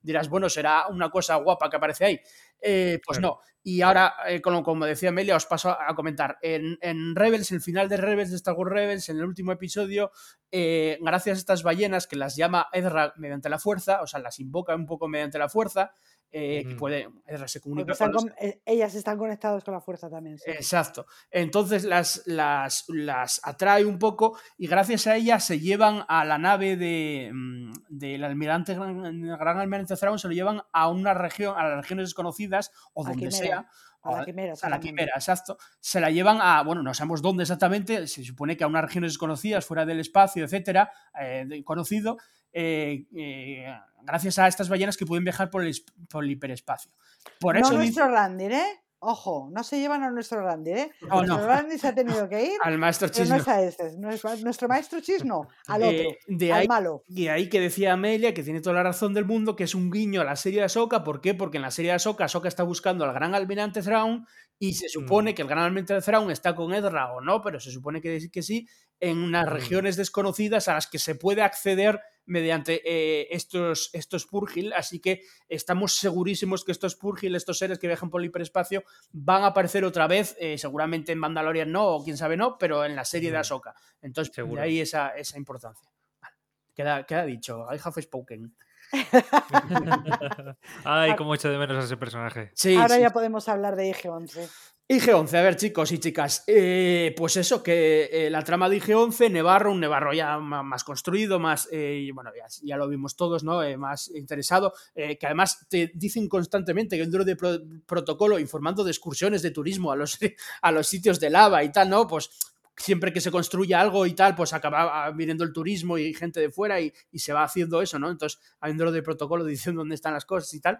dirás, bueno, será una cosa guapa que aparece ahí. Eh, pues Claro. no. Y ahora, eh, como, como decía Amelia, os paso a, a comentar. En, en Rebels, el final de Rebels, de Star Wars Rebels, en el último episodio, eh, gracias a estas ballenas que las llama Ezra mediante la fuerza, o sea, las invoca un poco mediante la fuerza, eh, que Mm. puede, Ezra se Porque comunica están con los- con- eh, ellas están conectadas con la fuerza también. sí. Exacto. Entonces las, las, las atrae un poco y gracias a ellas se llevan a la nave de, mm, del almirante gran, gran almirante Thrawn, se lo llevan a una región, a las regiones desconocidas o A donde Quimera, sea. a la quimera, A la quimera, exacto. Se la llevan a, bueno, no sabemos dónde exactamente, se supone que a unas regiones desconocidas, fuera del espacio, etcétera, eh, de- conocido, eh, eh, gracias a estas ballenas que pueden viajar por el, por el hiperespacio. Por no eso dice- nuestro Randir, ¿eh? Ojo, no se llevan a nuestro Randir, ¿eh? No, nuestro no. Randir se ha tenido que ir, (laughs) al maestro pero no Chisno. es a este. Nuestro, nuestro maestro Chis no, al otro, Eh, de al ahí malo. Y ahí que decía Amelia, que tiene toda la razón del mundo, que es un guiño a la serie de Ahsoka. ¿Por qué? Porque en la serie de Ahsoka, Ahsoka está buscando al gran almirante Thrawn y se supone Mm. que el gran almirante está con Ezra o no, pero se supone que, que sí, en unas Mm. regiones desconocidas a las que se puede acceder mediante eh, estos, estos Purgil. Así que estamos segurísimos que estos Purgil, estos seres que viajan por el hiperespacio, van a aparecer otra vez, eh, seguramente en Mandalorian no, o quién sabe no, pero en la serie de Mm. Ahsoka. Entonces, Seguro. de ahí esa, esa importancia. Vale. Queda, queda dicho, I have spoken. (laughs) Ay, cómo echo de menos a ese personaje. Sí, Ahora sí. ya podemos hablar de IG-11. IG-11, a ver chicos y chicas, eh, pues eso, que eh, la trama de IG-11, Nevarro, un Nevarro ya más construido, más, eh, y bueno, ya, ya lo vimos todos, ¿no? Eh, más interesado, eh, que además te dicen constantemente que dentro de pro- protocolo informando de excursiones de turismo a los, (laughs) a los sitios de lava y tal, ¿no? Pues siempre que se construye algo y tal, pues acaba ah, viniendo el turismo y gente de fuera y, se va haciendo eso, ¿no? Entonces, dentro de protocolo (laughs) diciendo dónde están las cosas y tal.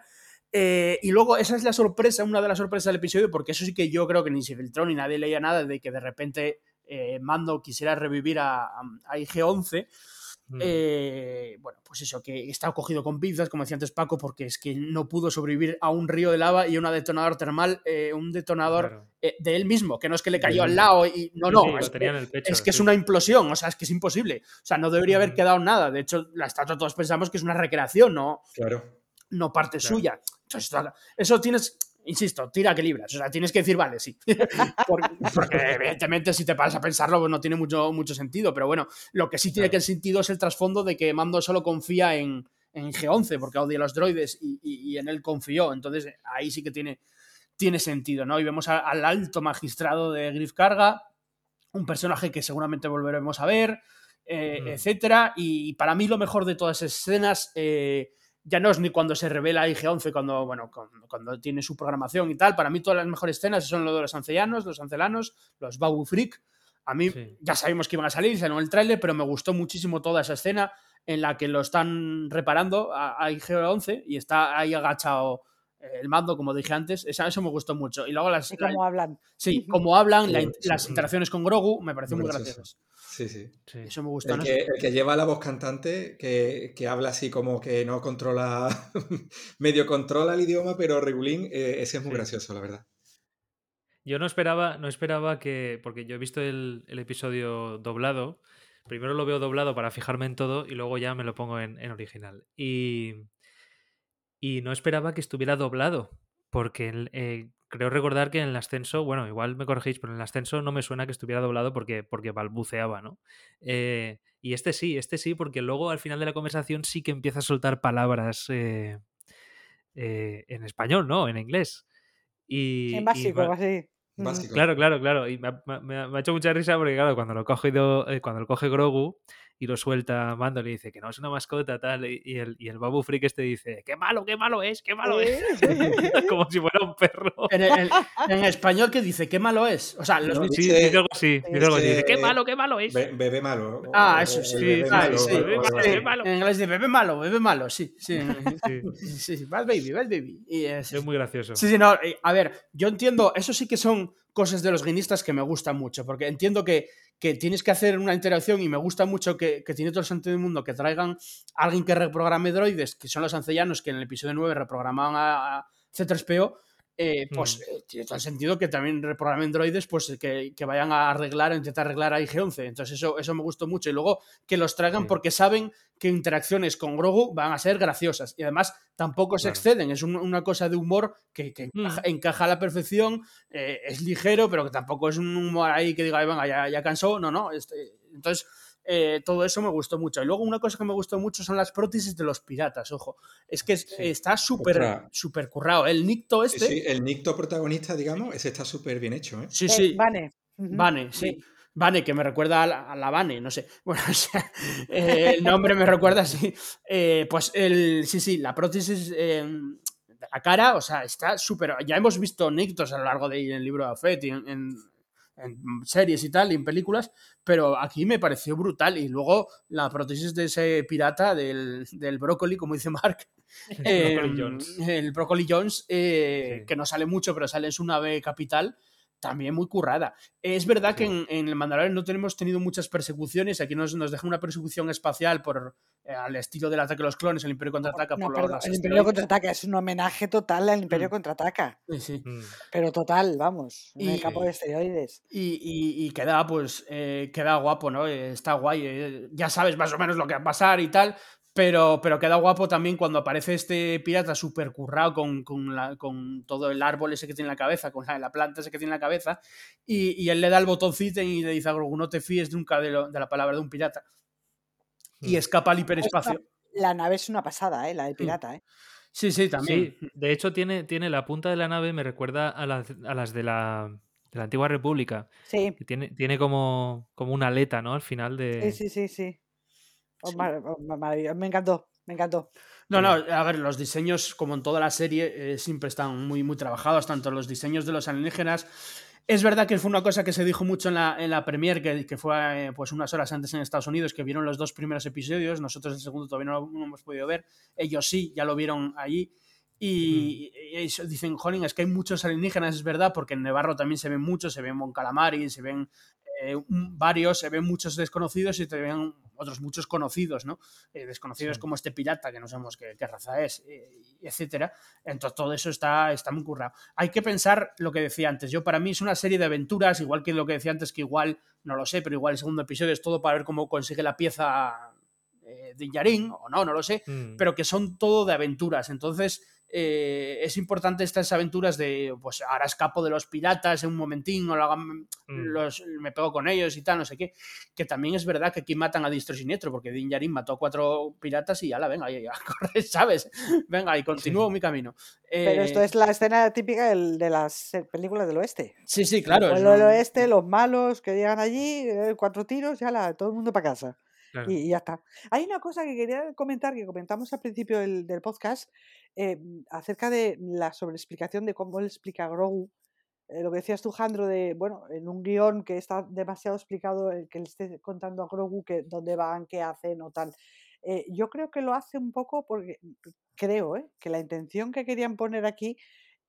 Eh, y luego, esa es la sorpresa, una de las sorpresas del episodio, porque eso sí que yo creo que ni se filtró ni nadie leía nada de que de repente eh, Mando quisiera revivir a, a- a IG-11. Mm. Eh, bueno, pues eso, que está cogido con pinzas, como decía antes Paco, porque es que no pudo sobrevivir a un río de lava y a un detonador termal, eh, un detonador Claro. eh, de él mismo, que no es que le cayó al lado y no, Sí, no, sí, es que- tenía en el pecho. es que es sí. una implosión, o sea, es que es imposible. O sea, no debería haber Ujú. quedado nada. De hecho, la estatua todos pensamos que es una recreación, no, Claro. no parte Claro. suya. Entonces, eso tienes, insisto, tira que libras. O sea, tienes que decir, vale, sí. (laughs) porque, porque, evidentemente, si te paras a pensarlo, pues no tiene mucho, mucho sentido. Pero bueno, lo que sí tiene Claro. que sentido es el trasfondo de que Mando solo confía en, en G11, porque odia a los droides y, y- y en él confió. Entonces, ahí sí que tiene, tiene sentido, ¿no? Y vemos a- al alto magistrado de Griff Carga, un personaje que seguramente volveremos a ver, eh, Mm. etcétera. Y para mí lo mejor de todas esas escenas eh, ya no es ni cuando se revela IG-11, cuando, bueno, cuando, cuando tiene su programación y tal. Para mí todas las mejores escenas son lo de los ancianos, los ancelanos, los Babu Freak. A mí Sí. ya sabemos que iban a salir, salió en el tráiler, pero me gustó muchísimo toda esa escena en la que lo están reparando a, a IG-11 y está ahí agachado eh, el mando, como dije antes. Esa- eso me gustó mucho. Y luego las, Y la- cómo hablan. Sí, como hablan, Sí, sí, las sí. interacciones con Grogu me pareció muy graciosas. Sí, sí. Sí. Eso me gustó. El no que, el que lleva la voz cantante, que, que habla así como que no controla, (laughs) medio controla el idioma, pero regulín, eh, ese es muy Sí. gracioso, la verdad. Yo no esperaba, no esperaba que. Porque yo he visto el, el episodio doblado. Primero lo veo doblado para fijarme en todo y luego ya me lo pongo en, en original. Y. Y no esperaba que estuviera doblado. Porque el- eh, creo recordar que en el ascenso, bueno, igual me corregís, pero en el ascenso no me suena que estuviera doblado porque, porque balbuceaba, ¿no? Eh, y este sí, este sí, porque luego al final de la conversación sí que empieza a soltar palabras eh, eh, en español, ¿no? En inglés. Y, En y básico, así. Básico. Claro, claro, claro. Y me ha, me ha- me ha hecho mucha risa porque, claro, cuando lo coge, Do- cuando lo coge Grogu y lo suelta Mando, le dice que no es una mascota, tal. Y, el, y el Babu Freak este dice: ¡Qué malo, qué malo es, qué malo es! (laughs) Como si fuera un perro. En, español, ¿qué dice? ¿Qué malo es? O sea, los No, Sí, dice- dice algo así. Dice algo así. Dice: ¡Qué malo, qué malo es! Be- bebé malo. Ah, eso sí, bebé malo, sí, bebé algo malo, así. bebé malo. En inglés dice bebé malo, bebé malo, sí, sí. (laughs) Sí, sí, bad baby, bad baby. Y es- es muy gracioso. Sí, sí, no, a ver, yo entiendo, eso sí que son cosas de los guionistas que me gustan mucho, porque entiendo que, que tienes que hacer una interacción y me gusta mucho que, tiene todo el sentido del mundo que traigan a alguien que reprograme droides, que son los ancellanos que en el episodio 9 reprogramaban a C3PO, eh, pues mm. eh, tiene todo el sentido que también reprogramen droides, pues que, que, vayan a arreglar o intentar arreglar a IG-11. Entonces eso, eso me gustó mucho. Y luego que los traigan porque saben que interacciones con Grogu van a ser graciosas. Y además tampoco se exceden. Es una cosa de humor que, que mm. encaja, a la perfección. Eh, es ligero, pero que tampoco es un humor ahí que diga, venga, ya, ya cansó. No, no. Este, entonces eh, todo eso me gustó mucho. Y luego una cosa que me gustó mucho son las prótesis de los piratas, ojo. Es que está súper super currado. El Nicto este... Sí, el Nicto protagonista, digamos, ese está súper bien hecho. ¿eh? Sí, sí. Vane. Vane, sí. Vane, que me recuerda a la, Vane, no sé. (laughs) Bueno, o sea, eh, el nombre me recuerda así. pues el, sí, sí, la prótesis de la cara, o sea, está súper. Ya hemos visto Nictos a lo largo del libro de Fett y en, en series y tal, y en películas, pero aquí me pareció brutal. Y luego la prótesis de ese pirata, del, del brócoli, como dice Mark, (laughs) el brócoli Jones, eh, que no sale mucho, pero sale en su nave capital, también muy currada. Es verdad que en, el Mandalorian no tenemos tenido muchas persecuciones, aquí nos, nos deja una persecución espacial por eh, al estilo del ataque de los clones, el Imperio contraataca por El Imperio contraataca es un homenaje total al Imperio mm. contraataca. Sí, mm. Pero total, vamos, en el campo de esteroides. Y, y, queda, pues, eh, queda guapo, ¿no? Está guay. Eh, ya sabes más o menos lo que va a pasar y tal, pero, pero queda guapo también cuando aparece este pirata super currado con, con, todo el árbol ese que tiene en la cabeza, con la, planta ese que tiene en la cabeza, y, él le da el botoncito y le dice a Grogu, no te fíes nunca de, la palabra de un pirata. Y hmm. escapa al hiperespacio. La nave es una pasada, ¿eh? la del hmm. pirata. ¿eh? Sí, sí, también. de hecho, tiene, tiene la punta de la nave, me recuerda a las, de la, de la antigua república. Sí. tiene, tiene como, como una aleta, ¿no? Al final de. Sí, sí, sí, sí. Me encantó, me encantó. No, no, a ver, los diseños, como en toda la serie, eh, siempre están muy, muy trabajados, tanto los diseños de los alienígenas. Es verdad que fue una cosa que se dijo mucho en la, en la premier, que, que fue eh, pues unas horas antes en Estados Unidos, que vieron los dos primeros episodios, nosotros el segundo todavía no lo, hemos podido ver, ellos sí, ya lo vieron allí. Y, dicen, jolín, es que hay muchos alienígenas, es verdad, porque en Nevarro también se ven muchos, se ven Mon Calamari, se ven eh, varios, se ven muchos desconocidos y se ven otros muchos conocidos, ¿no? Eh, desconocidos como este pirata, que no sabemos qué, raza es, eh, etcétera. Entonces todo eso está, está muy currado. Hay que pensar lo que decía antes. Yo, para mí, es una serie de aventuras, igual que lo que decía antes, que igual, no lo sé, pero igual el segundo episodio es todo para ver cómo consigue la pieza de Yarin, o no, no lo sé, mm. pero que son todo de aventuras. Entonces, eh, es importante estas aventuras de, pues ahora escapo de los piratas en un momentín, o mm. los, me pego con ellos y tal, no sé qué. Que también es verdad que aquí matan a distro siniestro, porque Din Djarin mató a cuatro piratas y ya la venga, ya, ya (laughs) corre, ¿sabes? Venga, y continúo mi camino. Pero esto eh, es la escena típica de las películas del oeste. Sí, sí, claro. El del oeste, los malos que llegan allí, eh, cuatro tiros, ya la, todo el mundo para casa. Y, ya está. Hay una cosa que quería comentar, que comentamos al principio del, podcast, eh, acerca de la sobreexplicación de cómo le explica Grogu. Eh, lo que decías tú, Jandro, de, bueno, en un guion que está demasiado explicado, el que le esté contando a Grogu que dónde van, qué hacen o tal. Eh, yo creo que lo hace un poco porque, creo, que la intención que querían poner aquí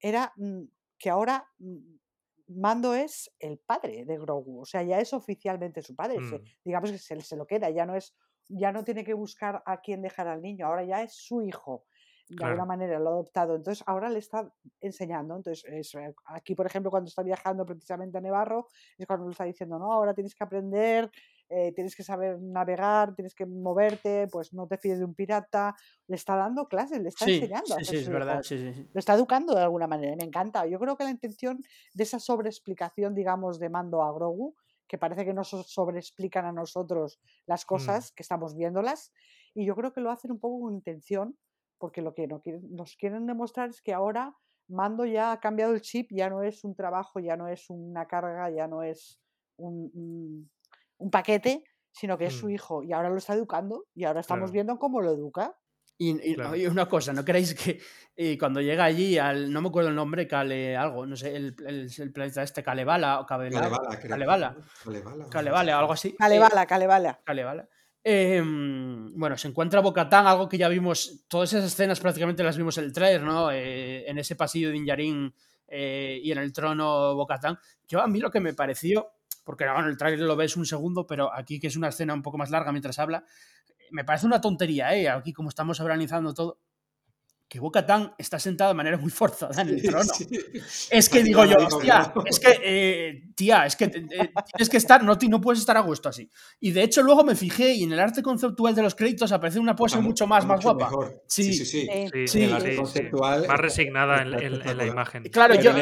era mm, que ahora mm, Mando es el padre de Grogu, o sea, ya es oficialmente su padre, mm. digamos que se, se, lo queda, ya no es, ya no tiene que buscar a quién dejar al niño, ahora ya es su hijo, de alguna manera lo ha adoptado, entonces ahora le está enseñando, entonces eh, aquí por ejemplo cuando está viajando precisamente a Nevarro, es cuando le está diciendo, no, ahora tienes que aprender eh, tienes que saber navegar, tienes que moverte, pues no te fíes de un pirata. Le está dando clases, le está enseñando. Sí, sí, es verdad, sí, sí, Lo está educando de alguna manera, me encanta. Yo creo que la intención de esa sobreexplicación, digamos, de mando a Grogu, que parece que nos sobreexplican a nosotros las mm. cosas, que estamos viéndolas, y yo creo que lo hacen un poco con intención, porque lo que nos quieren demostrar es que ahora Mando ya ha cambiado el chip, ya no es un trabajo, ya no es una carga, ya no es un, un paquete, sino que es su mm. hijo y ahora lo está educando y ahora estamos viendo cómo lo educa. Y, una cosa, ¿no queréis que eh, cuando llega allí al, no me acuerdo el nombre, Cale algo, no sé, el, el, planeta este, Kalevala o Kalevala, Kalevala, Kalevala, algo así. Kalevala, Kalevala. Kalevala. Em, bueno, se encuentra Bocatán, algo que ya vimos, todas esas escenas prácticamente las vimos en el trailer, ¿no? Eh, en ese pasillo de Inyarín eh, y en el trono Bocatán. Yo a mí lo que me pareció porque el tráiler lo ves un segundo, pero aquí que es una escena un poco más larga mientras habla, me parece una tontería, ¿eh? Aquí como estamos organizando todo, que Boca Tan está sentado de manera muy forzada en el (laughs) trono. Sí, sí. Es que digo yo, hostia, es que, eh, tía, es que eh, tienes que estar, no, no puedes estar a gusto así. Y de hecho, luego me fijé y en el arte conceptual de los créditos aparece una pose mucho más, más guapa. Mejor. Sí, sí, sí. sí. el arte conceptual. Más resignada en, en, en, la imagen. Claro, yo,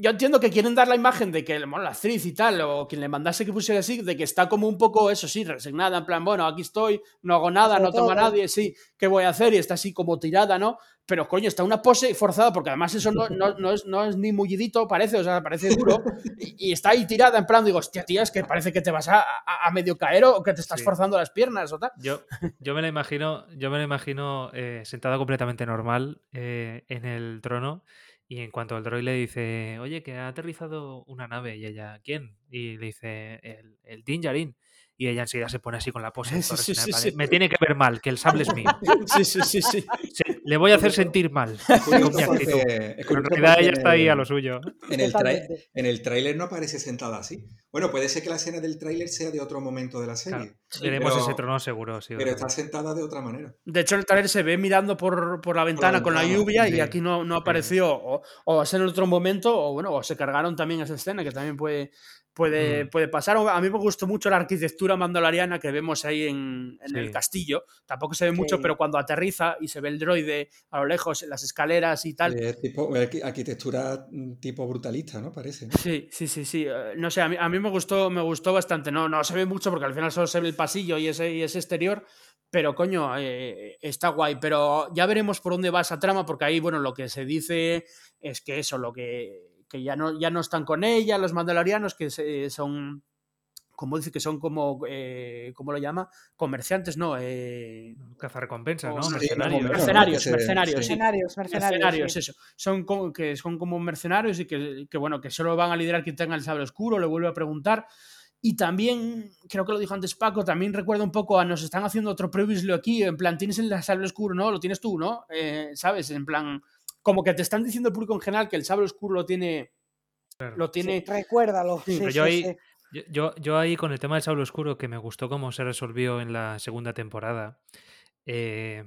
yo, entiendo que quieren dar la imagen de que bueno, la actriz y tal, o quien le mandase que pusiera así, de que está como un poco, eso sí, resignada, en plan, bueno, aquí estoy, no hago nada, no tomo a nadie, sí, ¿qué voy a hacer? Y está así como tirada, ¿no? Pero coño, está una pose forzada, porque además eso no, no, no, es, no es, ni mullidito, parece, o sea, parece duro, y, y, está ahí tirada en plan, digo, hostia, tía, es que parece que te vas a, a, a medio caer o que te estás sí. forzando las piernas o tal. Yo, yo me la imagino, yo me la imagino eh, sentada completamente normal eh, en el trono, y en cuanto el droid le dice, oye, que ha aterrizado una nave, y ella, ¿quién? Y le dice, el, el Din Djarin y ella enseguida se pone así con la pose. Sí, sí, sí, sí, Me tiene que ver mal, que el sable es mío. (laughs) Sí, sí, sí, sí. Le voy a hacer sentir mal. (laughs) Con mi actitud. Pero en realidad ella está ahí a lo suyo. En el, en el tráiler no aparece sentada así. Bueno, puede ser que la escena del tráiler sea de otro momento de la serie. Claro, pero, ese trono seguro, sí. Pero está sentada de otra manera. De hecho, el tráiler se ve mirando por, por la ventana por la con la lluvia sí. y aquí no, no apareció. O, o va a ser en otro momento, o bueno, o se cargaron también esa escena, que también puede, puede, mm. puede pasar. A mí me gustó mucho la arquitectura mandaloriana que vemos ahí en, en sí. el castillo. Tampoco se ve mucho, pero cuando aterriza y se ve el droide a lo lejos, las escaleras y tal. Eh, tipo, arquitectura tipo brutalista, ¿no? Parece. ¿no? Sí, sí, sí, sí. No sé, a mí, a mí me gustó, me gustó bastante. No, no se ve mucho porque al final solo se ve el pasillo y ese, y ese exterior. Pero coño, eh, está guay. Pero ya veremos por dónde va esa trama, porque ahí, bueno, lo que se dice es que eso, lo que que ya no, ya no están con ella, los mandalorianos, que se, son, como dice, que son como, eh, ¿cómo lo llama? Comerciantes, ¿no? Eh, Cazarrecompensas, ¿no? Mercenarios. Mercenarios, mercenarios, sí. mercenarios, mercenarios, mercenarios sí. eso. Son como, que son como mercenarios y que, que, bueno, que solo van a liderar quien tenga el sable oscuro, le vuelve a preguntar. Y también, creo que lo dijo antes Paco, también recuerda un poco a nos están haciendo otro previously aquí, en plan, tienes el sable oscuro, ¿no? Lo tienes tú, ¿no? Eh, ¿Sabes? En plan, como que te están diciendo el público en general que el sable oscuro lo tiene. Claro. Lo tiene. Sí, recuérdalo. Sí, pero yo, ahí, yo, yo, ahí, con el tema del sable oscuro, que me gustó cómo se resolvió en la segunda temporada. Eh,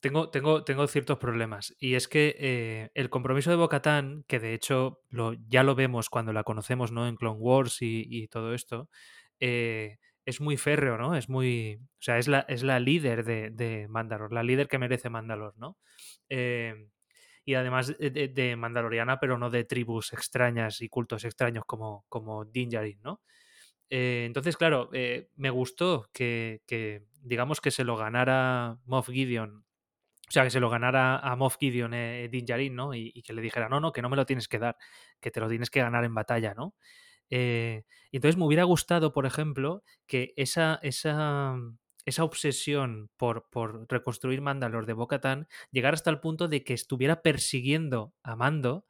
tengo, tengo, tengo ciertos problemas. Y es que eh, el compromiso de Bocatán, que de hecho lo, ya lo vemos cuando la conocemos ¿no? en Clone Wars y, y todo esto, eh, es muy férreo, ¿no? Es muy. O sea, es la, es la líder de, de Mandalor, la líder que merece Mandalor, ¿no? Eh, y además de, de, Mandaloriana, pero no de tribus extrañas y cultos extraños como, como Din Djarin, ¿no? Eh, entonces, claro, eh, me gustó que, que, digamos, que se lo ganara Moff Gideon. O sea, que se lo ganara a Moff Gideon eh, Din Djarin, ¿no? Y, y, que le dijera, no, no, que no me lo tienes que dar, que te lo tienes que ganar en batalla, ¿no? Eh, y entonces me hubiera gustado, por ejemplo, que esa, esa, esa obsesión por, por reconstruir Mandalor de Bocatan llegara hasta el punto de que estuviera persiguiendo a Mando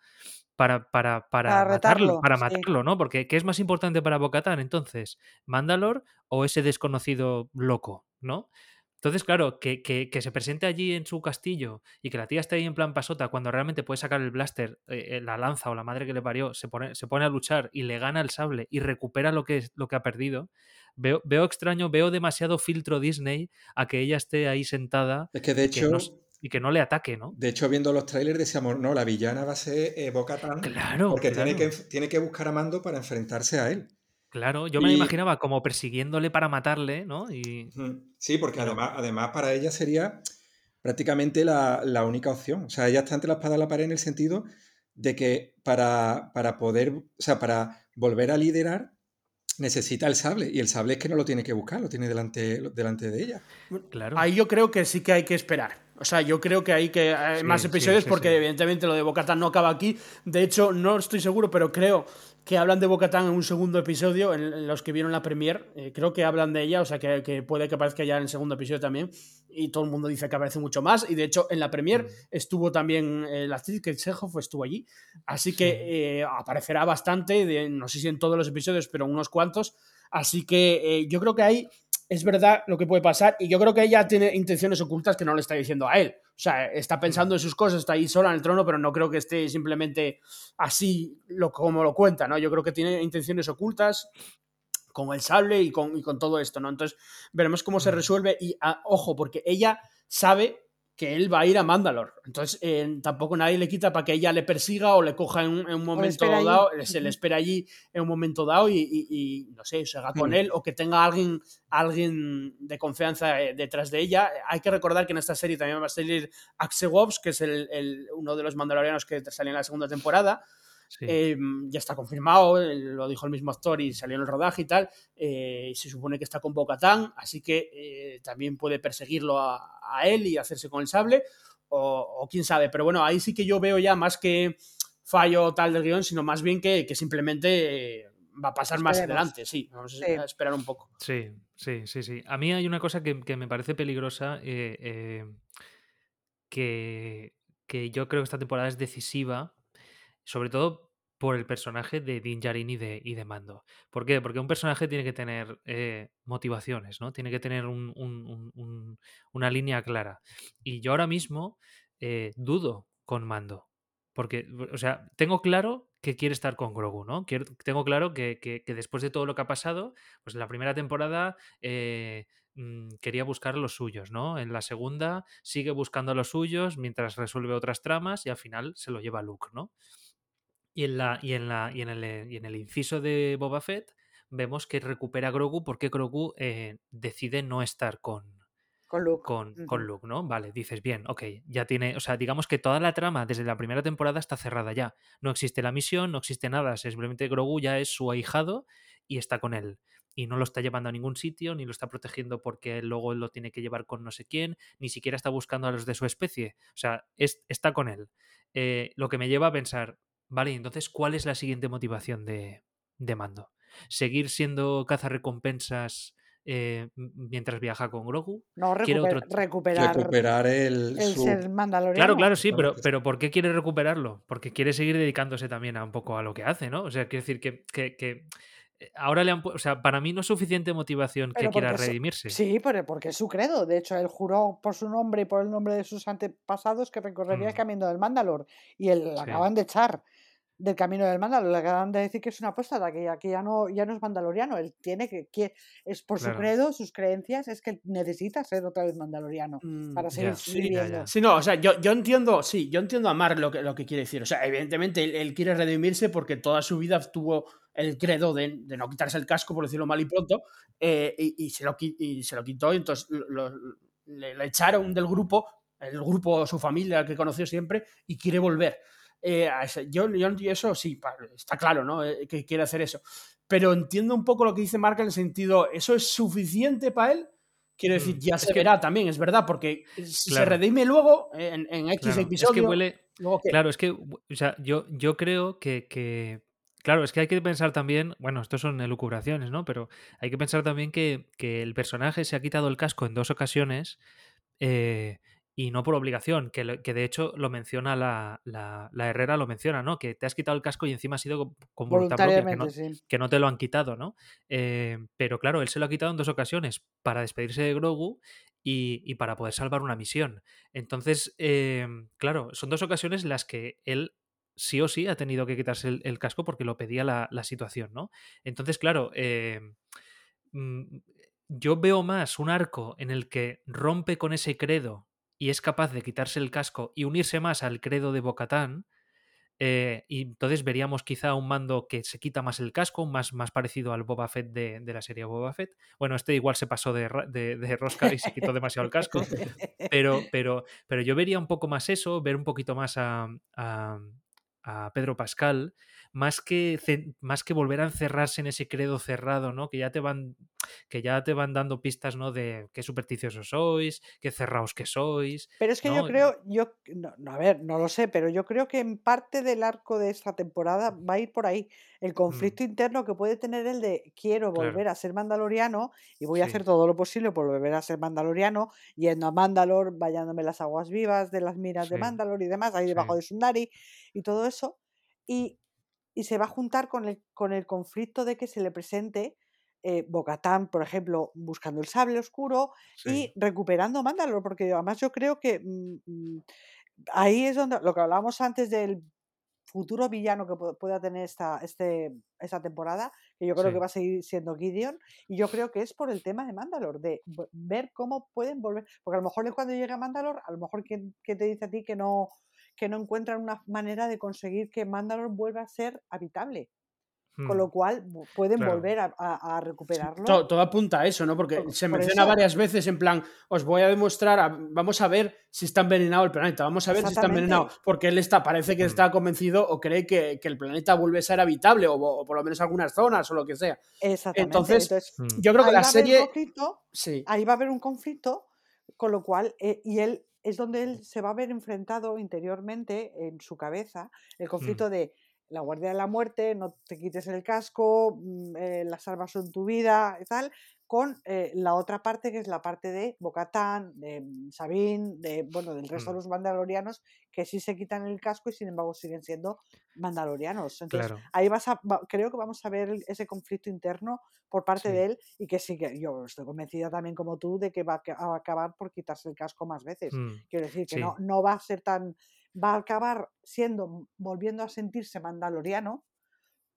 para, para, para, para matarlo, retarlo, para sí. matarlo, ¿no? Porque ¿qué es más importante para Bocatan entonces? ¿Mandalor o ese desconocido loco, ¿no? Entonces, claro, que, que, que, se presente allí en su castillo y que la tía esté ahí en plan pasota cuando realmente puede sacar el blaster, eh, la lanza o la madre que le parió, se pone, se pone a luchar y le gana el sable y recupera lo que, lo que ha perdido. Veo, veo extraño, veo demasiado filtro Disney a que ella esté ahí sentada. Es que de hecho. Que no, y que no le ataque, ¿no? De hecho, viendo los trailers decíamos, no, la villana va a ser eh, Boca-Tan. Claro. Porque claro. Tiene, que, tiene que buscar a Mando para enfrentarse a él. Claro, yo me y... imaginaba como persiguiéndole para matarle, ¿no? Y... Sí, porque además, además para ella sería prácticamente la, la, única opción. O sea, ella está entre la espada y la pared en el sentido de que para, para poder, o sea, para volver a liderar, necesita el sable. Y el sable es que no lo tiene que buscar, lo tiene delante, delante de ella. Claro. Ahí yo creo que sí que hay que esperar. O sea, yo creo que hay que hay sí, más episodios sí, sí, porque evidentemente lo de Bocatan no acaba aquí. De hecho, no estoy seguro, pero creo que hablan de Bocatán en un segundo episodio, en, en, los que vieron la premier, eh, creo que hablan de ella, o sea que, que, puede que aparezca ya en el segundo episodio también, y todo el mundo dice que aparece mucho más, y de hecho en la premier mm. estuvo también eh, la actriz que Chekhov estuvo allí, así que eh, aparecerá bastante, de, no sé si en todos los episodios, pero unos cuantos, así que eh, yo creo que hay es verdad lo que puede pasar y yo creo que ella tiene intenciones ocultas que no le está diciendo a él. O sea, está pensando en sus cosas, está ahí sola en el trono, pero no creo que esté simplemente así lo, como lo cuenta, ¿no? Yo creo que tiene intenciones ocultas con el sable y con, y con todo esto, ¿no? Entonces veremos cómo se resuelve y, ah, ojo, porque ella sabe que él va a ir a Mandalor. Entonces, eh, tampoco nadie le quita para que ella le persiga o le coja en un, momento dado, se le espera allí en un momento dado y, no sé, se haga con él o que tenga alguien, alguien de confianza eh, detrás de ella. Hay que recordar que en esta serie también va a salir Axe Wobbs, que es el, uno de los mandalorianos que salió en la segunda temporada. Em, ya está confirmado, eh, lo dijo el mismo actor y salió en el rodaje y tal. Eh, se supone que está con Bocatán, así que eh, también puede perseguirlo a, él y hacerse con el sable, o, quién sabe. Pero bueno, ahí sí que yo veo ya más que fallo tal del guion, sino más bien que, simplemente va a pasar más adelante. Sí, vamos a esperar un poco. Sí, sí, sí, sí. A mí hay una cosa que, me parece peligrosa. que, que yo creo que esta temporada es decisiva sobre todo por el personaje de Din Djarin y de, y de Mando. ¿Por qué? Porque un personaje tiene que tener eh, motivaciones, ¿no? Tiene que tener una línea clara. Y yo ahora mismo eh, dudo con Mando. Porque, o sea, tengo claro que quiere estar con Grogu, ¿no? tengo claro que, después de todo lo que ha pasado, pues en la primera temporada eh, mm, quería buscar los suyos, ¿no? En la segunda sigue buscando los suyos mientras resuelve otras tramas y al final se lo lleva Luke, ¿no? Y en, la, y, en la, y, en el, y en el inciso de Boba Fett vemos que recupera a Grogu porque Grogu eh, decide no estar con, con Luke. Con, Luke, ¿no? Vale, dices, bien, ok, ya tiene, o sea, digamos que toda la trama desde la primera temporada está cerrada ya. No existe la misión, no existe nada, simplemente Grogu ya es su ahijado y está con él. Y no lo está llevando a ningún sitio, ni lo está protegiendo porque luego lo tiene que llevar con no sé quién, ni siquiera está buscando a los de su especie. O sea, es, está con él. Eh, lo que me lleva a pensar, Vale, entonces, ¿cuál es la siguiente motivación de, Mando? ¿Seguir siendo cazarrecompensas eh, mientras viaja con Grogu? No, recuperar, recuperar el, ser mandaloriano. Claro, claro, sí, pero, pero ¿por qué quiere recuperarlo? Porque quiere seguir dedicándose también a un poco a lo que hace, ¿no? O sea, quiere decir que, que, eh, ahora le han o sea, para mí no es suficiente motivación que quiera redimirse. sí, porque es su credo. De hecho, él juró por su nombre y por el nombre de sus antepasados que recorrería el mm. camino del Mandalor y él lo acaban de echar del camino del Mandalor. Le acaban de decir que es una apóstata, que aquí ya no, ya no es mandaloriano. Él tiene que, que es por su credo, sus creencias, es que necesita ser otra vez mandaloriano mm, para seguir viviendo. Sí, no, o sea, yo, yo entiendo, sí, yo entiendo a Mar lo que, lo que quiere decir. O sea, evidentemente él, quiere redimirse porque toda su vida tuvo el credo de, de, no quitarse el casco, por decirlo mal y pronto, eh, y, y, se lo, y se lo quitó, y entonces le, le, echaron del grupo, el grupo, su familia, que conoció siempre, y quiere volver. Eh, yo, yo, eso sí, está claro, ¿no? Eh, que quiere hacer eso. Pero entiendo un poco lo que dice Marca en el sentido, ¿eso es suficiente para él? Quiero decir, mm, ya se verá también, es verdad, porque si se redime luego en, X episodio. Claro, es que, o sea, yo, yo creo que, Claro, es que hay que pensar también, bueno, esto son elucubraciones, ¿no? Pero hay que pensar también que, que el personaje se ha quitado el casco en dos ocasiones eh, y no por obligación, que, de hecho lo menciona la, la, Herrera, lo menciona, ¿no? Que te has quitado el casco y encima ha sido con voluntad propia, que no, que no, te lo han quitado, ¿no? Eh, pero claro, él se lo ha quitado en dos ocasiones, para despedirse de Grogu y, para poder salvar una misión. Entonces, eh, claro, son dos ocasiones en las que él sí o sí ha tenido que quitarse el, casco porque lo pedía la, situación, ¿no? Entonces, claro, eh, mm, yo veo más un arco en el que rompe con ese credo y es capaz de quitarse el casco y unirse más al credo de Bocatán, eh, y entonces veríamos quizá un mando que se quita más el casco, más, más parecido al Boba Fett de, la serie Boba Fett. Bueno, este igual se pasó de, de, rosca y se quitó demasiado el casco, pero, pero, pero yo vería un poco más eso, ver un poquito más a, a Pedro Pascal, más que, más que volver a encerrarse en ese credo cerrado, ¿no? Que ya te van, que ya te van dando pistas, ¿no? De qué supersticiosos sois, qué cerrados que sois. Pero es que yo creo, yo, no, a ver, no lo sé, pero yo creo que en parte del arco de esta temporada va a ir por ahí. El mm. conflicto interno que puede tener el de quiero volver a ser mandaloriano y voy a hacer todo lo posible por volver a ser mandaloriano, yendo a Mandalor, vayándome las aguas vivas de las minas de Mandalor y demás, ahí debajo de Sundari y todo eso. Y y se va a juntar con el, con el conflicto de que se le presente eh, Bocatán, por ejemplo, buscando el sable oscuro y recuperando Mandalor, porque además yo creo que mm, mm, ahí es donde lo que hablábamos antes del futuro villano que pueda tener esta, este, esta temporada, que yo creo que va a seguir siendo Gideon, y yo creo que es por el tema de Mandalor, de ver cómo pueden volver, porque a lo mejor cuando llega Mandalor, a lo mejor que, te dice a ti que no, que no encuentran una manera de conseguir que Mandalor vuelva a ser habitable. Con lo mm. cual pueden volver a, recuperarlo. todo, apunta a eso, ¿no? Porque se menciona varias veces en plan, os voy a demostrar, vamos a ver si está envenenado el planeta, vamos a ver si está envenenado. Porque él está, parece que mm. está convencido o cree que, el planeta vuelve a ser habitable, o, por lo menos algunas zonas o lo que sea. Exactamente. Entonces, mm. yo creo que la serie. sí. Ahí va a haber un conflicto, con lo cual, eh, y él es donde él se va a ver enfrentado interiormente en su cabeza, el conflicto de la Guardia de la Muerte, no te quites el casco, mm, eh, las armas son tu vida y tal, con eh, la otra parte que es la parte de Bocatán, de mm, Sabine, de, bueno, del resto de mm. los mandalorianos que sí se quitan el casco y sin embargo siguen siendo mandalorianos. Entonces, ahí vas a, creo que vamos a ver ese conflicto interno por parte de él y que sí que yo estoy convencida también como tú de que va a acabar por quitarse el casco más veces. Quiero decir que no, no va a ser tan va a acabar siendo, volviendo a sentirse mandaloriano,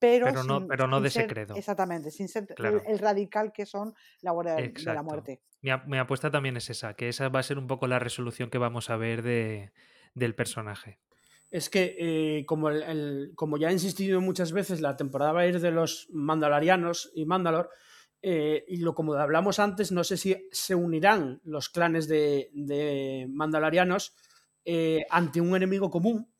pero, pero no, pero no de secreto. Exactamente, sin ser el, radical que son la Guardia de la Muerte. Mi, apuesta también es esa, que esa va a ser un poco la resolución que vamos a ver de, del personaje. Es que, eh, como, el, como ya he insistido muchas veces, la temporada va a ir de los mandalorianos y Mandalor, eh, y lo como hablamos antes, no sé si se unirán los clanes de, de mandalorianos eh, ante un enemigo común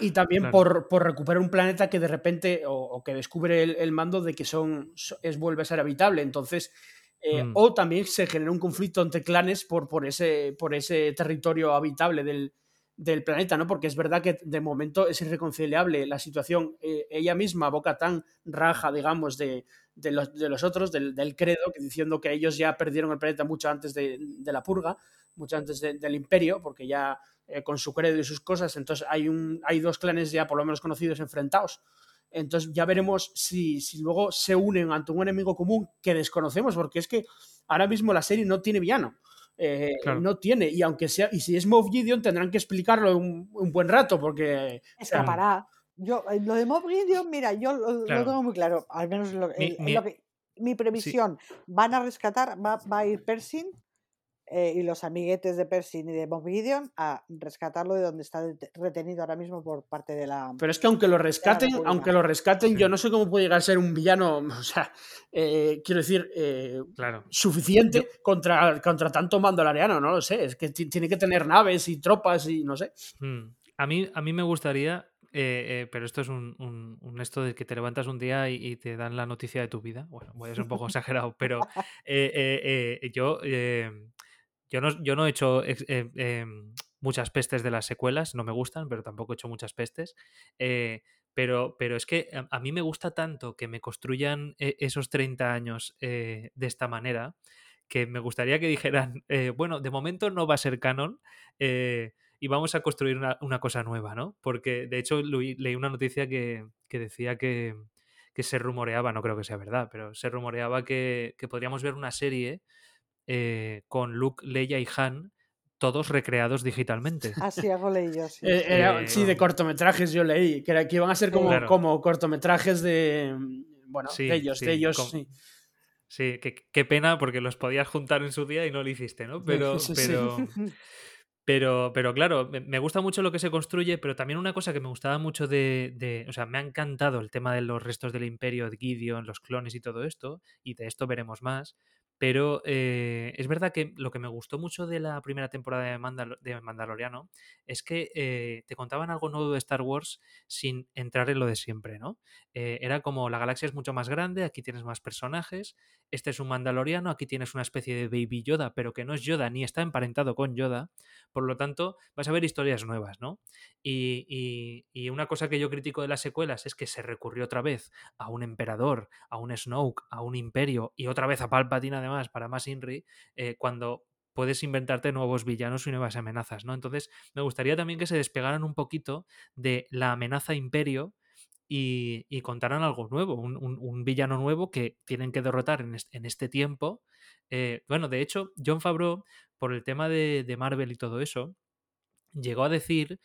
y también por, recuperar un planeta que de repente o, que descubre el, mando de que son es vuelve a ser habitable entonces eh, mm. o también se genera un conflicto entre clanes por, por, ese, por ese territorio habitable del, planeta, ¿no? Porque es verdad que de momento es irreconciliable la situación. Eh, ella misma, Boca tan raja, digamos, de, los, de los, otros, del, credo, que diciendo que ellos ya perdieron el planeta mucho antes de, la purga, mucho antes del imperio, porque ya eh, con su credo y sus cosas. Entonces hay, un, hay dos clanes ya por lo menos conocidos enfrentados. Entonces ya veremos si, si luego se unen ante un enemigo común que desconocemos, porque es que ahora mismo la serie no tiene villano. Eh, no tiene, y aunque sea, y si es Moff Gideon tendrán que explicarlo un, un buen rato, porque. Escapará. Yo, eh, lo de Moff Gideon, mira, yo lo, tengo muy claro, al menos lo, que, mi previsión, van a rescatar, va, va a ir Pershing eh, y los amiguetes de Persin y de Bob Gideon a rescatarlo de donde está retenido ahora mismo por parte de la. Pero es que aunque lo rescaten, aunque lo rescaten, yo no sé cómo puede llegar a ser un villano, (laughs) o sea, eh, quiero decir, eh, claro. suficiente contra, contra tanto mandaloriano, no lo sé. Es que tiene que tener naves y tropas y no sé. Hmm. A mí, a mí me gustaría pero esto es un, un, esto de que te levantas un día y, te dan la noticia de tu vida. Bueno, voy a ser un poco (laughs) exagerado, pero yo yo no, yo no he hecho eh, em, muchas pestes de las secuelas, no me gustan, pero tampoco he hecho muchas pestes. Eh, pero, pero es que a, mí me gusta tanto que me construyan eh, esos 30 años de esta manera que me gustaría que dijeran, bueno, de momento no va a ser canon y vamos a construir una, cosa nueva, ¿no? Porque de hecho leí una noticia que, decía que, se rumoreaba, no creo que sea verdad, pero se rumoreaba que, que podríamos ver una serie eh, con Luke, Leia y Han todos recreados digitalmente. (laughs) Así hago leí yo, sí. Eh, sí, de cortometrajes yo leí, que, que iban a ser como, como cortometrajes de, mm, bueno, de ellos, de ellos, sí. Sí, qué, pena porque los podías juntar en su día y no lo hiciste, ¿no? Pero, pero, (laughs) pero, pero claro, me gusta mucho lo que se construye, pero también una cosa que me gustaba mucho de, de, o sea, me ha encantado el tema de los restos del imperio, de Gideon, los clones y todo esto, y de esto veremos más, pero eh, es verdad que lo que me gustó mucho de la primera temporada de, de Mandaloriano es que eh, te contaban algo nuevo de Star Wars sin entrar en lo de siempre, ¿no? Eh, era como la galaxia es mucho más grande, aquí tienes más personajes, este es un Mandaloriano, aquí tienes una especie de Baby Yoda, pero que no es Yoda ni está emparentado con Yoda, por lo tanto vas a ver historias nuevas, ¿no? Y, y una cosa que yo critico de las secuelas es que se recurrió otra vez a un emperador, a un Snoke, a un imperio y otra vez a Palpatine más para más Inri, eh, cuando puedes inventarte nuevos villanos y nuevas amenazas, ¿no? Entonces, me gustaría también que se despegaran un poquito de la amenaza imperio y, y contaran algo nuevo, un, un- un villano nuevo que tienen que derrotar en este, en este tiempo. Eh, bueno, de hecho, John Favreau, por el tema de, de Marvel y todo eso, llegó a decir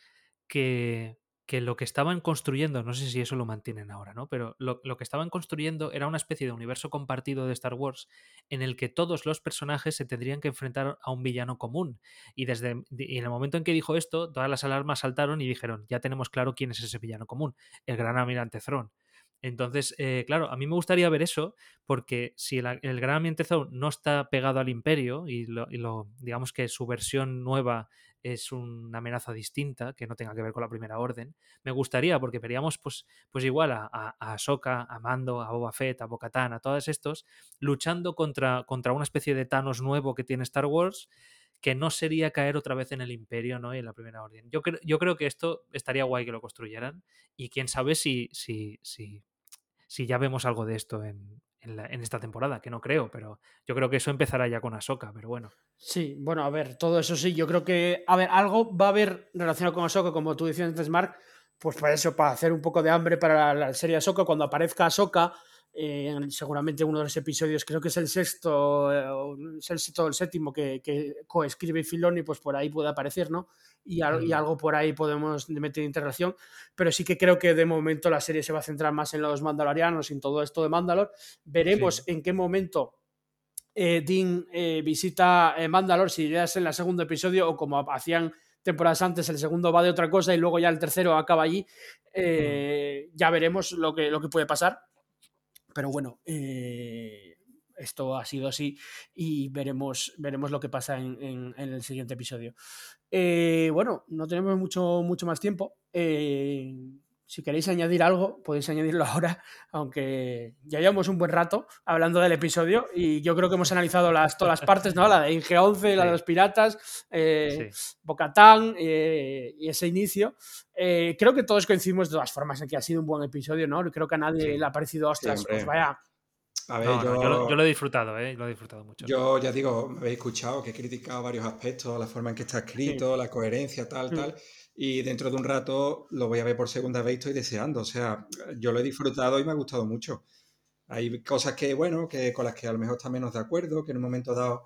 que, que lo que estaban construyendo, no sé si eso lo mantienen ahora, ¿no? Pero lo, que estaban construyendo era una especie de universo compartido de Star Wars en el que todos los personajes se tendrían que enfrentar a un villano común. Y desde y en el momento en que dijo esto, todas las alarmas saltaron y dijeron, ya tenemos claro quién es ese villano común, el gran almirante Thrawn. Entonces, eh, claro, a mí me gustaría ver eso, porque si el, Gran Almirante Thrawn no está pegado al Imperio y, lo, y lo, digamos que su versión nueva es una amenaza distinta, que no tenga que ver con la Primera Orden, me gustaría, porque veríamos pues, pues igual a, a, a Ahsoka, a Mando, a Boba Fett, a Bo-Katan, a todos estos, luchando contra, contra una especie de Thanos nuevo que tiene Star Wars, que no sería caer otra vez en el Imperio ¿no? y en la Primera Orden. Yo, yo creo que esto estaría guay que lo construyeran y quién sabe si, si, si si ya vemos algo de esto en, en, la, esta temporada, que no creo, pero yo creo que eso empezará ya con Ahsoka, pero bueno. Sí, bueno, a ver, todo eso sí, yo creo que, a ver, algo va a haber relacionado con Ahsoka, como tú decías antes, Mark, pues para eso, para hacer un poco de hambre para la serie Ahsoka, cuando aparezca Ahsoka, eh, seguramente uno de los episodios, creo que es el sexto, eh, es el sexto o el séptimo que, que coescribe Filoni, pues por ahí puede aparecer, ¿no? Y, al, y, algo por ahí podemos meter integración, pero sí que creo que de momento la serie se va a centrar más en los mandalorianos, en todo esto de Mandalor. Veremos sí. en qué momento eh, Dean eh, visita eh, Mandalor, si ya es en el segundo episodio o como hacían temporadas antes, el segundo va de otra cosa y luego ya el tercero acaba allí. Eh, ya veremos lo que, lo que puede pasar. Pero bueno, eh, esto ha sido así y veremos, veremos lo que pasa en, el siguiente episodio. Eh, bueno, no tenemos mucho, mucho más tiempo. Eh, si queréis añadir algo, podéis añadirlo (laughs) ahora, aunque ya llevamos un buen rato hablando del episodio y yo creo que hemos analizado las, todas las partes, ¿no? La de Inge 11, sí. la de los piratas, eh, sí. Bocatán eh, y ese inicio. Eh, creo que todos coincidimos de todas formas en que ha sido un buen episodio, ¿no? Creo que a nadie sí. le ha parecido, ostras, pues vaya, a ver, no, yo, no, yo, lo, yo, lo, he disfrutado, ¿eh? lo he disfrutado mucho. Yo ya digo, me habéis escuchado que he criticado varios aspectos, la forma en que está escrito, sí. la coherencia, tal, sí. tal. Y dentro de un rato lo voy a ver por segunda vez y estoy deseando. O sea, yo lo he disfrutado y me ha gustado mucho. Hay cosas que, bueno, que con las que a lo mejor está menos de acuerdo, que en un momento dado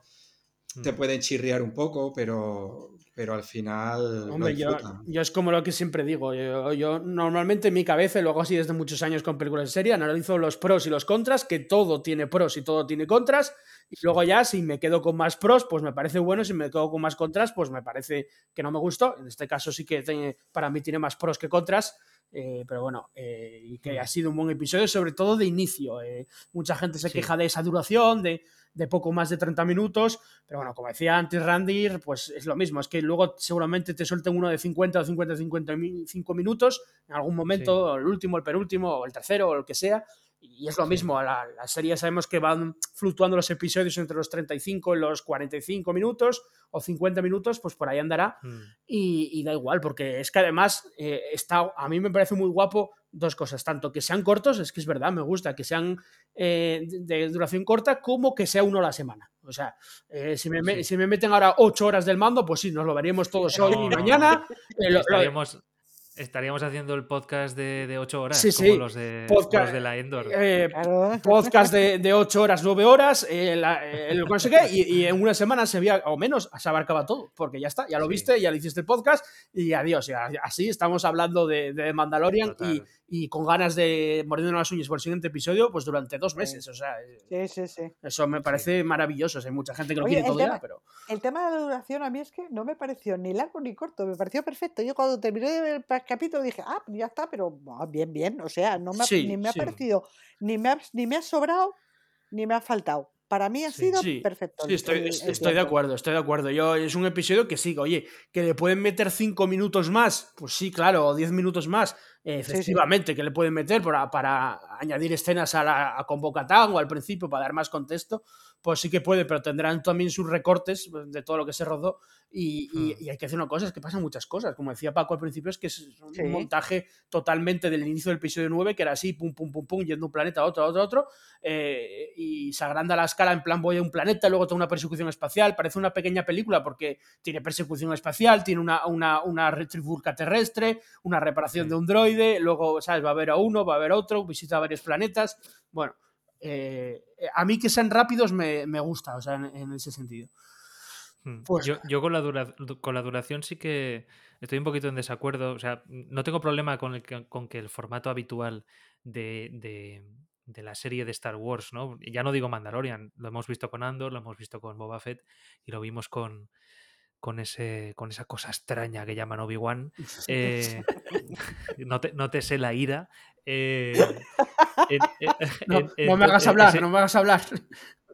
te pueden chirriar un poco, pero, pero al final. Hombre, yo, yo, es como lo que siempre digo. Yo, yo, normalmente en mi cabeza, y luego así desde muchos años con películas de serie, analizo los pros y los contras, que todo tiene pros y todo tiene contras. Y luego ya, si me quedo con más pros, pues me parece bueno. Si me quedo con más contras, pues me parece que no me gustó. En este caso sí que tiene, para mí tiene más pros que contras. Eh, pero bueno, eh, y que ha sido un buen episodio, sobre todo de inicio. Eh, mucha gente se sí. queja de esa duración, de, de, poco más de 30 minutos, pero bueno, como decía antes Randy, pues es lo mismo, es que luego seguramente te suelten uno de 50 o 50, 55 minutos, en algún momento, sí. el último, el penúltimo, o el tercero, o el que sea, y es lo mismo, la, la, serie sabemos que van fluctuando los episodios entre los 35 y los 45 minutos o 50 minutos, pues por ahí andará. Mm. Y, y, da igual, porque es que además eh, está, a mí me parece muy guapo dos cosas, tanto que sean cortos, es que es verdad, me gusta, que sean eh, de duración corta, como que sea uno a la semana. O sea, eh, si, me, sí. si, me, meten ahora ocho horas del mando, pues sí, nos lo veríamos todos hoy y mañana. Lo, Estaríamos haciendo el podcast de, de 8 horas, sí, como sí. Los, de, podcast, los de la Endor. Eh, podcast de, de 8 horas, 9 horas, eh, la, eh, no sé qué, y, y, en una semana se había, o menos, se abarcaba todo, porque ya está, ya lo sí. viste, ya le hiciste el podcast, y adiós. Y así estamos hablando de, de Mandalorian y, y, con ganas de mordiendo las uñas por el siguiente episodio, pues durante dos meses. O sea, sí, sí, sí. eso me parece maravilloso. Hay mucha gente que lo Oye, quiere todo tema, ya, pero. El tema de la duración a mí es que no me pareció ni largo ni corto, me pareció perfecto. Yo cuando terminé el capítulo dije, ah, ya está, pero oh, bien, bien. O sea, no me ha, sí, ni me sí. ha parecido, ni me ha, ni me ha sobrado, ni me ha faltado. Para mí ha sido sí, perfecto. Sí, estoy, el, el estoy de acuerdo, estoy de acuerdo. Yo, es un episodio que sí, oye, que le pueden meter cinco minutos más, pues sí, claro, o diez minutos más, eh, efectivamente, sí, sí. que le pueden meter para, para añadir escenas a, la, a Convocatán o al principio para dar más contexto, pues sí que puede, pero tendrán también sus recortes de todo lo que se rodó y, hmm. y, y hay que hacer una cosa, es que pasan muchas cosas, como decía Paco al principio, es que es un sí. montaje totalmente del inicio del episodio 9, que era así, pum, pum, pum, pum, yendo un planeta a otro, a otro, a otro, eh, y se agranda la escala en plan voy a un planeta, luego toda una persecución espacial, parece una pequeña película porque tiene persecución espacial, tiene una, una, una retribulca terrestre, una reparación de un droide, droide, luego, ¿sabes? Va a haber a uno, va a haber otro, visita varios planetas. Bueno, eh, a mí que sean rápidos me, me gusta, o sea, en, en ese sentido. Mm. Pues- yo, yo con, la dura- con la duración sí que estoy un poquito en desacuerdo. O sea, no tengo problema con, el que, con que el formato habitual de, de- de la serie de Star Wars, ¿no? Ya no digo Mandalorian, lo hemos visto con Andor, lo hemos visto con Boba Fett y lo vimos con, con, ese, con esa cosa extraña que llaman Obi-Wan. Eh, (laughs) no, te, no te sé la ira. eh, (laughs) en- (laughs) en- No, en- no me hagas hablar, ese- no me hagas hablar.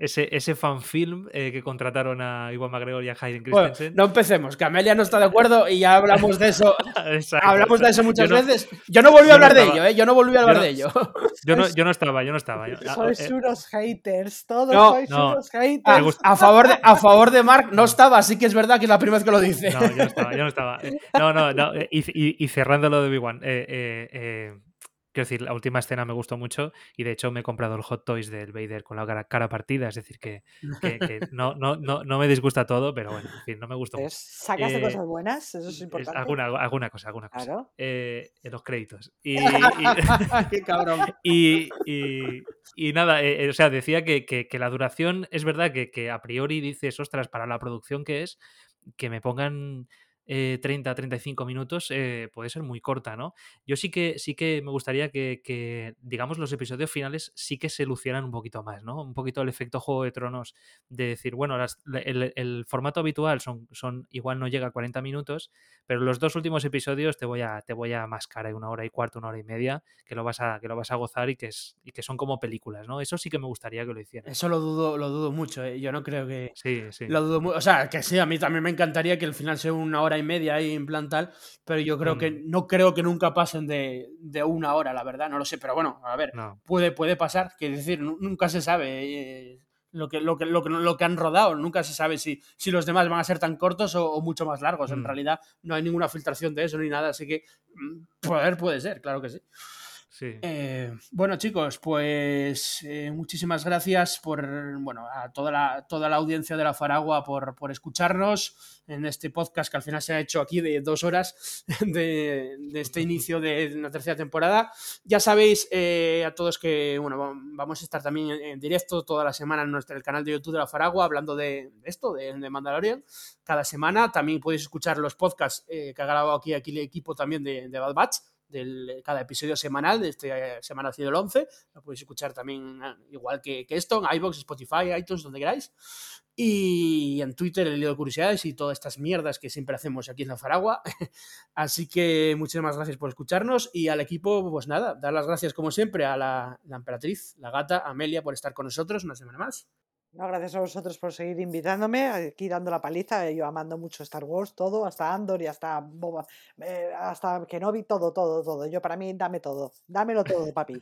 ese, ese fanfilm eh, que contrataron a Iwan McGregor y a Hayden Bueno, Christensen. no empecemos, que Amelia no está de acuerdo y ya hablamos de eso. (laughs) Exacto, Hablamos de eso muchas Yo no- veces. Yo no volví a no hablar de ello, ¿eh? Yo no volví a hablar no- de ello. (laughs) Yo no, yo no estaba, yo no estaba. yo- ah, Sois eh, unos haters, todos No, sois no. unos A, haters. a favor de, a favor de Mark no estaba, así que es verdad que es la primera vez que lo dice. No, yo no estaba, yo no estaba. Eh, No, no, no. eh, Y, y- y cerrando lo de eh, eh, eh, quiero decir, la última escena me gustó mucho y de hecho me he comprado el Hot Toys del Vader con la cara, cara partida, es decir, que, que- que (laughs) no, no, no, no me disgusta todo, pero bueno, en fin, no me gustó mucho. Sacas de Eh, cosas buenas, eso es importante. alguna, alguna cosa, alguna cosa. Claro. Eh, en los créditos. (laughs) Y, y- (laughs) Qué cabrón. Y, y- y nada, eh, o sea, decía que, que- que la duración es verdad que, que a priori dices, ostras, para la producción que es, que me pongan eh, 30, 35 minutos eh, puede ser muy corta, ¿no? Yo sí que, sí que me gustaría que, que, digamos, los episodios finales sí que se lucieran un poquito más, ¿no? Un poquito el efecto Juego de Tronos de decir, bueno, las- el, el formato habitual son, son igual no llega a 40 minutos, pero los dos últimos episodios te voy a, te voy a mascar una hora y cuarto, una hora y media, que lo vas a, que lo vas a gozar y que, es, y que son como películas, ¿no? Eso sí que me gustaría que lo hicieran. Eso lo dudo, lo dudo mucho, ¿eh? Yo no creo que. Sí, sí. Lo dudo O sea, que sí, a mí también me encantaría que el final sea una hora y media ahí en plan tal, pero yo creo que Mm. no creo que nunca pasen de, de una hora, la verdad, no lo sé, pero bueno, a ver, No. puede, puede pasar, quiero decir, nu- nunca se sabe eh, lo, que, lo, que, lo, que, lo que han rodado, nunca se sabe si, si los demás van a ser tan cortos o, o mucho más largos, en Mm. realidad no hay ninguna filtración de eso ni nada, así que mm, poder puede ser, claro que sí. Eh, bueno, chicos, pues eh, muchísimas gracias por, bueno, a toda la, toda la audiencia de la Faragua por, por escucharnos en este podcast que al final se ha hecho aquí de dos horas (laughs) de, este inicio de la tercera temporada. Ya sabéis eh, a todos que, bueno, va- vamos a estar también en, directo toda la semana en nuestro el canal de YouTube de la Faragua hablando de, esto, de, Mandalorian, cada semana. También podéis escuchar los podcasts eh, que ha grabado aquí, aquí el equipo también de Bad Batch cada episodio semanal, de este semana ha sido el 11, lo podéis escuchar también eh, igual que, que esto, en iVoox, Spotify, iTunes, donde queráis. Y en Twitter, el lío de curiosidades y todas estas mierdas que siempre hacemos aquí en la Faragua. (laughs) Así que muchísimas gracias por escucharnos y al equipo, pues nada, dar las gracias como siempre a la, la emperatriz, la gata, Amelia, por estar con nosotros una semana más. No, gracias a vosotros por seguir invitándome, aquí dando la paliza. eh, Yo amando mucho Star Wars, todo, hasta Andor y hasta Boba, eh, hasta Kenobi, todo, todo, todo. Yo para mí, dame todo, dámelo todo, (laughs) papi.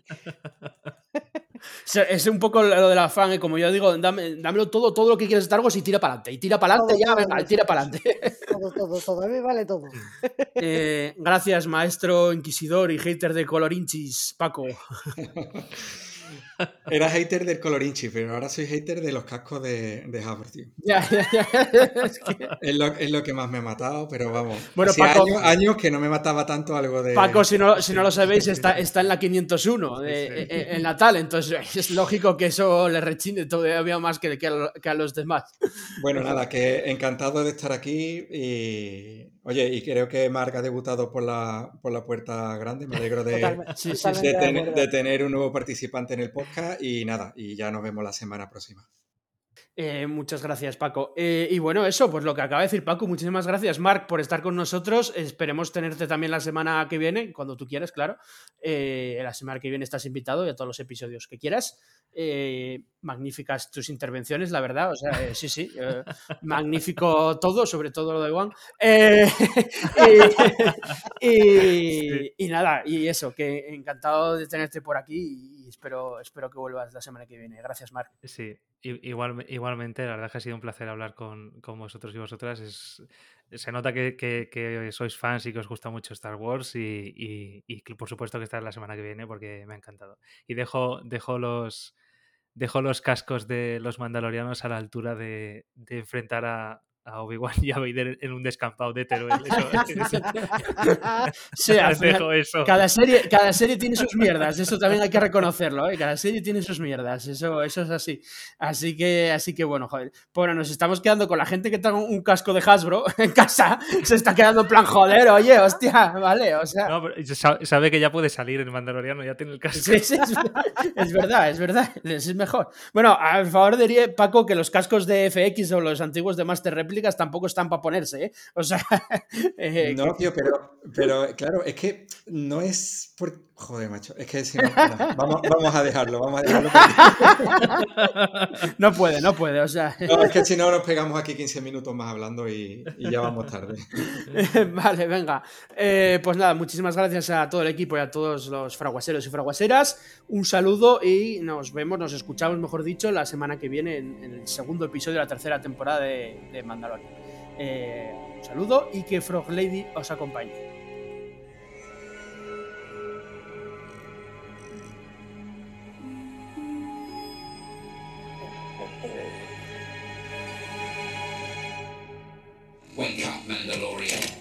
Es- un poco lo de la fan, ¿eh? como yo digo, dame, dámelo todo, todo lo que quieres Star Wars y tira para adelante. Y tira para adelante, ya, todo, venga, todo. tira para adelante. Todo, todo, todo, a mí vale todo. (laughs) Eh, gracias, maestro inquisidor y hater de colorinchis, Paco. (laughs) Era hater del colorinchi, pero ahora soy hater de los cascos de, de Havre, tío. (laughs) Ya, ya, ya. Es que- Es lo, es lo que más me ha matado, pero vamos. Bueno, Paco- años, años que no me mataba tanto algo de. Paco, si no, si no lo sabéis, está, está en la 501 de, Sí. en- en Natal, entonces es lógico que eso le rechine todavía más que, que, a, que a los demás. Bueno, nada, que encantado de estar aquí y. Oye, y creo que Marc ha debutado por la, por la puerta grande. Me alegro de, Totalmente, sí, sí, totalmente de, de ten- acuerdo. de tener un nuevo participante en el podcast y nada, y ya nos vemos la semana próxima. Eh, muchas gracias, Paco. Eh, y bueno, eso, pues lo que acaba de decir Paco, muchísimas gracias, Marc, por estar con nosotros. Esperemos tenerte también la semana que viene, cuando tú quieras, claro. Eh, la semana que viene estás invitado y a todos los episodios que quieras. Eh, magníficas tus intervenciones, la verdad. O sea, eh, sí, sí. (laughs) magnífico todo, sobre todo lo de Juan. (laughs) (laughs) Y, y- y nada, y eso, que encantado de tenerte por aquí y espero, espero que vuelvas la semana que viene. Gracias, Marc. Sí, igual, igualmente, la verdad es que ha sido un placer hablar con, con vosotros y vosotras. Es, se nota que, que- sois fans y que os gusta mucho Star Wars y, y- y por supuesto que estar la semana que viene porque me ha encantado. Y dejo, dejo los dejo los cascos de los mandalorianos a la altura de, de enfrentar a, a Obi-Wan y a Vader en un descampado de Teruel. (laughs) sí, eso. Cada, serie, cada serie tiene sus mierdas, eso también hay que reconocerlo, ¿eh? cada serie tiene sus mierdas, eso, eso es así. Así que, así que bueno, joder. Bueno, nos estamos quedando con la gente que trae un casco de Hasbro (laughs) en casa, se está quedando en plan, joder, oye, hostia, vale, o sea... No, pero sabe que ya puede salir el Mandaloriano, ya tiene el casco. Sí, sí, es, verdad, es verdad, es mejor. Bueno, a favor diría, Paco, que los cascos de FX o los antiguos de Master Rep tampoco están para ponerse, ¿eh? O sea. (laughs) Eh, no, tío, pero, pero claro, es que no es por. Joder, macho, es que si no, vamos, vamos, a dejarlo, vamos a dejarlo. (laughs) no puede, no puede, o sea. No, es que si no nos pegamos aquí 15 minutos más hablando y, ya vamos tarde. (laughs) vale, venga. Eh, pues nada, muchísimas gracias a todo el equipo y a todos los fraguaseros y fraguaseras. Un saludo y nos vemos, nos escuchamos, mejor dicho, la semana que viene en, el segundo episodio de la tercera temporada de, de Mandalorian. Eh, un saludo y que Frog Lady os acompañe. Wake up, Mandalorian.